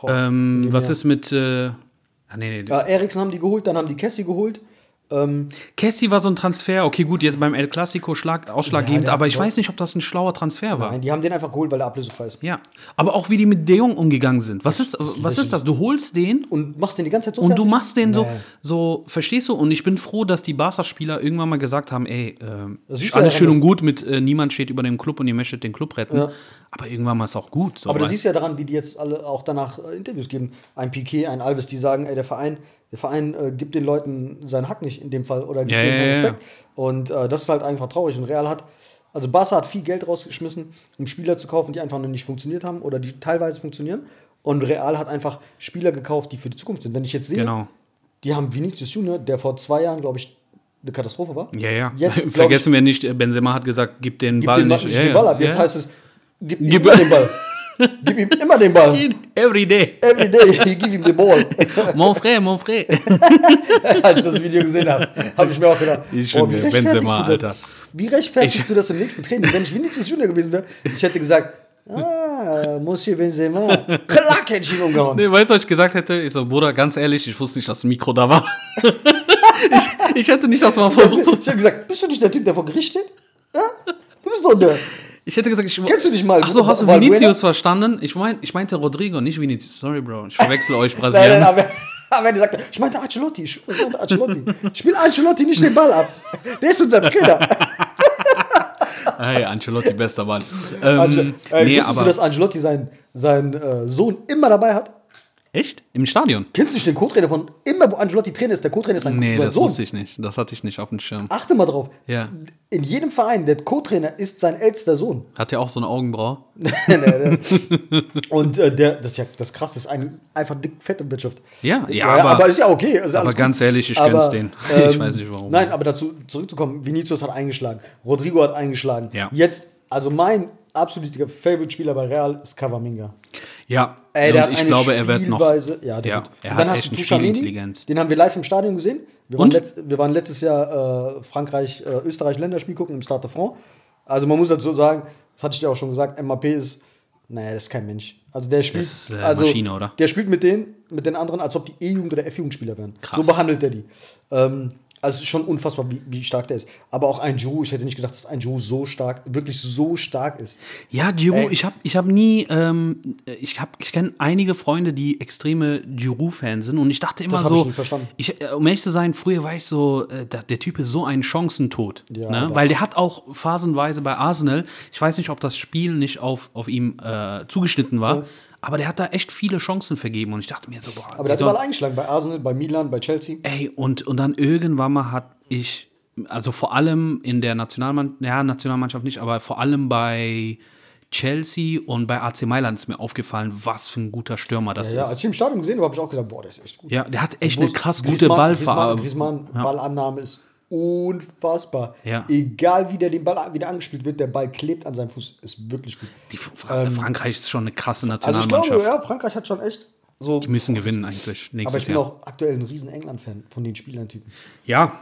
Boah, Ähm, was ist mit. Äh, ah, nee, nee. ja, Eriksen haben die geholt, dann haben die Cassie geholt. Ähm, Cassie war so ein Transfer, okay, gut, jetzt beim El Clasico schlag, ausschlaggebend, Ja, aber ich weiß nicht, ob das ein schlauer Transfer war. nein, die haben den einfach geholt, weil er ablösefrei ist. Ja, aber auch wie die mit De Jong umgegangen sind. Was ist, was ist das? Du holst den Und machst den die ganze Zeit so und du fertig? machst den so, Nee. so, verstehst du? Und ich bin froh, dass die Barca-Spieler irgendwann mal gesagt haben, ey, du alles schön und gut mit äh, niemand steht über dem Club und ihr möchtet den Club retten. Ja. Aber irgendwann mal ist auch gut. So, Aber das weißt siehst du ja daran, wie die jetzt alle auch danach äh, Interviews geben. Ein Piquet, ein Alves, die sagen, ey, der Verein, der Verein äh, gibt den Leuten seinen Hack nicht in dem Fall oder gibt Ja, denen keinen Respekt. Und äh, das ist halt einfach traurig. Und Real hat, also Barca hat viel Geld rausgeschmissen, um Spieler zu kaufen, die einfach noch nicht funktioniert haben oder die teilweise funktionieren. Und Real hat einfach Spieler gekauft, die für die Zukunft sind. Wenn ich jetzt sehe, Genau. die haben Vinicius Junior, der vor zwei Jahren, glaube ich, eine Katastrophe war. Ja, ja. Jetzt, Vergessen wir nicht, Benzema hat gesagt, gib den Gib Ball den, nicht. nicht Ja, den. Ball ab. Jetzt heißt es, gib, Gib- den Ball. gib ihm immer den Ball. Every day. Every day, you give him the ball. Mon frère, mon frère. Als ich das Video gesehen habe, habe ich mir auch gedacht, Ich boah, wie Benzema, du das? Alter. Wie rechtfertigst Ich- du das im nächsten Training? Wenn ich Vinicius Junior gewesen wäre, ich hätte gesagt, ah, Monsieur Benzema. Klack hätte ich ihn umgehauen. Nee, weißt du, was ich gesagt hätte? Ich so, Bruder, ganz ehrlich, ich wusste nicht, dass ein Mikro da war. ich, ich hätte nicht das mal versucht zu. Ich habe gesagt, bist du nicht der Typ, der vor Gericht steht? Ja? Du bist doch der. Ich hätte gesagt, ich. Kennst du nicht mal Ach so, hast du Valbuena? Vinicius verstanden? Ich, mein, ich meinte Rodrigo, nicht Vinicius. Sorry, Bro. Ich verwechsel euch Nein, nein, Brasilianer. aber, aber er sagt, ich meinte Ancelotti, ich meinte Ancelotti. Spiel Ancelotti nicht den Ball ab. Der ist unser Trainer. Hey, Ancelotti, bester Mann. Ähm, Ance äh, nee, wusstest aber. du, dass Ancelotti seinen, seinen äh, Sohn immer dabei hat? Echt? Im Stadion? Kennst du nicht den Co-Trainer von immer, wo Ancelotti Trainer ist? Der Co-Trainer ist sein, Nee, das Sohn. wusste ich nicht. Das hatte ich nicht auf dem Schirm. Achte mal drauf. Ja. In jedem Verein, der Co-Trainer ist sein ältester Sohn. Hat ja auch so eine Augenbraue. Und äh, der, das ist ja das krasse, ist ein, einfach dick fette Wirtschaft. Ja, ja, aber- ist ja okay. Ist aber ganz ehrlich, ich gönn's denen. Ich weiß nicht, warum. Nein, aber dazu zurückzukommen, Vinicius hat eingeschlagen, Rodrigo hat eingeschlagen. Ja. Jetzt, also mein absoluter Favorite-Spieler bei Real ist Cavaminga. Ja, Ey, und ich glaube, er wird noch. Ja, der Ja, er hat echt eine Spielintelligenz. Den haben wir live im Stadion gesehen. Wir, Und? Waren, letzt, wir waren letztes Jahr äh, Frankreich, äh, Österreich Länderspiel gucken im Stade de France. Also man muss dazu sagen, das hatte ich dir auch schon gesagt, MAP ist, naja, das ist kein Mensch. Also der spielt, ist, äh, also Maschine, oder? der spielt mit denen, mit den anderen, als ob die E-Jugend oder F-Jugendspieler wären. Krass. So behandelt er die. Ähm, also es ist schon unfassbar, wie, wie stark der ist. Aber auch ein Giroud, ich hätte nicht gedacht, dass ein Giroud so stark, wirklich so stark ist. Ja, Giroud, Ey. ich habe ich hab nie, ähm, ich, hab- ich kenne einige Freunde, die extreme Giroud-Fans sind und ich dachte immer Das so, ich verstanden. ich, äh, um ehrlich zu sein, früher war ich so, äh, der Typ ist so ein Chancentod, Ja, ne? weil der hat auch phasenweise bei Arsenal, ich weiß nicht, ob das Spiel nicht auf, auf ihm äh, zugeschnitten war, aber der hat da echt viele Chancen vergeben und ich dachte mir so, boah, Aber der hat überall eingeschlagen, bei Arsenal, bei Milan, bei Chelsea. Ey, und, und dann irgendwann mal hat ich, also vor allem in der Nationalmannschaft, ja, Nationalmannschaft nicht, aber vor allem bei Chelsea und bei AC Mailand ist mir aufgefallen, was für ein guter Stürmer das Ja, ist. als ich ihn im Stadion gesehen habe, habe ich auch gesagt, boah, der ist echt gut. Ja, der hat echt Du eine krass gute Griezmann- Ballfahrt. Griezmann, Griezmann Ballannahme ist unfassbar. Ja. Egal wie der den Ball wieder angespielt wird, der Ball klebt an seinem Fuß. Ist wirklich gut. Die Fra Frankreich ist schon eine krasse Also ich Nationalmannschaft. glaube, ja, Frankreich hat schon echt so. Die müssen gewinnen eigentlich aber nächstes ich bin Jahr. auch aktuell ein riesen England-Fan von den Spielertypen. Ja,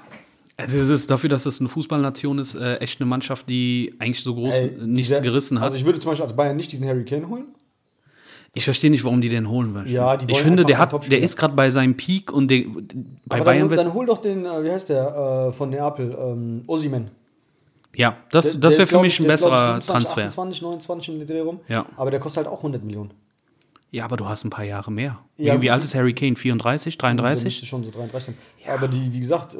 also es ist dafür, dass es eine Fußballnation ist, äh, echt eine Mannschaft, die eigentlich so groß Ey, nichts dieser- gerissen hat. Also ich würde zum Beispiel als Bayern nicht diesen Harry Kane holen. Ich verstehe nicht, warum die den holen wollen. Ja, die ich finde, der, hat, der ist gerade bei seinem Peak und der, bei aber Bayern dann, wird. dann hol doch den, äh, wie heißt der, äh, von Neapel, ähm, Osimen. ja, das, Der- das wäre für mich ich- ein besserer 27, Transfer. 28, 29 im Dreh rum. Ja. Aber der kostet halt auch 100 Millionen. Ja, aber du hast ein paar Jahre mehr. Ja, wie, alt ist Harry Kane? 34, Der 33? müsste schon so 33 sein. Aber die, wie gesagt, äh,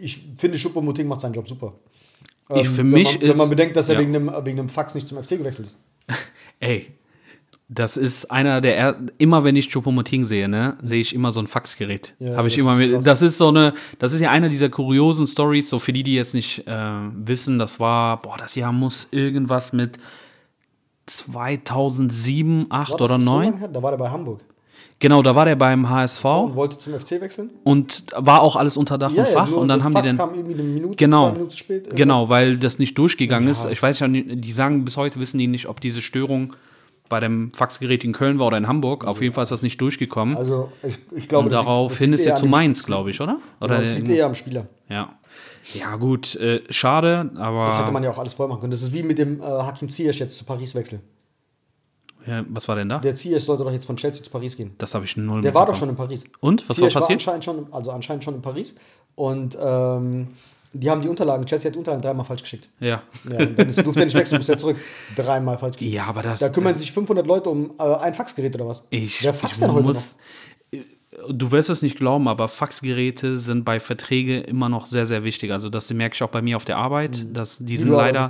ich finde, Schuppomoting macht seinen Job super. Ich, für Ähm, mich wenn man, ist. Wenn man bedenkt, dass er ja. wegen, einem, wegen einem Fax nicht zum FC gewechselt ist. Ey, das ist einer der, er immer wenn ich Choupo-Moting sehe, ne, sehe ich immer so ein Faxgerät. Ja, Habe ich das immer ist mit, krass. das ist so eine, das ist ja einer dieser kuriosen Stories, so für die, die jetzt nicht äh, wissen, das war, boah, das Jahr muss irgendwas mit 2007, 8 War das oder nicht so 9. lange her? Da war der bei Hamburg. Genau, da war der beim HSV Und wollte zum FC wechseln. und war auch alles unter Dach und Fach nur und dann das haben Fax die den kam irgendwie eine Minute, Genau. Minuten spät. Genau, weil das nicht durchgegangen ist. Ich weiß ja die sagen bis heute, wissen die nicht, ob diese Störung bei dem Faxgerät in Köln war oder in Hamburg. Auf jeden Fall ist das nicht durchgekommen. Also ich, ich glaube, und das liegt- darauf das hin liegt ist er zu Mainz, glaube ich, oder? Oder Genau, das liegt eher am Spieler. ja. Ja, gut, äh, schade, Das hätte aber man ja auch alles voll machen können. Das ist wie mit dem äh, Hakim Ziyech jetzt zu Paris wechseln. ja, was war denn da? Der Ziyech sollte doch jetzt von Chelsea zu Paris gehen. Das habe ich null Der war doch schon in Paris. Und? Was Ziyech war passiert? anscheinend schon, also anscheinend schon in Paris. Und ähm, die haben die Unterlagen, Chelsea hat die Unterlagen dreimal falsch geschickt. Ja. Ja, dann ist, durfte er nicht wechseln, muss er zurück. Dreimal falsch geschickt. Ja, aber das. Da kümmern sich 500 Leute um äh, ein Faxgerät oder was? Ich, Wer faxt denn heute muss, Du wirst es nicht glauben, aber Faxgeräte sind bei Verträge immer noch sehr, sehr wichtig. Also das merke ich auch bei mir auf der Arbeit, dass die sind Mhm. du leider.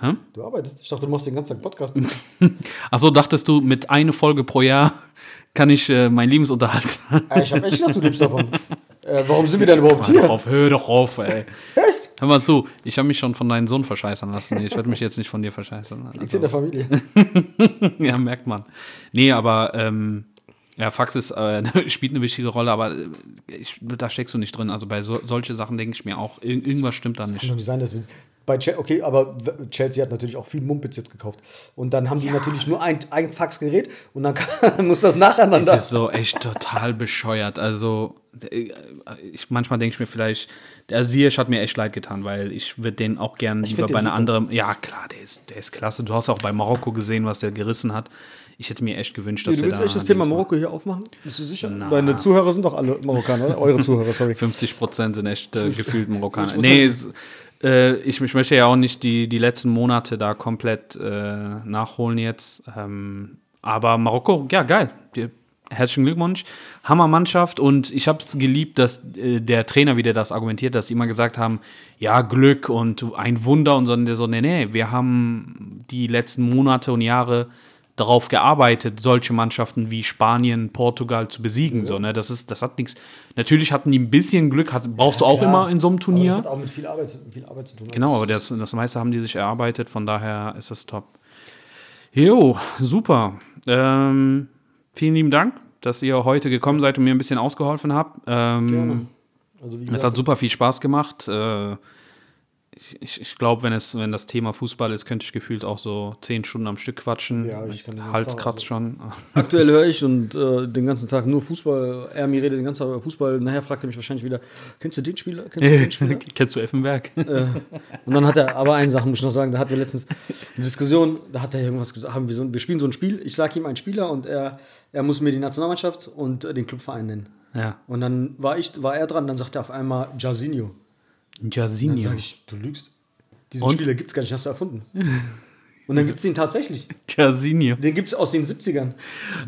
noch? Du arbeitest. Ich dachte, du machst den ganzen Tag Podcast. Achso, dachtest du, mit einer Folge pro Jahr kann ich äh, meinen Lebensunterhalt ich habe echt gedacht, du lebst davon. Äh, warum sind wir denn überhaupt Hör doch hier? auf, hör doch auf, ey. Echt? Hör mal zu, ich habe mich schon von deinem Sohn verscheißern lassen. Ich werde mich jetzt nicht von dir verscheißern. Liegt's in der Familie. ja, merkt man. Nee, aber ähm, ja, Fax ist, äh, spielt eine wichtige Rolle, aber äh, ich, da steckst du nicht drin. Also bei so, solche Sachen denke ich mir auch, ir irgendwas stimmt da Kann nicht. doch nicht sein, dass wir. Bei Chelsea, okay, aber Chelsea hat natürlich auch viel Mumpitz jetzt gekauft. Und dann haben die natürlich nur ein, ein Faxgerät und dann kann, muss das nacheinander. Das ist so echt total bescheuert. Also, äh, ich, manchmal denke ich mir vielleicht, der Ziyech hat mir echt leid getan, weil ich würde den auch gern lieber bei einer super. anderen. Ja, klar, der ist, der ist klasse. Du hast auch bei Marokko gesehen, was der gerissen hat. Ich hätte mir echt gewünscht, dass du der willst da echt das Thema. Marokko hier aufmachen? Bist du sicher? Deine Zuhörer sind doch alle Marokkaner, oder? Eure Zuhörer, sorry. 50 Prozent sind echt äh, gefühlt Marokkaner. 50%. Nee, es, äh, ich, ich möchte ja auch nicht die, die letzten Monate da komplett äh, nachholen jetzt. Ähm, aber Marokko, ja, geil. Die, herzlichen Glückwunsch. Hammermannschaft und ich habe es geliebt, dass äh, der Trainer wieder das argumentiert, dass sie immer gesagt haben, ja, Glück und ein Wunder und so. Und der so, nee, nee, wir haben die letzten Monate und Jahre darauf gearbeitet, solche Mannschaften wie Spanien, Portugal zu besiegen. So, ne? Das ist, das hat nichts. Natürlich hatten die ein bisschen Glück, hat, brauchst du auch Ja, immer in so einem Aber das Turnier. hat auch mit viel Arbeit, viel Arbeit zu tun. Genau, aber das, das meiste haben die sich erarbeitet, von daher ist das top. Jo, super. Ähm, vielen lieben Dank, dass ihr heute gekommen seid und mir ein bisschen ausgeholfen habt. Ähm, Gerne. Also, wie es hat super viel Spaß gemacht. Äh, ich ich, glaube, wenn, es- wenn das Thema Fußball ist, könnte ich gefühlt auch so zehn Stunden am Stück quatschen. Ja, ich kann Hals kratzt schon. Aktuell höre ich und äh, den ganzen Tag nur Fußball. Er mir redet den ganzen Tag über Fußball. Nachher fragt er mich wahrscheinlich wieder: Kennst du den Spieler? Kennst du den Spieler? Kennst du Effenberg? Und dann hat er, aber eine Sache muss ich noch sagen, da hatten wir letztens eine Diskussion, da hat er irgendwas gesagt, haben wir, so, wir spielen so ein Spiel, ich sage ihm einen Spieler und er, er muss mir die Nationalmannschaft und äh, den Clubverein nennen. ja. Und dann war ich, war er dran, dann sagt er auf einmal Jairzinho. Dann Jairzinho. sage ich, du lügst. Diesen Und? Spieler gibt es gar nicht, hast du erfunden. Und dann gibt es den tatsächlich. Jairzinho. Den gibt es aus den 70ern.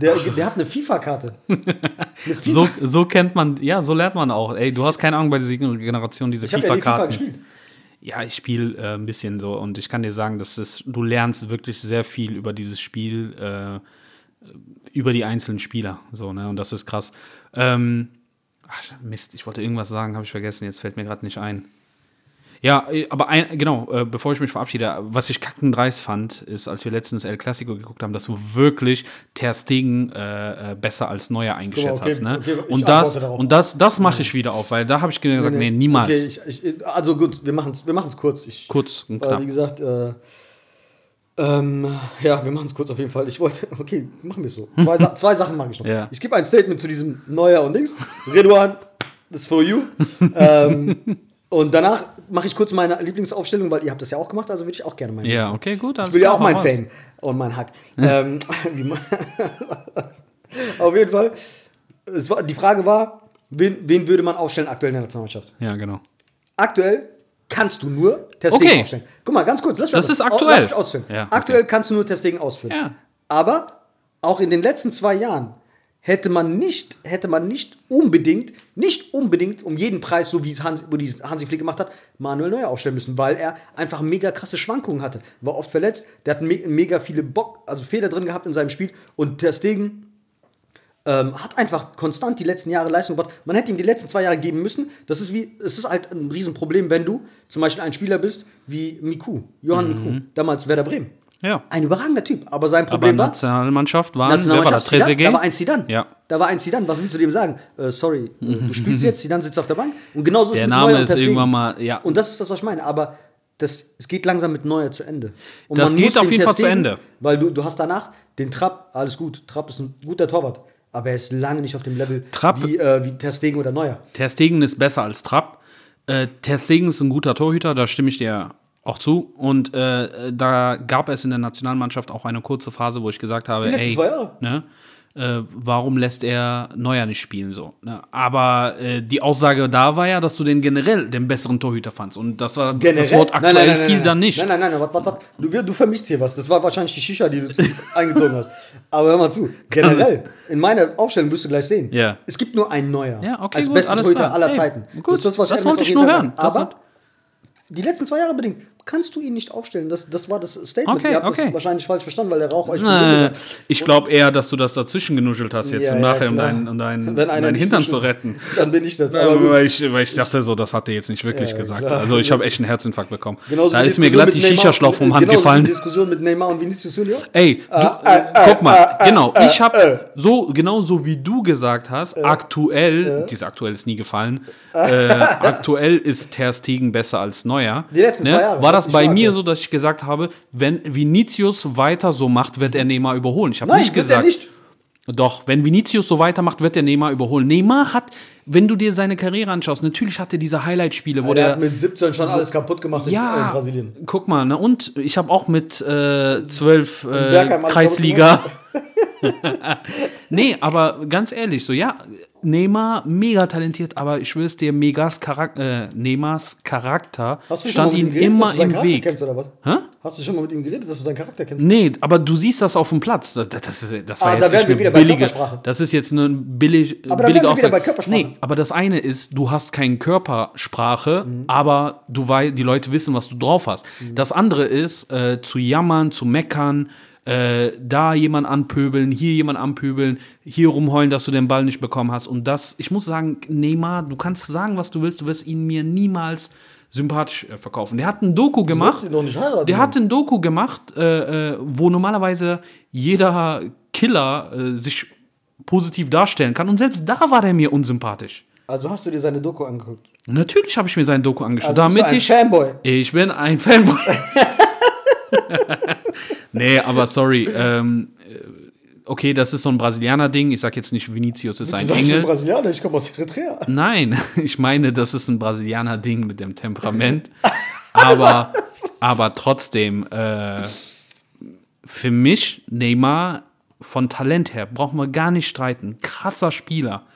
Der, der hat eine FIFA-Karte. FIFA So, so kennt man, ja, so lernt man auch. Ey, du hast keine Ahnung bei dieser Generation, diese ich habe ja die FIFA FIFA-Karten. gespielt. Ja, ich spiele äh, ein bisschen so und ich kann dir sagen, dass es, du lernst wirklich sehr viel über dieses Spiel, äh, über die einzelnen Spieler. So, ne? Und das ist krass. Ähm, ach, Mist, ich wollte irgendwas sagen, habe ich vergessen, jetzt fällt mir gerade nicht ein. Ja, äh, aber ein, genau, äh, bevor ich mich verabschiede, was ich kackendreist fand, ist, als wir letztens El Clasico geguckt haben, dass du wirklich Ter Stegen äh, äh, besser als Neuer eingeschätzt okay, hast. Ne? okay, und das, und das, das mache ich wieder auf, weil da habe ich gesagt, nee, niemals. Okay, ich, ich, also gut, wir machen es wir machen's kurz. Ich, Kurz und knapp. wie gesagt, äh, ähm, ja, wir machen es kurz auf jeden Fall. Ich wollte, okay, machen wir es so. Zwei, zwei Sachen mache ich noch. Ja. Ich gebe ein Statement zu diesem Neuer und Dings. Redouan, ist for you. ähm, und danach mache ich kurz meine Lieblingsaufstellung, weil ihr habt das ja auch gemacht, also würde ich auch gerne meine. Ja, machen. okay, gut. Ich will ja auch mein Fan und mein Hack. ähm, auf jeden Fall. War, die Frage war, wen, wen würde man aufstellen aktuell in der Nationalmannschaft? Ja, genau. Aktuell kannst du nur Testegen Okay. aufstellen. Guck mal, ganz kurz. Lass Das mich ist aktuell. Lass mich ausführen. Ja, okay. Aktuell kannst du nur Testegen ausführen. Ja. Aber auch in den letzten zwei Jahren hätte man nicht, hätte man nicht unbedingt, nicht unbedingt um jeden Preis, so wie es Hans, wo die Hansi Flick gemacht hat, Manuel Neuer aufstellen müssen, weil er einfach mega krasse Schwankungen hatte. War oft verletzt, der hat me mega viele Bock, also Fehler drin gehabt in seinem Spiel und Ter Stegen ähm, hat einfach konstant die letzten Jahre Leistung gebracht. Man hätte ihm die letzten zwei Jahre geben müssen. Das ist wie, es ist halt ein Riesenproblem, wenn du zum Beispiel ein Spieler bist wie Miku, Johann Miku, damals Werder Bremen. Ja. Ein überragender Typ, aber sein Aber Problem war, Nationalmannschaft waren, war Nationalmannschaft das? Zidane, da war ein Zidane. Ja. Da war ein Zidane. Was willst du dem sagen? Äh, sorry, äh, du spielst jetzt, Zidane sitzt auf der Bank. Und genauso ist Der Name ist Ter Stegen. irgendwann mal, ja. Und das ist das, was ich meine. Aber das, es geht langsam mit Neuer zu Ende. Und Das man geht auf den jeden Fall zu Ende. Weil du, du hast danach den Trapp, alles gut. Trapp ist ein guter Torwart. Aber er ist lange nicht auf dem Level Trapp- wie, äh, wie Ter Stegen oder Neuer. Ter Stegen ist besser als Trapp. Äh, Ter Stegen ist ein guter Torhüter, da stimme ich dir auch zu. Und äh, da gab es in der Nationalmannschaft auch eine kurze Phase, wo ich gesagt habe, ey, zwei Jahre. ne, äh, warum lässt er Neuer nicht spielen so? Ne? Aber äh, die Aussage da war ja, dass du den generell den besseren Torhüter fandst. Und das war Generell? das Wort aktuell Nein, nein, nein, fiel dann nicht. Nein, nein, nein, warte, warte, warte. Du, du vermisst hier was. Das war wahrscheinlich die Shisha, die du eingezogen hast. Aber hör mal zu. Generell, in meiner Aufstellung wirst du gleich sehen. Ja. Es gibt nur einen Neuer. Ja, okay, als gut, besten Torhüter klar. aller Ey, Zeiten. gut, das, das Ernest wollte ich nur hören. Das Aber die letzten zwei Jahre bedingt kannst du ihn nicht aufstellen. Das, das war das Statement. Okay, Ihr habt okay. das wahrscheinlich falsch verstanden, weil der Rauch euch Äh, ich glaube eher, dass du das dazwischen genuschelt hast, jetzt Ja, im Nachhinein, um deinen, um deinen, um deinen Hintern zu retten. Dann bin ich das. Weil, ich, weil ich dachte so, das hat er jetzt nicht wirklich Ja, gesagt. klar. Also ich habe echt einen Herzinfarkt bekommen. Genauso da ist mir glatt die Shisha-Schlauch vom Hand gefallen. Die Diskussion mit Neymar und Vinicius Junior. Ey, du, äh, guck mal, äh, genau, äh, ich habe äh. so, genauso wie du gesagt hast, aktuell, dieses aktuell ist nie gefallen, äh, aktuell ist Ter Stegen besser als Neuer. Die letzten zwei Jahre, War das bei mir ja. so, dass ich gesagt habe, wenn Vinicius weiter so macht, wird er Neymar überholen. Ich habe nicht gesagt. nicht. Doch, wenn Vinicius so weitermacht, wird er Neymar überholen. Neymar hat, wenn du dir seine Karriere anschaust, natürlich hat er diese Highlight-Spiele, wo Der der hat mit 17 schon alles kaputt gemacht in- ja, in Brasilien. guck mal, ne? Und ich habe auch mit äh, zwölf äh, Bergheim alles Kreisliga. nee, aber ganz ehrlich, so ja, Neymar mega talentiert, aber ich schwör's dir, Megas Charak äh, Neymars Charakter stand ihm geredet, immer im Charakter Weg. Kennst, oder was? Hä? Hast du schon mal mit ihm geredet, dass du seinen Charakter kennst? Nee, aber du siehst das auf dem Platz. Das, das, das, war Ah, jetzt da wären wir bei billige. Körpersprache. Das ist jetzt eine billig, Aber da billige wieder Aussage. bei Körpersprache. Nee, aber das eine ist, du hast keine Körpersprache, Mhm. aber du wei die Leute wissen, was du drauf hast. Das andere ist, äh, zu jammern, zu meckern, äh, da jemand anpöbeln, hier jemand anpöbeln, hier rumheulen, dass du den Ball nicht bekommen hast. Und das, ich muss sagen, Neymar, du kannst sagen, was du willst, du wirst ihn mir niemals sympathisch äh, verkaufen. Der hat ein Doku gemacht. ihn doch nicht heiraten, der hat ein Doku gemacht, äh, äh, wo normalerweise jeder Killer äh, sich positiv darstellen kann. Und selbst da war der mir unsympathisch. Also hast du dir seine Doku angeguckt? Natürlich habe ich mir sein Doku angeschaut, Also bist du damit ein ich. Fanboy. Ich bin ein Fanboy. nee, aber sorry. Ähm, äh, okay, das ist so ein Brasilianer-Ding. Ich sag jetzt nicht, Vinicius ist Du ein Engel. Brasilianer, ich komme aus Eritrea. Nein, ich meine, das ist ein Brasilianer-Ding mit dem Temperament. Aber, aber trotzdem, äh, für mich, Neymar, von Talent her, brauchen wir gar nicht streiten. Krasser Spieler.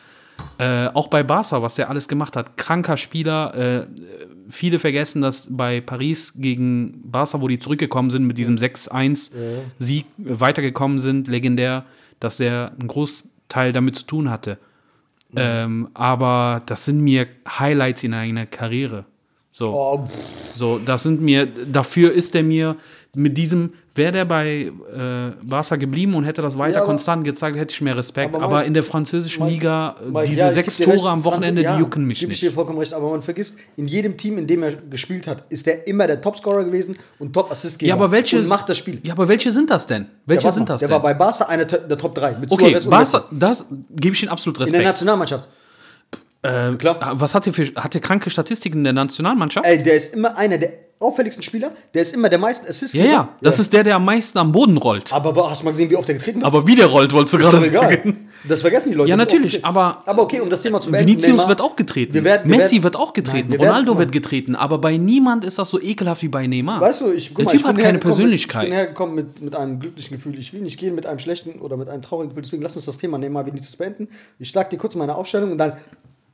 Äh, auch bei Barca, was der alles gemacht hat. Kranker Spieler. Äh, viele vergessen, dass bei Paris gegen Barca, wo die zurückgekommen sind mit diesem 6-1-Sieg, weitergekommen sind, legendär, dass der einen Großteil damit zu tun hatte. Ähm, aber das sind mir Highlights in einer Karriere. So. Oh, So, das sind mir, dafür ist er mir mit diesem, wäre der bei äh, Barca geblieben und hätte das weiter Ja, konstant gezeigt, hätte ich mehr Respekt. Aber Aber, in der französischen Mike- Liga, äh, Mike, diese ja, sechs Tore recht, am Wochenende, Franz- die jucken mich geb ich nicht. dir vollkommen recht, aber man vergisst, in jedem Team, in dem er gespielt hat, ist er immer der Topscorer gewesen und Top-Assistgeber. Ja, aber welche, Und macht das Spiel. Ja, aber welche sind das denn? Welche Ja, sind mal, das der denn? war bei Barca einer der der Top 3 mit okay, Suarez Barca, das gebe ich Ihnen absolut In der Respekt. Nationalmannschaft. Äh, Klar. Was hat er für hat er kranke Statistiken in der Nationalmannschaft? Ey, der ist immer einer der auffälligsten Spieler, der ist immer der meisten Assists. ja, ja, das ist der, der am meisten am Boden rollt. Aber hast du mal gesehen, wie oft er getreten hat? Aber wie der rollt, wolltest du gerade doch egal. sagen. Das vergessen die Leute. Ja, natürlich, aber- Aber okay, um das Thema zu beenden. Vinicius Neymar- wird auch getreten. Wir werden- wir Messi werden- wird auch getreten. Nein, wir werden- Ronaldo guck wird getreten. Aber bei niemand ist das so ekelhaft wie bei Neymar. Weißt du, ich, guck der mal, Typ ich hat bin keine hergekommen Mit, ich Persönlichkeit. bin hergekommen mit, mit einem glücklichen Gefühl. Ich will nicht gehen mit einem schlechten oder mit einem traurigen Gefühl. Deswegen lass uns das Thema Neymar Vinicius beenden. Ich sag dir kurz meine Aufstellung und dann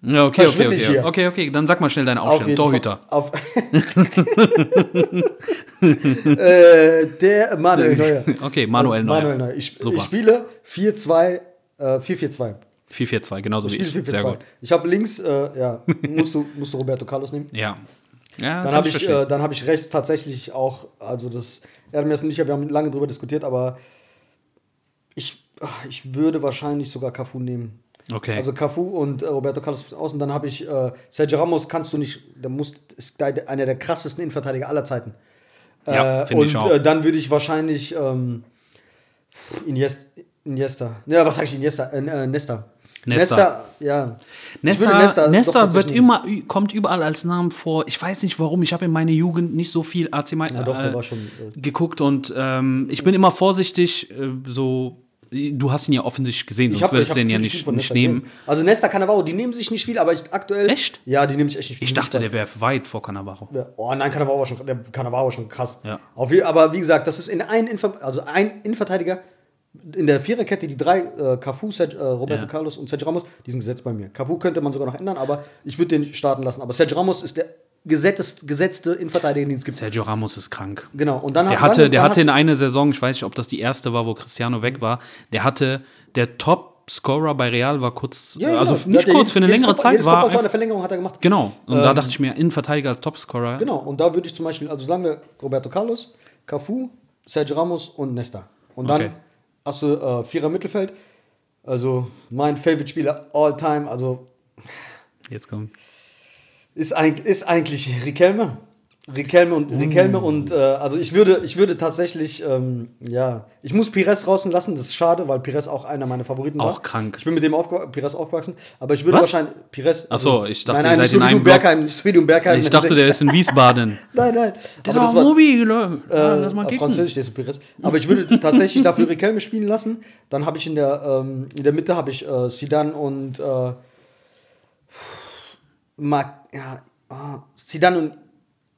ja, okay, okay, nicht okay. hier. Okay, okay, dann sag mal schnell deine auf Aufstellung. jeden Torhüter. Auf äh, der Manuel Neuer. Okay, Manuel Neuer. Manuel Neuer. Ich, Super. ich spiele 4-2, äh, 4-4-2. 4-4-2, genauso wie Ich ich. spiele Sehr 4-4-2. gut. Ich habe links, äh, ja, musst du, musst du Roberto Carlos nehmen. Ja. ja Dann habe ich, verstehen. äh, dann hab ich rechts tatsächlich auch, also das, Erdmes und ich, wir haben lange drüber diskutiert, aber ich, ach, ich würde wahrscheinlich sogar Cafu nehmen. Okay. Also Cafu und äh, Roberto Carlos außen. Dann habe ich äh, Sergio Ramos, kannst du nicht, der muss, ist einer der krassesten Innenverteidiger aller Zeiten. Ja, äh, und ich auch. Äh, dann würde ich wahrscheinlich Iniesta, Iniesta, ja, was sag ich, Iniesta, äh, äh, Nesta. Nesta. ja. Nesta, Nesta, tatsächlich wird immer, kommt überall als Namen vor. Ich weiß nicht warum. Ich habe in meiner Jugend nicht so viel AC Mailand Ja, äh, geguckt und ähm, ich bin immer vorsichtig, äh, so. Du hast ihn ja offensichtlich gesehen, sonst hab- würdest du ihn ja nicht, nicht nehmen. gesehen. Also Nesta, Cannavaro, die nehmen sich nicht viel, aber ich aktuell. Echt? Ja, die nehmen sich echt nicht viel. Ich dachte, der wäre weit vor Cannavaro. Ja. Oh nein, Cannavaro war schon, der Cannavaro war schon krass. Ja. Auf, aber wie gesagt, das ist in ein, Inver also ein Innenverteidiger in der Viererkette, die drei, äh, Cafu, Sergio, äh, Roberto Ja. Carlos und Sergio Ramos, die sind gesetzt bei mir. Cafu könnte man sogar noch ändern, aber ich würde den starten lassen. Aber Sergio Ramos ist der gesetzte, gesetzte Innenverteidiger, den es gibt. Sergio Ramos ist krank. Genau. Und dann Der dann- hatte, der dann hatte in einer Saison, ich weiß nicht, ob das die erste war, wo Cristiano weg war, der hatte, der Top-Scorer bei Real war kurz, Ja, also genau. Nicht ja kurz, für eine längere Kopf- Zeit war Kopfballtor einfach, Verlängerung hat er gemacht. genau. Und da dachte ich mir, Innenverteidiger als Topscorer. Genau, und da würde ich zum Beispiel, also sagen wir Roberto Carlos, Cafu, Sergio Ramos und Nesta. Und dann Okay. hast du äh, Vierer Mittelfeld. Also mein Favorite-Spieler all time, also Jetzt kommt. Ist, eigentlich ist eigentlich Riquelme. Riquelme und Mm. Riquelme und äh, also ich würde, ich würde tatsächlich, ähm, ja, ich muss Pires draußen lassen, das ist schade, weil Pires auch einer meiner Favoriten war. Auch krank. Ich bin mit dem aufgew Pires aufgewachsen, aber ich würde Was? wahrscheinlich Pires. Ach so, ich dachte, nein, nein, ihr seid in einem. Bergheim, in Bergheim. Ich dachte, der ist in Wiesbaden. Nein, nein. Der ist auch das war- mobil. Lass mal kicken. Französisch, der ist Pires. Aber ich würde tatsächlich dafür Riquelme spielen lassen. Dann habe ich in der, ähm, in der Mitte habe ich äh, Zidane und äh, Ma ja, ah, Zidane und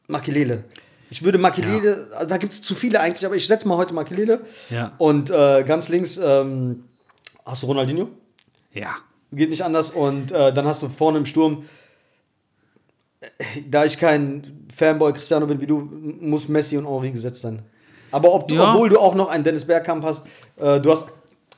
Makelele. Ich würde Makelele, also da gibt es zu viele eigentlich, aber ich setze mal heute Makelele. Ja. Und äh, ganz links ähm, hast du Ronaldinho. Ja. Geht nicht anders. Und äh, dann hast du vorne im Sturm, äh, da ich kein Fanboy Cristiano bin wie du, muss Messi und Henri gesetzt sein. Aber ob du, Ja. obwohl du auch noch einen Dennis Bergkamp hast, äh, du hast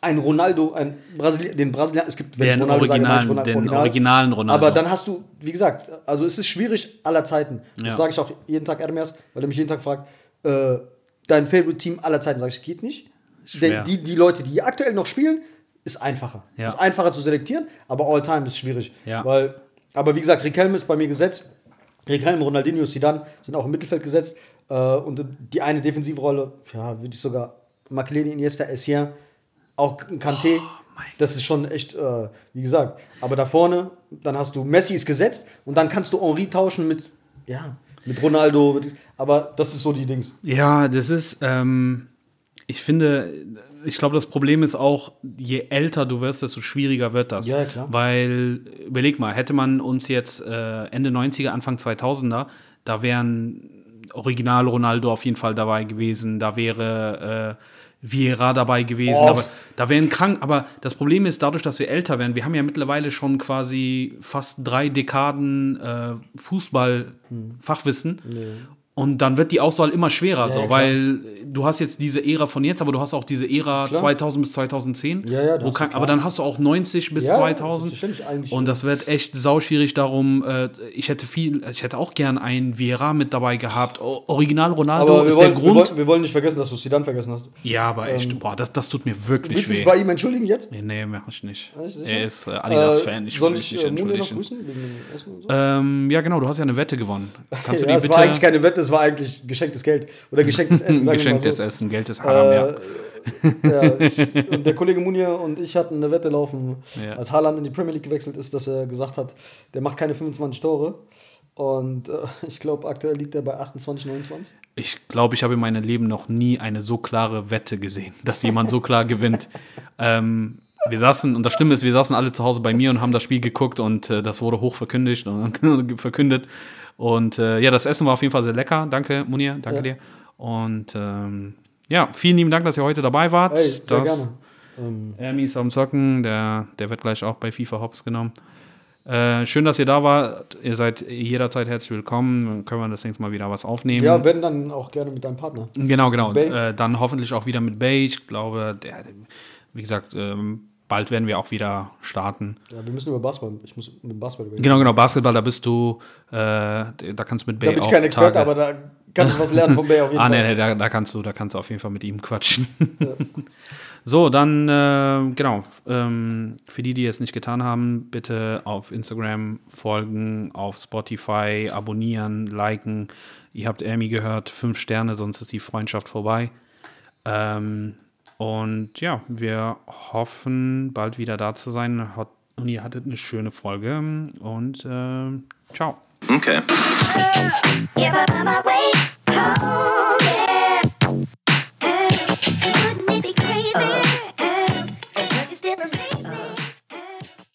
einen Ronaldo, einen Brasili den Brasilianer, es gibt, wenn Den ich Ronaldo sage, ich originalen- Ronaldo, den originalen Ronaldo. Aber dann hast du, wie gesagt, also es ist schwierig aller Zeiten. Ja. Das sage ich auch jeden Tag Erdemers, weil er mich jeden Tag fragt, äh, dein Favorite Team aller Zeiten, sage ich, geht nicht. Schwer. Die, die Leute, die aktuell noch spielen, ist einfacher. Ja. Ist einfacher zu selektieren, aber All-Time ist schwierig. Ja. Weil, aber wie gesagt, Riquelme ist bei mir gesetzt. Riquelme, Ronaldinho, Zidane sind auch im Mittelfeld gesetzt. Äh, und die eine Defensivrolle, ja, würde ich sogar Makelele, Iniesta, Essien, auch Kanté. mein das ist schon echt, äh, wie gesagt. Aber da vorne, dann hast du Messi ist gesetzt und dann kannst du Henri tauschen mit, ja, mit Ronaldo. Mit, aber das ist so die Dings. Ja, das ist, ähm, ich finde, ich glaube, das Problem ist auch, je älter du wirst, desto schwieriger wird das. Ja, klar. Weil, überleg mal, hätte man uns jetzt äh, Ende 90er, Anfang 2000er, da wären Original Ronaldo auf jeden Fall dabei gewesen, da wäre äh, Vieira dabei gewesen, Och. aber da wären krank. Aber das Problem ist, dadurch, dass wir älter werden, wir haben ja mittlerweile schon quasi fast drei Dekaden äh, Fußball-Fachwissen. Und dann wird die Auswahl immer schwerer, Ja, so, ja, weil du hast jetzt diese Ära von jetzt, aber du hast auch diese Ära Klar. 2000 bis 2010. Ja, ja, das wo klar. aber dann hast du auch 90 bis Ja, 2000. selbstverständlich, eigentlich. Und das wird echt sauschwierig darum. Äh, ich hätte viel, ich hätte auch gern einen Vieira mit dabei gehabt. O Original Ronaldo Aber wir ist wollen, der wir, Grund. wollen, wir wollen nicht vergessen, dass du Zidane vergessen hast. ja, aber echt, boah, das, das tut mir wirklich Willst du dich weh. bei ihm entschuldigen jetzt? Nee, nee, mach ich nicht. Sicher? Er ist äh, Adidas-Fan, ich soll will mich ich nicht äh, entschuldigen. so? Ähm, ja, genau, du hast ja eine Wette gewonnen. Kannst du ja, die bitte. war eigentlich keine Wette, es war eigentlich geschenktes Geld. Oder geschenktes Essen, Geschenktes so. Essen, Geld ist Haram, ja. Äh, ja, ich, und der Kollege Munir und ich hatten eine Wette laufen, Ja. als Haaland in die Premier League gewechselt ist, dass er gesagt hat, der macht keine 25 Tore. Und äh, ich glaube, aktuell liegt er bei 28, 29. Ich glaube, ich habe in meinem Leben noch nie eine so klare Wette gesehen, dass jemand so klar gewinnt. Ähm, wir saßen, und das Schlimme ist, wir saßen alle zu Hause bei mir und haben das Spiel geguckt und äh, das wurde hoch verkündigt und verkündet. Und äh, ja, das Essen war auf jeden Fall sehr lecker. Danke, Munir, danke Ja. dir. Und ähm, ja, vielen lieben Dank, dass ihr heute dabei wart. Hey, sehr das, gerne. Ähm, Ermi ist am Zocken, der, der wird gleich auch bei FIFA Hops genommen. Äh, schön, dass ihr da wart. Ihr seid jederzeit herzlich willkommen. Dann können wir das nächste Mal wieder was aufnehmen. ja, wenn dann auch gerne mit deinem Partner. Genau, genau. Äh, dann hoffentlich auch wieder mit Bay. Ich glaube, der, wie gesagt, ähm, bald werden wir auch wieder starten. Ja, wir müssen über Basketball. Ich muss mit Basketball reden. Genau, genau. Basketball, da bist du, äh, da kannst du mit Da Bay bin ich kein Experte, aber da kann ich was lernen von Bay auf jeden Ah, Fall. nee, nee, da, da kannst du, da kannst du auf jeden Fall mit ihm quatschen. So, dann, äh, genau, ähm, für die, die es nicht getan haben, bitte auf Instagram folgen, auf Spotify abonnieren, liken. Ihr habt Amy gehört, fünf Sterne, sonst ist die Freundschaft vorbei. Ähm, und ja, wir hoffen, bald wieder da zu sein. Hat, und ihr hattet eine schöne Folge und äh, ciao. Okay.